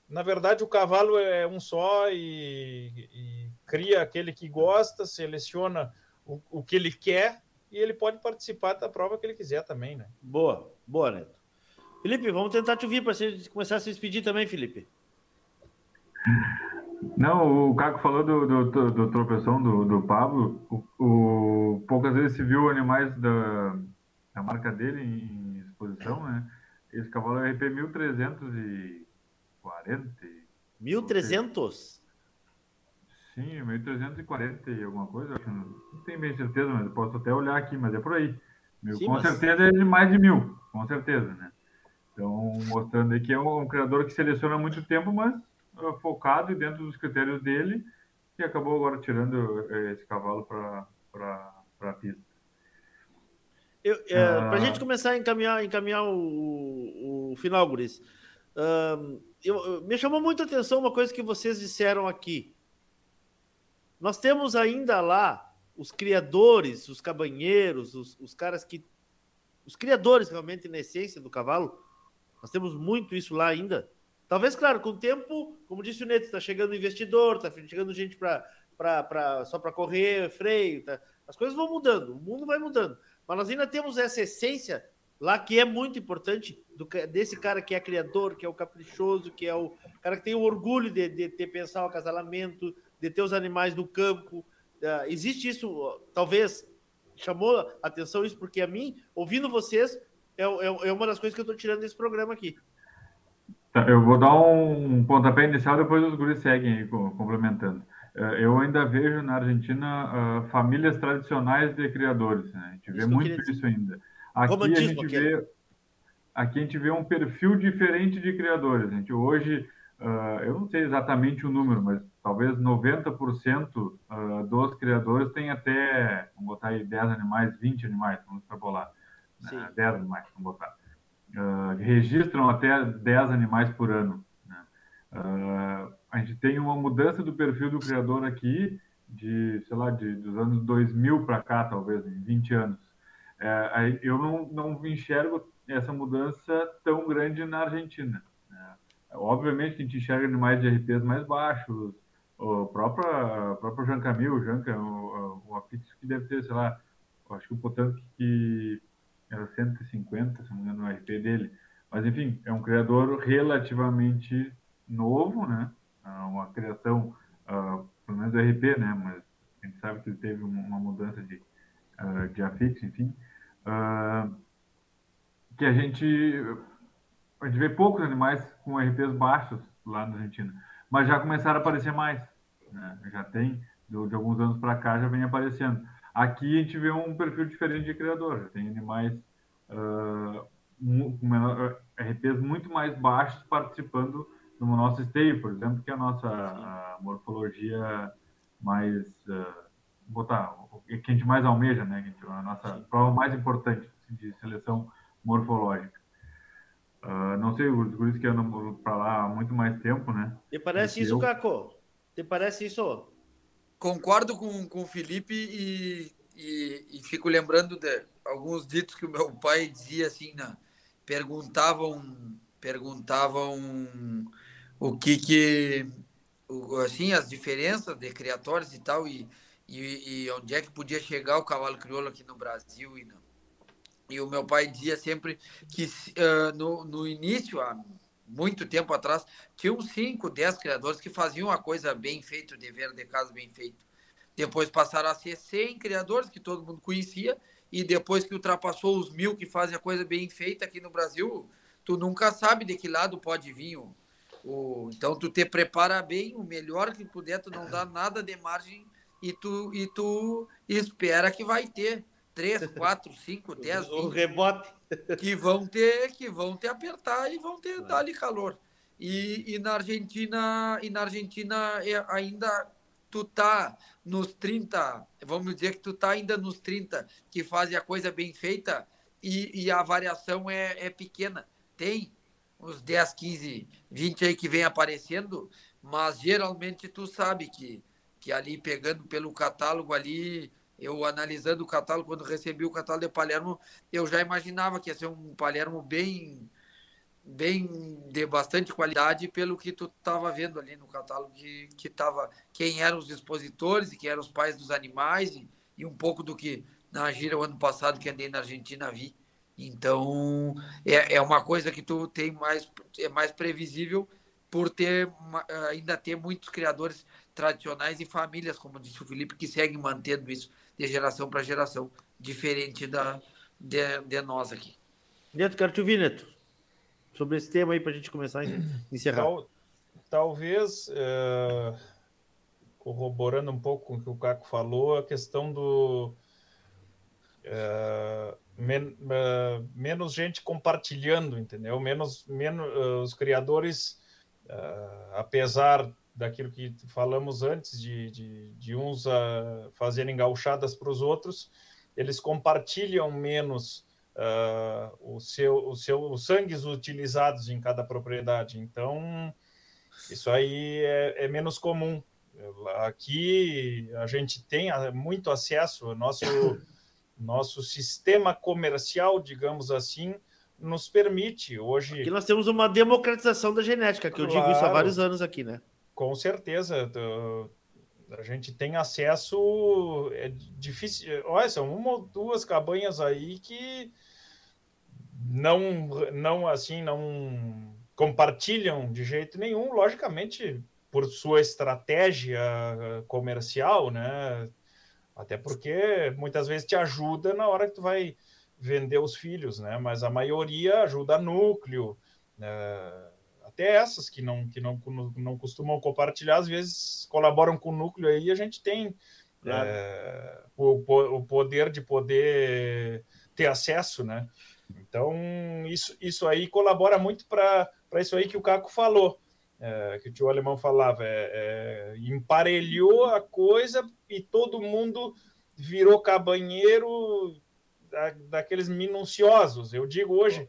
E, na verdade, o cavalo é um só e, e cria aquele que gosta, seleciona o, o que ele quer e ele pode participar da prova que ele quiser também, né? Boa, boa, Neto. Felipe, vamos tentar te ouvir para começar a se despedir também, Felipe. Não, o Caco falou do, do, do, do tropeção do, do Pablo. O, o, poucas vezes se viu animais da, da marca dele em exposição, né? Esse cavalo é RP 1340. 1300? Sim, 1340 e alguma coisa, acho, não tenho bem certeza, mas posso até olhar aqui, mas é por aí. Mil, Sim, com mas... certeza é de mais de mil, com certeza, né? Então, mostrando aí que é um, um criador que seleciona muito tempo, mas uh, focado e dentro dos critérios dele, e acabou agora tirando uh, esse cavalo para a pista. Eu, é, ah. Para a gente começar a encaminhar, encaminhar o, o final, Guris, uh, eu, me chamou muita atenção uma coisa que vocês disseram aqui. Nós temos ainda lá os criadores, os cabanheiros, os, os caras que. Os criadores realmente na essência do cavalo. Nós temos muito isso lá ainda. Talvez, claro, com o tempo, como disse o Neto, está chegando investidor, está chegando gente para só para correr, freio, tá? as coisas vão mudando, o mundo vai mudando. Mas nós ainda temos essa essência lá que é muito importante do, desse cara que é criador, que é o caprichoso, que é o cara que tem o orgulho de, de ter pensar o acasalamento, de ter os animais no campo. Uh, existe isso, talvez chamou atenção isso, porque a mim, ouvindo vocês, é, é, é uma das coisas que eu estou tirando desse programa aqui. Tá, eu vou dar um pontapé inicial, depois os guris seguem aí, complementando. É, eu ainda vejo na Argentina uh, famílias tradicionais de criadores. Né? A gente vê muito isso ainda. Aqui a gente vê, aqui a gente vê um perfil diferente de criadores. A gente hoje, uh, eu não sei exatamente o número, mas talvez 90% uh, dos criadores têm até, vamos botar aí 10 animais, 20 animais, vamos extrapolar. Né? 10 animais, vamos botar. Uh, registram até 10 animais por ano. Né? A gente tem uma mudança do perfil do criador aqui, de, sei lá, de, dos anos 2000 para cá, talvez, em 20 anos. Uh, eu não, não enxergo essa mudança tão grande na Argentina. Né? Obviamente a gente enxerga animais de RPs mais baixos, o próprio, o próprio Jancamil, o Janca, o, o Afix, que deve ter, sei lá, acho que o Potanque que era 150, se não me engano, no RP dele. Mas, enfim, é um criador relativamente novo, né? É uma criação, uh, pelo menos do RP, né? Mas a gente sabe que ele teve uma mudança de, uh, de afix, enfim. Uh, que a gente, a gente vê poucos animais com RPs baixos lá na Argentina, mas já começaram a aparecer mais. Né? Já tem, de, de alguns anos para cá, já vem aparecendo. Aqui a gente vê um perfil diferente de criador. Tem animais uh, com menor, RPs muito mais baixos participando do nosso esteio, por exemplo, que é a nossa a morfologia mais uh, botar que a gente mais almeja, né? A nossa Sim. prova mais importante de seleção morfológica. Uh, não sei, os guris que andam para lá há muito mais tempo, né? Te parece isso, eu... Caco? Te parece isso? concordo com, com o Felipe e, e, e, fico lembrando de alguns ditos que o meu pai dizia assim, né? perguntavam perguntavam o que que assim as diferenças de criatórios e tal e, e, e, onde é que podia chegar o cavalo crioulo aqui no Brasil e não. E o meu pai dizia sempre que uh, no, no início, há muito tempo atrás, tinham 5, 10 criadores que faziam a coisa bem feita, o dever de casa bem feito. Depois passaram a ser 100 criadores que todo mundo conhecia, e depois que ultrapassou os mil que fazem a coisa bem feita aqui no Brasil, tu nunca sabe de que lado pode vir o, o, então tu te prepara bem, o melhor que puder, tu não dá nada de margem e tu, e tu espera que vai ter três, quatro, cinco, dez, o rebote que vão ter que vão te apertar e vão ter dar-lhe calor. E, e na Argentina e na Argentina é, ainda tu tá nos 30, vamos dizer que tu tá ainda nos 30 que fazem a coisa bem feita e, e a variação é, é pequena. Tem uns 10, 15, 20 aí que vem aparecendo, mas geralmente tu sabe que, que ali pegando pelo catálogo ali eu analisando o catálogo, quando recebi o catálogo de Palermo, eu já imaginava que ia ser um Palermo bem, bem de bastante qualidade pelo que tu estava vendo ali no catálogo, que, que tava, quem eram os expositores e quem eram os pais dos animais e, e um pouco do que na gira o ano passado que andei na Argentina vi. Então, é, é uma coisa que tu tem mais, é mais previsível por ter ainda ter muitos criadores tradicionais e famílias, como disse o Felipe, que seguem mantendo isso de geração para geração, diferente da, de, de, nós aqui. Neto, quero te ouvir, Neto, sobre esse tema aí para a gente começar a encerrar. Tal, talvez, é, corroborando um pouco com o que o Caco falou, a questão do. É, men, é, menos gente compartilhando, entendeu? Menos, menos os criadores, apesar daquilo que falamos antes, de, de, de uns uh, fazerem gauchadas para os outros, eles compartilham menos uh, o seu, o seu, os sangues utilizados em cada propriedade. Então, isso aí é, é menos comum. Aqui a gente tem muito acesso, nosso, nosso sistema comercial, digamos assim, nos permite hoje. Aqui nós temos uma democratização da genética, que claro. eu digo isso há vários anos aqui, né? Com certeza. A gente tem acesso. É difícil. Olha, são uma ou duas cabanhas aí que não, não assim, não compartilham de jeito nenhum, logicamente, por sua estratégia comercial, né? Até porque muitas vezes te ajuda na hora que tu vai vender os filhos, né? Mas a maioria ajuda núcleo, né? Até essas que não, que não, não costumam compartilhar, às vezes colaboram com o núcleo aí, a gente tem claro. é, o, o poder de poder ter acesso, né? Então, isso, isso aí colabora muito para isso aí que o Caco falou, é, que o tio alemão falava, é, é, emparelhou a coisa e todo mundo virou cabanheiro da, daqueles minuciosos. Eu digo hoje,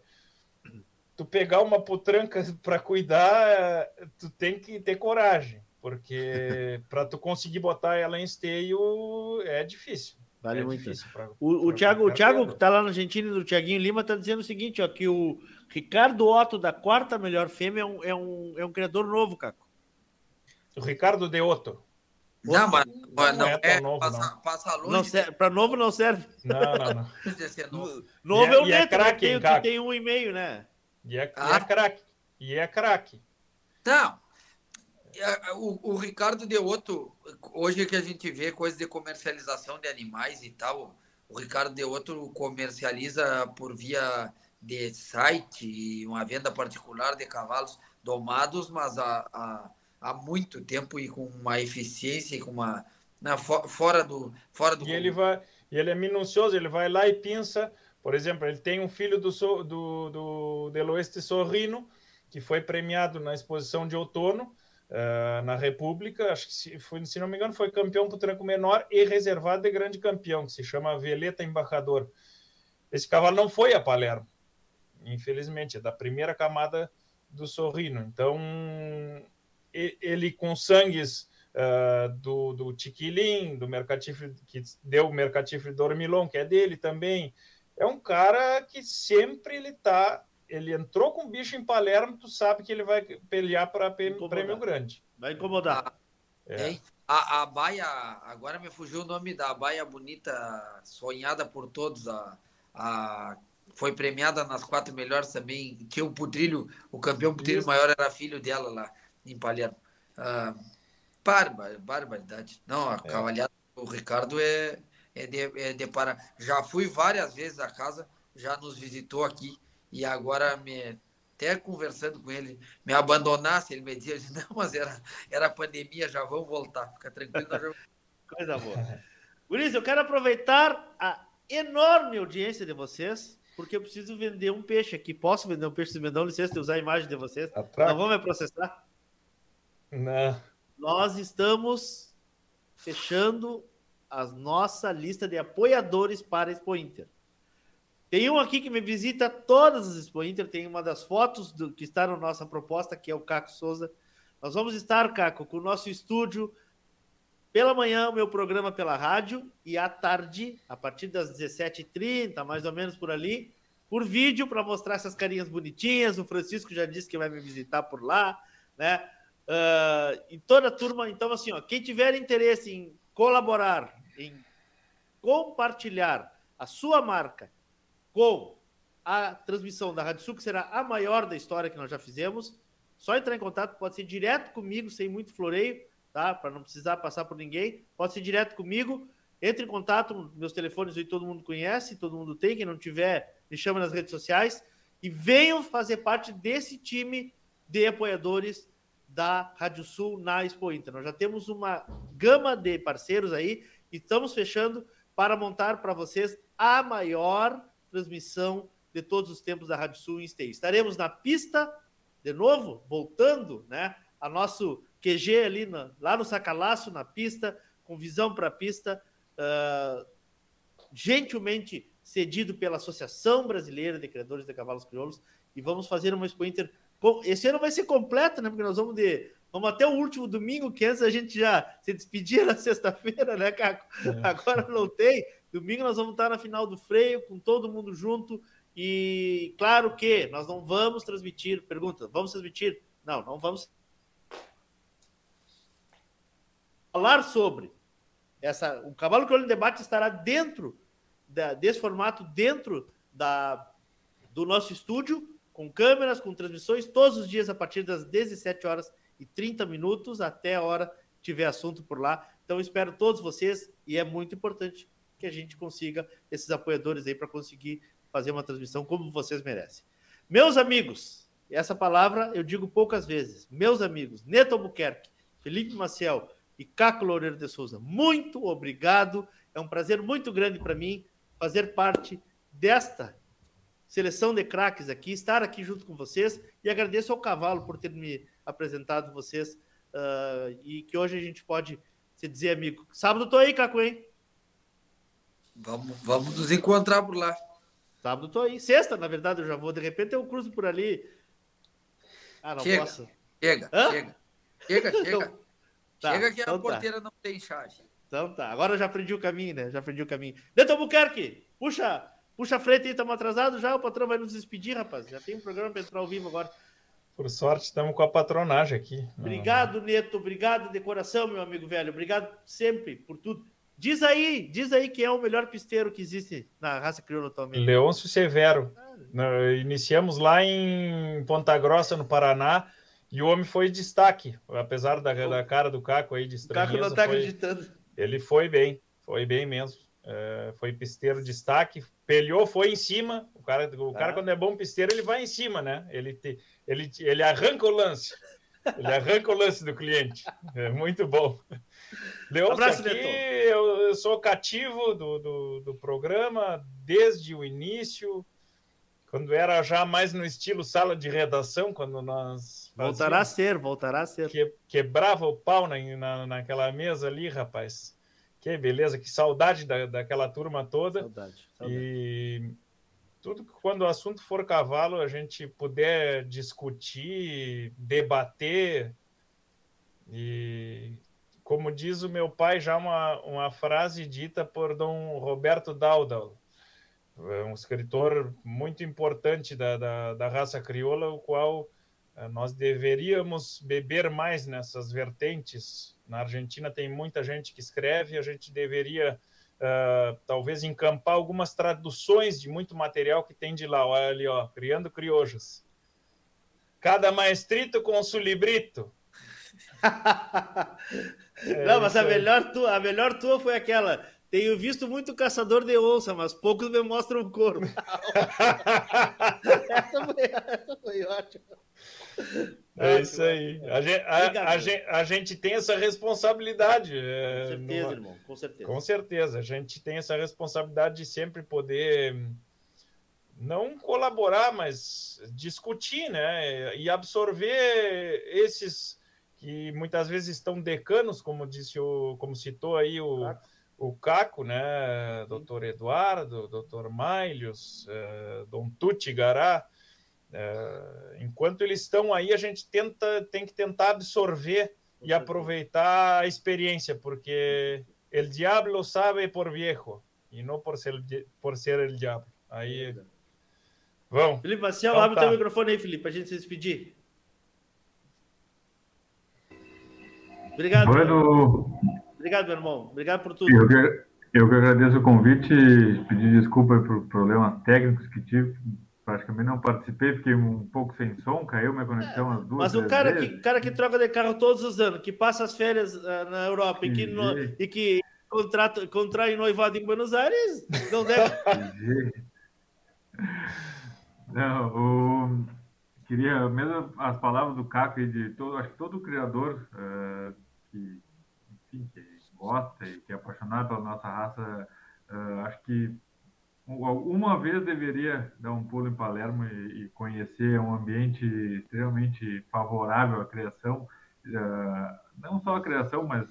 tu pegar uma potranca para cuidar, tu tem que ter coragem, porque para tu conseguir botar ela em esteio é difícil. Vale é muito. Pra, o, pra, o Thiago, o Thiago que está lá na Argentina, do Thiaguinho Lima, está dizendo o seguinte, ó, que o Ricardo Otto da quarta melhor fêmea é um, é um, é um criador novo, Caco. O Ricardo de Otto. Não, mas não, não é, é novo, passa, não. passa longe. Para novo não serve. Não, não, não. novo. novo é, é o Neto, é craque, que, tem, que tem um e meio, né? E é, ah. é craque. E é craque. Não. É, o, o Ricardo de Outro, hoje que a gente vê coisa de comercialização de animais e tal, o Ricardo de Outro comercializa por via de site, uma venda particular de cavalos domados, mas há, há, há muito tempo e com uma eficiência e com uma. Né, fora do. Fora do e ele vai. ele é minucioso, ele vai lá e pensa por exemplo, ele tem um filho do, do, do Deloeste Sorrino, que foi premiado na exposição de outono uh, na República, acho que se, foi, se não me engano foi campeão por tranco menor e reservado de grande campeão, que se chama Veleta Embarcador. Esse cavalo não foi a Palermo, infelizmente, é da primeira camada do Sorrino. Então, ele com sangues uh, do, do Tiquilin, do Mercatifre, que deu o Mercatifre Dormilon, que é dele também, é um cara que sempre ele tá. Ele entrou com o bicho em Palermo, tu sabe que ele vai pelear para prêmio grande. Vai incomodar. É. A, a baia, agora me fugiu o nome da baia bonita, sonhada por todos, a, a foi premiada nas quatro melhores também. Tinha o Putrilho, o campeão Putrilho Isso. maior era filho dela lá em Palermo. Ah, barba, barbaridade. Não, a é. cavalhada do Ricardo é, é de, é de para. Já fui várias vezes à casa, já nos visitou aqui e agora me até conversando com ele, me abandonasse, ele me dizia, não, mas era, era pandemia, já vão voltar, fica tranquilo. Já... Coisa boa. Luiz, eu quero aproveitar a enorme audiência de vocês, porque eu preciso vender um peixe aqui. Posso vender um peixe? Se me dão licença de usar a imagem de vocês? Atrás. Não vão me processar? Não. Nós estamos fechando a nossa lista de apoiadores para Expo Inter. Tem um aqui que me visita todas as Expo Inter, tem uma das fotos do, que está na nossa proposta, que é o Caco Souza. Nós vamos estar, Caco, com o nosso estúdio pela manhã, o meu programa pela rádio, e à tarde, a partir das 17h30, mais ou menos por ali, por vídeo, para mostrar essas carinhas bonitinhas. O Francisco já disse que vai me visitar por lá, né? Uh, e toda a turma, então, assim, ó, quem tiver interesse em colaborar, em compartilhar a sua marca com a transmissão da Rádio Sul, que será a maior da história que nós já fizemos, só entrar em contato, pode ser direto comigo, sem muito floreio, tá? Para não precisar passar por ninguém, pode ser direto comigo. Entre em contato, meus telefones aí todo mundo conhece, todo mundo tem. Quem não tiver, me chama nas redes sociais e venham fazer parte desse time de apoiadores da Rádio Sul na Expo Inter. Nós já temos uma gama de parceiros aí e estamos fechando para montar para vocês a maior transmissão de todos os tempos da Rádio Sul em. Estaremos na pista, de novo, voltando, né? A nosso QG ali na, lá no Sacalaço, na pista, com visão para a pista, uh, gentilmente cedido pela Associação Brasileira de Criadores de Cavalos Crioulos, e vamos fazer uma Expo Inter esse ano vai ser completo, né? Porque nós vamos de. Vamos até o último domingo, que antes a gente já se despedia na sexta-feira, né, Caco? É. Agora não tem. Domingo nós vamos estar na final do freio, com todo mundo junto. E claro que nós não vamos transmitir. Pergunta: vamos transmitir? Não, não vamos. Falar sobre essa. O Cavalo em Debate estará dentro da, desse formato, dentro da, do nosso estúdio com câmeras, com transmissões, todos os dias a partir das 17 horas e 30 minutos, até a hora tiver assunto por lá. Então, espero todos vocês e é muito importante que a gente consiga esses apoiadores aí para conseguir fazer uma transmissão como vocês merecem. Meus amigos, essa palavra eu digo poucas vezes. Meus amigos, Neto Albuquerque, Felipe Maciel e Caco Loureiro de Souza, muito obrigado. É um prazer muito grande para mim fazer parte desta seleção de craques aqui, estar aqui junto com vocês e agradeço ao Cavalo por ter me apresentado vocês uh, e que hoje a gente pode se dizer amigo. Sábado tô aí, Caco, hein? Vamos, vamos nos encontrar por lá. Sábado tô aí. Sexta, na verdade, eu já vou. De repente eu cruzo por ali. Ah, não chega, posso. Chega, Hã? chega. Chega, chega. Então, tá, chega que então a porteira tá. não tem chave. Então tá. Agora eu já aprendi o caminho, né? Já aprendi o caminho. Neto Albuquerque, puxa, puxa a frente aí, estamos atrasados já. O patrão vai nos despedir, rapaz. Já tem um programa para entrar ao vivo agora. Por sorte, estamos com a patronagem aqui. Obrigado, Neto. Obrigado de coração, meu amigo velho. Obrigado sempre por tudo. Diz aí, diz aí quem é o melhor pisteiro que existe na raça crioula atualmente. Leôncio Severo. Ah. Iniciamos lá em Ponta Grossa, no Paraná, e o homem foi destaque, apesar da, da cara do Caco aí de estranheza. O Caco não tá foi... acreditando. Ele foi bem, foi bem mesmo. É, foi pisteiro destaque, pelhou, foi em cima. O cara, o cara, ah. quando é bom pisteiro, ele vai em cima, né? Ele, te, ele, ele arranca o lance. Ele arranca o lance do cliente. É muito bom. Leôncio, Abraço, aqui eu, eu, sou cativo do, do, do, programa desde o início, quando era já mais no estilo sala de redação, quando nós. Voltará a ser, voltará a ser. Que, quebrava o pau na, na, naquela mesa ali, rapaz. Que beleza, que saudade da, daquela turma toda. Saudade, saudade. E tudo que quando o assunto for cavalo, a gente puder discutir, debater e como diz o meu pai, já uma, uma frase dita por Dom Roberto Dowdall, é um escritor muito importante da, da, da raça crioula, o qual nós deveríamos beber mais nessas vertentes. Na Argentina tem muita gente que escreve, a gente deveria uh, talvez encampar algumas traduções de muito material que tem de lá. Olha ali, ó, Criando Criojos. Cada maestrito com su librito. É, não, mas a melhor, tua, a melhor tua foi aquela. Tenho visto muito caçador de onça, mas poucos me mostram o corpo. essa, foi, essa foi ótima. É isso aí. A gente, a, a, gente, a gente, tem essa responsabilidade. É, com certeza, numa... irmão. Com certeza. Com certeza. A gente tem essa responsabilidade de sempre poder não colaborar, mas discutir, né? E absorver esses que muitas vezes estão decanos, como disse o, como citou aí o, o Caco, né, doutor Eduardo, doutor Mailhos, uh, Dom Tuti Gará, uh, enquanto eles estão aí, a gente tenta, tem que tentar absorver e aproveitar a experiência, porque el diablo sabe por viejo e não por ser, por ser el diablo. Aí, vamos. Felipe Marcial, então, abre o tá. teu microfone aí, Felipe, para a gente se despedir. Obrigado. Bueno, Obrigado, meu irmão. Obrigado por tudo. Eu que, eu que agradeço o convite, pedir desculpa por problemas técnicos que tive. Praticamente não participei, fiquei um pouco sem som, caiu minha conexão é, as duas Mas o cara que, cara que troca de carro todos os anos, que passa as férias uh, na Europa e que, no, e que contrata, contrai noivado em Buenos Aires, não deve. não, o, queria, mesmo as palavras do Caco e de todo, acho que todo criador uh, que, enfim, que gosta e que é apaixonado pela nossa raça, uh, acho que uma vez deveria dar um pulo em Palermo e, e conhecer um ambiente extremamente favorável à criação, uh, não só à criação, mas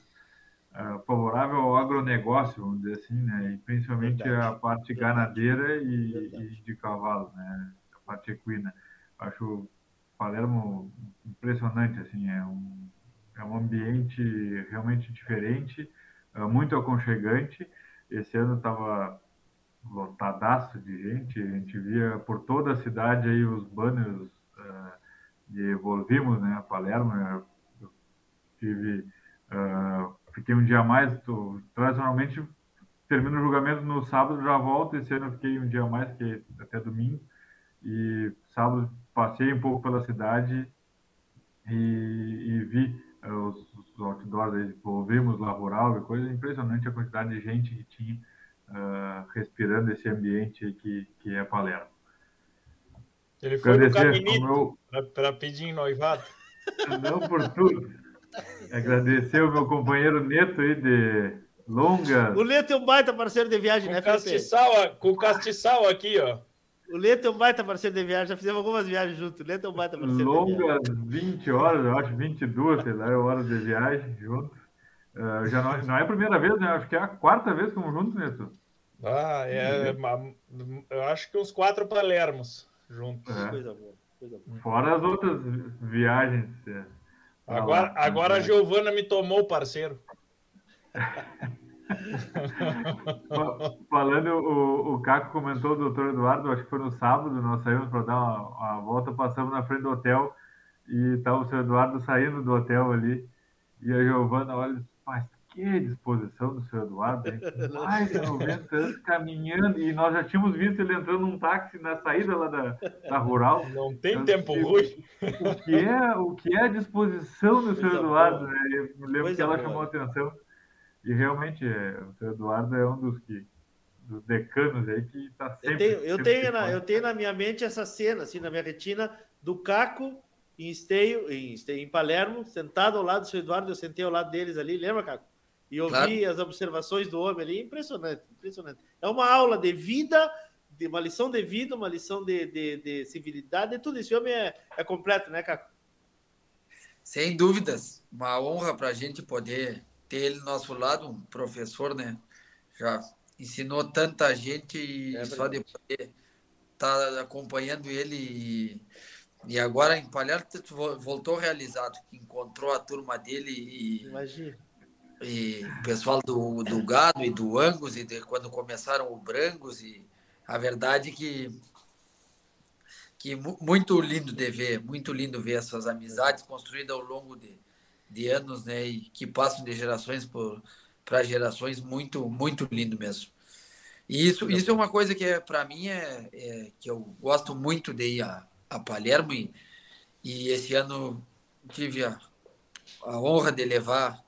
uh, favorável ao agronegócio, vamos dizer assim, né? E principalmente Verdade. a parte ganadeira e, e, de cavalo, né? A parte equina. Acho Palermo impressionante, assim, é um é um ambiente realmente diferente, é muito aconchegante. Esse ano estava lotadaço de gente, a gente via por toda a cidade aí os banners uh, de Volvimos, né, Palermo. Eu tive, uh, fiquei um dia a mais, tô, tradicionalmente termino o julgamento no sábado, já volto. Esse ano eu fiquei um dia a mais, que até domingo. E sábado passei um pouco pela cidade e, e vi os, os outdoors aí, ouvimos Laboral e coisa, impressionante a quantidade de gente que tinha uh, respirando esse ambiente que, que é Palermo. Ele foi no caminito meu... para pedir noivado. Não por tudo. Agradecer o meu companheiro Neto aí de longa. O Neto é um baita parceiro de viagem, com né, castiçal, Com castiçal aqui, ó. O Neto é um baita parceiro de viagem, já fizemos algumas viagens juntos. O Neto é um baita parceiro Longas 20 horas, eu acho 22, sei lá, horas de viagem juntos. Uh, já não, não, é a primeira vez, né? Acho que é a quarta vez que estamos juntos, Neto. Ah, é. Eu acho que uns quatro Palermos juntos. É. Coisa boa, coisa boa. Fora as outras viagens. É. Agora, agora a Giovana me tomou parceiro. Falando, o, o Caco comentou, o doutor Eduardo, acho que foi no sábado, nós saímos para dar uma, uma, volta, passamos na frente do hotel e estava o seu Eduardo saindo do hotel ali. E a Giovana olha, mas que disposição do seu Eduardo, hein? mais de 90 anos caminhando, e nós já tínhamos visto ele entrando num táxi na saída lá da, da rural. Não tem então, tempo ruim. O que é, o que é a disposição do seu Eduardo, né? Eu lembro Coisa que ela boa. chamou a atenção. E realmente, é, o seu Eduardo é um dos que dos decanos aí que está sempre. Eu tenho, eu, sempre tenho na, eu tenho na minha mente essa cena, assim, na minha retina, do Caco em Esteio, em, Esteio, em Palermo, sentado ao lado do seu Eduardo, eu sentei ao lado deles ali, lembra, Caco? E ouvi claro. as observações do homem ali, impressionante, impressionante. É uma aula de vida, de uma lição de vida, uma lição de, de, de civilidade, tudo isso. O homem é, é completo, né, Caco? Sem dúvidas, uma honra para a gente poder ter ele do nosso lado, um professor, né? Já ensinou tanta gente e é só de poder estar tá acompanhando ele e, e agora em Palhares voltou realizado, encontrou a turma dele e, Imagina. e o pessoal do, do gado e do Angus e de, quando começaram o Brangos e a verdade que que muito lindo de ver, muito lindo ver essas amizades construídas ao longo de, de anos, né? E que passam de gerações para gerações, muito, muito lindo mesmo. E isso, isso é uma coisa que é, para mim é, é, que eu gosto muito de ir a, a Palermo e, e esse ano tive a, a honra de levar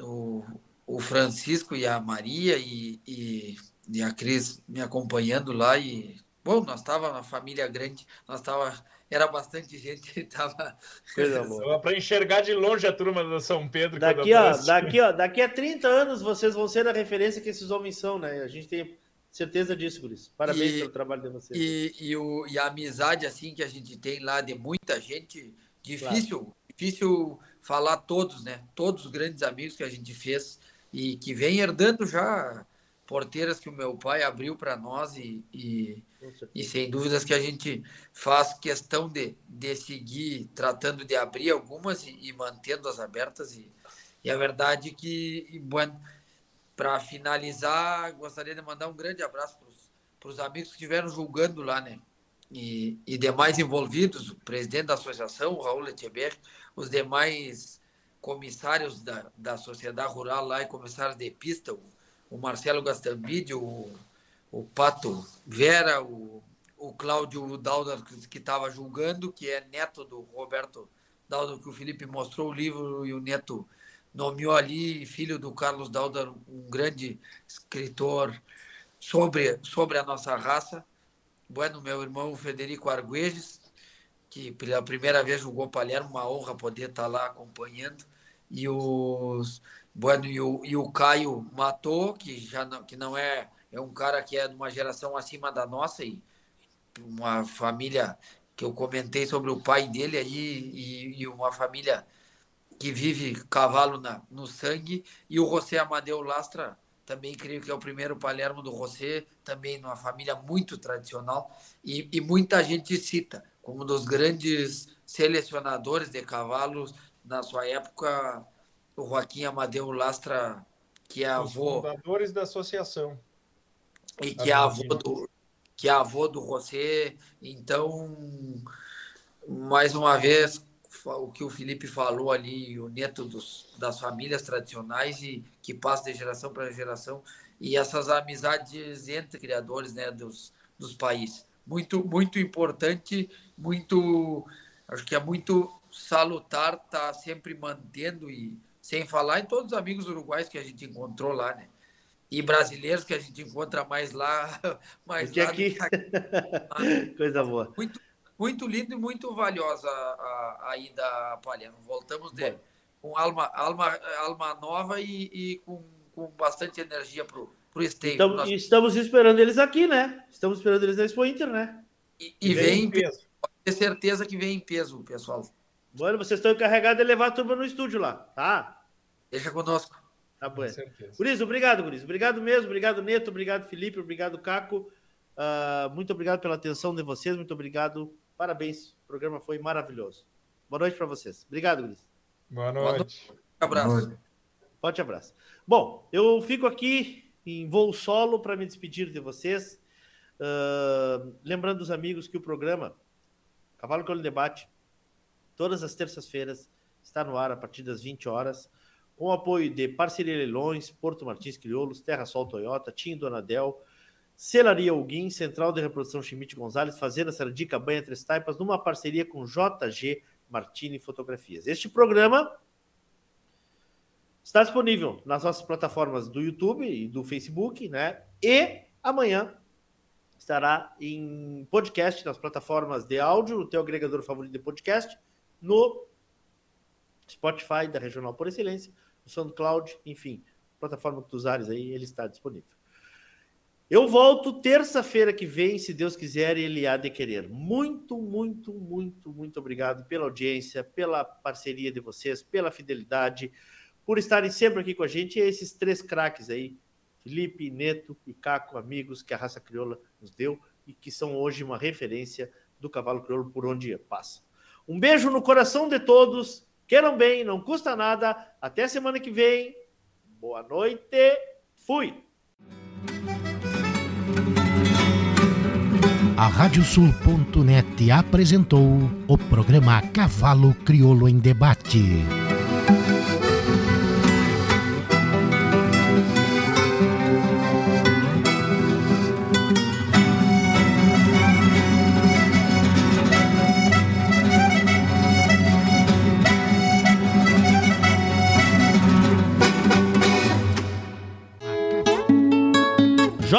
o, o Francisco e a Maria e, e, e a Cris me acompanhando lá e bom, nós estava uma família grande, nós estava era bastante gente, tava para enxergar de longe a turma do São Pedro. Daqui, ó, daqui, ó, daqui a 30 anos vocês vão ser a referência que esses homens são, né? A gente tem certeza disso, Guris. Parabéns e, pelo trabalho de vocês. E, e, o, e a amizade assim que a gente tem lá de muita gente, difícil, claro. difícil falar todos, né? Todos os grandes amigos que a gente fez e que vem herdando já porteiras que o meu pai abriu para nós e, e, e, sem dúvidas que a gente faz questão de, de seguir tratando de abrir algumas e, e mantendo-as abertas. E, e a verdade que, bueno, para finalizar, gostaria de mandar um grande abraço para os amigos que estiveram julgando lá, né? E, e demais envolvidos, o presidente da associação, o Raul os demais comissários da, da sociedade rural lá e comissários de pista, o o Marcelo Gastambide, o, o Pato Vera, o, o Cláudio Dauda, que estava julgando, que é neto do Roberto Dauda, que o Felipe mostrou o livro e o neto nomeou ali, filho do Carlos Dauda, um grande escritor sobre, sobre a nossa raça. Bueno, meu irmão Federico Argueges, que pela primeira vez jogou Palermo, uma honra poder estar lá acompanhando. E os Bueno, e o, e o Caio matou, que já não, que não é, é um cara que é de uma geração acima da nossa e uma família que eu comentei sobre o pai dele aí e, e uma família que vive cavalo na, no sangue. E o José Amadeu Lastra também creio que é o primeiro Palermo do José, também numa família muito tradicional e, e muita gente cita como um dos grandes selecionadores de cavalos na sua época o Joaquim Amadeu Lastra, que é Os avô. fundadores da associação. E que é avô do, que é avô do José. Então, mais uma vez, o que o Felipe falou ali, o neto dos, das famílias tradicionais e que passa de geração para geração, e essas amizades entre criadores né, dos, dos países. Muito, muito importante, muito, acho que é muito salutar estar tá sempre mantendo e sem falar em todos os amigos uruguais que a gente encontrou lá, né? e brasileiros que a gente encontra mais lá, mais lá aqui. Coisa boa. Muito, muito lindo e muito valiosa a, a ida a Palhano. Voltamos de, com alma, alma, alma nova e, e com, com bastante energia para o esteio. Então, Nós... Estamos esperando eles aqui, né? Estamos esperando eles na Expo Inter, né? E, e vem em peso. Pode ter certeza que vem em peso, pessoal. Bueno, vocês estão encarregados de levar a turma no estúdio lá, tá? Deixa conosco. Tá bom. Guriz, obrigado, Guriz. Obrigado mesmo. Obrigado, Neto. Obrigado, Felipe. Obrigado, Caco. Uh, muito obrigado pela atenção de vocês. Muito obrigado. Parabéns. O programa foi maravilhoso. Boa noite para vocês. Obrigado, Guriz. Boa noite. Um abraço. Forte abraço. Bom, eu fico aqui em voo solo para me despedir de vocês. Uh, lembrando os amigos que o programa Cavalo Colo Debate, todas as terças-feiras, está no ar a partir das 20 horas com o apoio de Parceria Leilões, Porto Martins Crioulos, Terra Sol Toyota, Tim Donadel, Celaria Alguim, Central de Reprodução Schmidt Gonzalez, Fazenda Sardica, Banha Três Taipas, numa parceria com JG Martini Fotografias. Este programa está disponível nas nossas plataformas do YouTube e do Facebook, né? E amanhã estará em podcast nas plataformas de áudio, no teu agregador favorito de podcast, no Spotify da Regional por Excelência, SoundCloud, enfim, plataforma que tu usares aí, ele está disponível. Eu volto terça-feira que vem, se Deus quiser e Ele há de querer. Muito, muito, muito, muito obrigado pela audiência, pela parceria de vocês, pela fidelidade, por estarem sempre aqui com a gente. E esses três craques aí, Felipe, Neto e Caco, amigos que a raça crioula nos deu e que são hoje uma referência do cavalo crioulo por onde passa. Um beijo no coração de todos Queiram bem, não custa nada. Até semana que vem. Boa noite. Fui. A Radiosul.net apresentou o programa Cavalo Crioulo em Debate.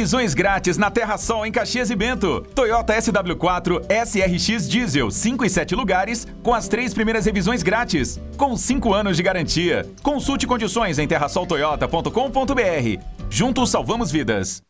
Revisões grátis na Terra Sol em Caxias e Bento. Toyota SW4 SRX Diesel 5 e 7 lugares com as três primeiras revisões grátis, com 5 anos de garantia. Consulte condições em terrasoltoyota.com.br. Juntos salvamos vidas.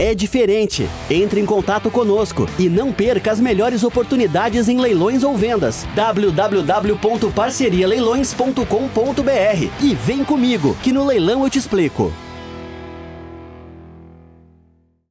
é diferente. Entre em contato conosco e não perca as melhores oportunidades em leilões ou vendas. www.parcerialeilões.com.br e vem comigo que no leilão eu te explico.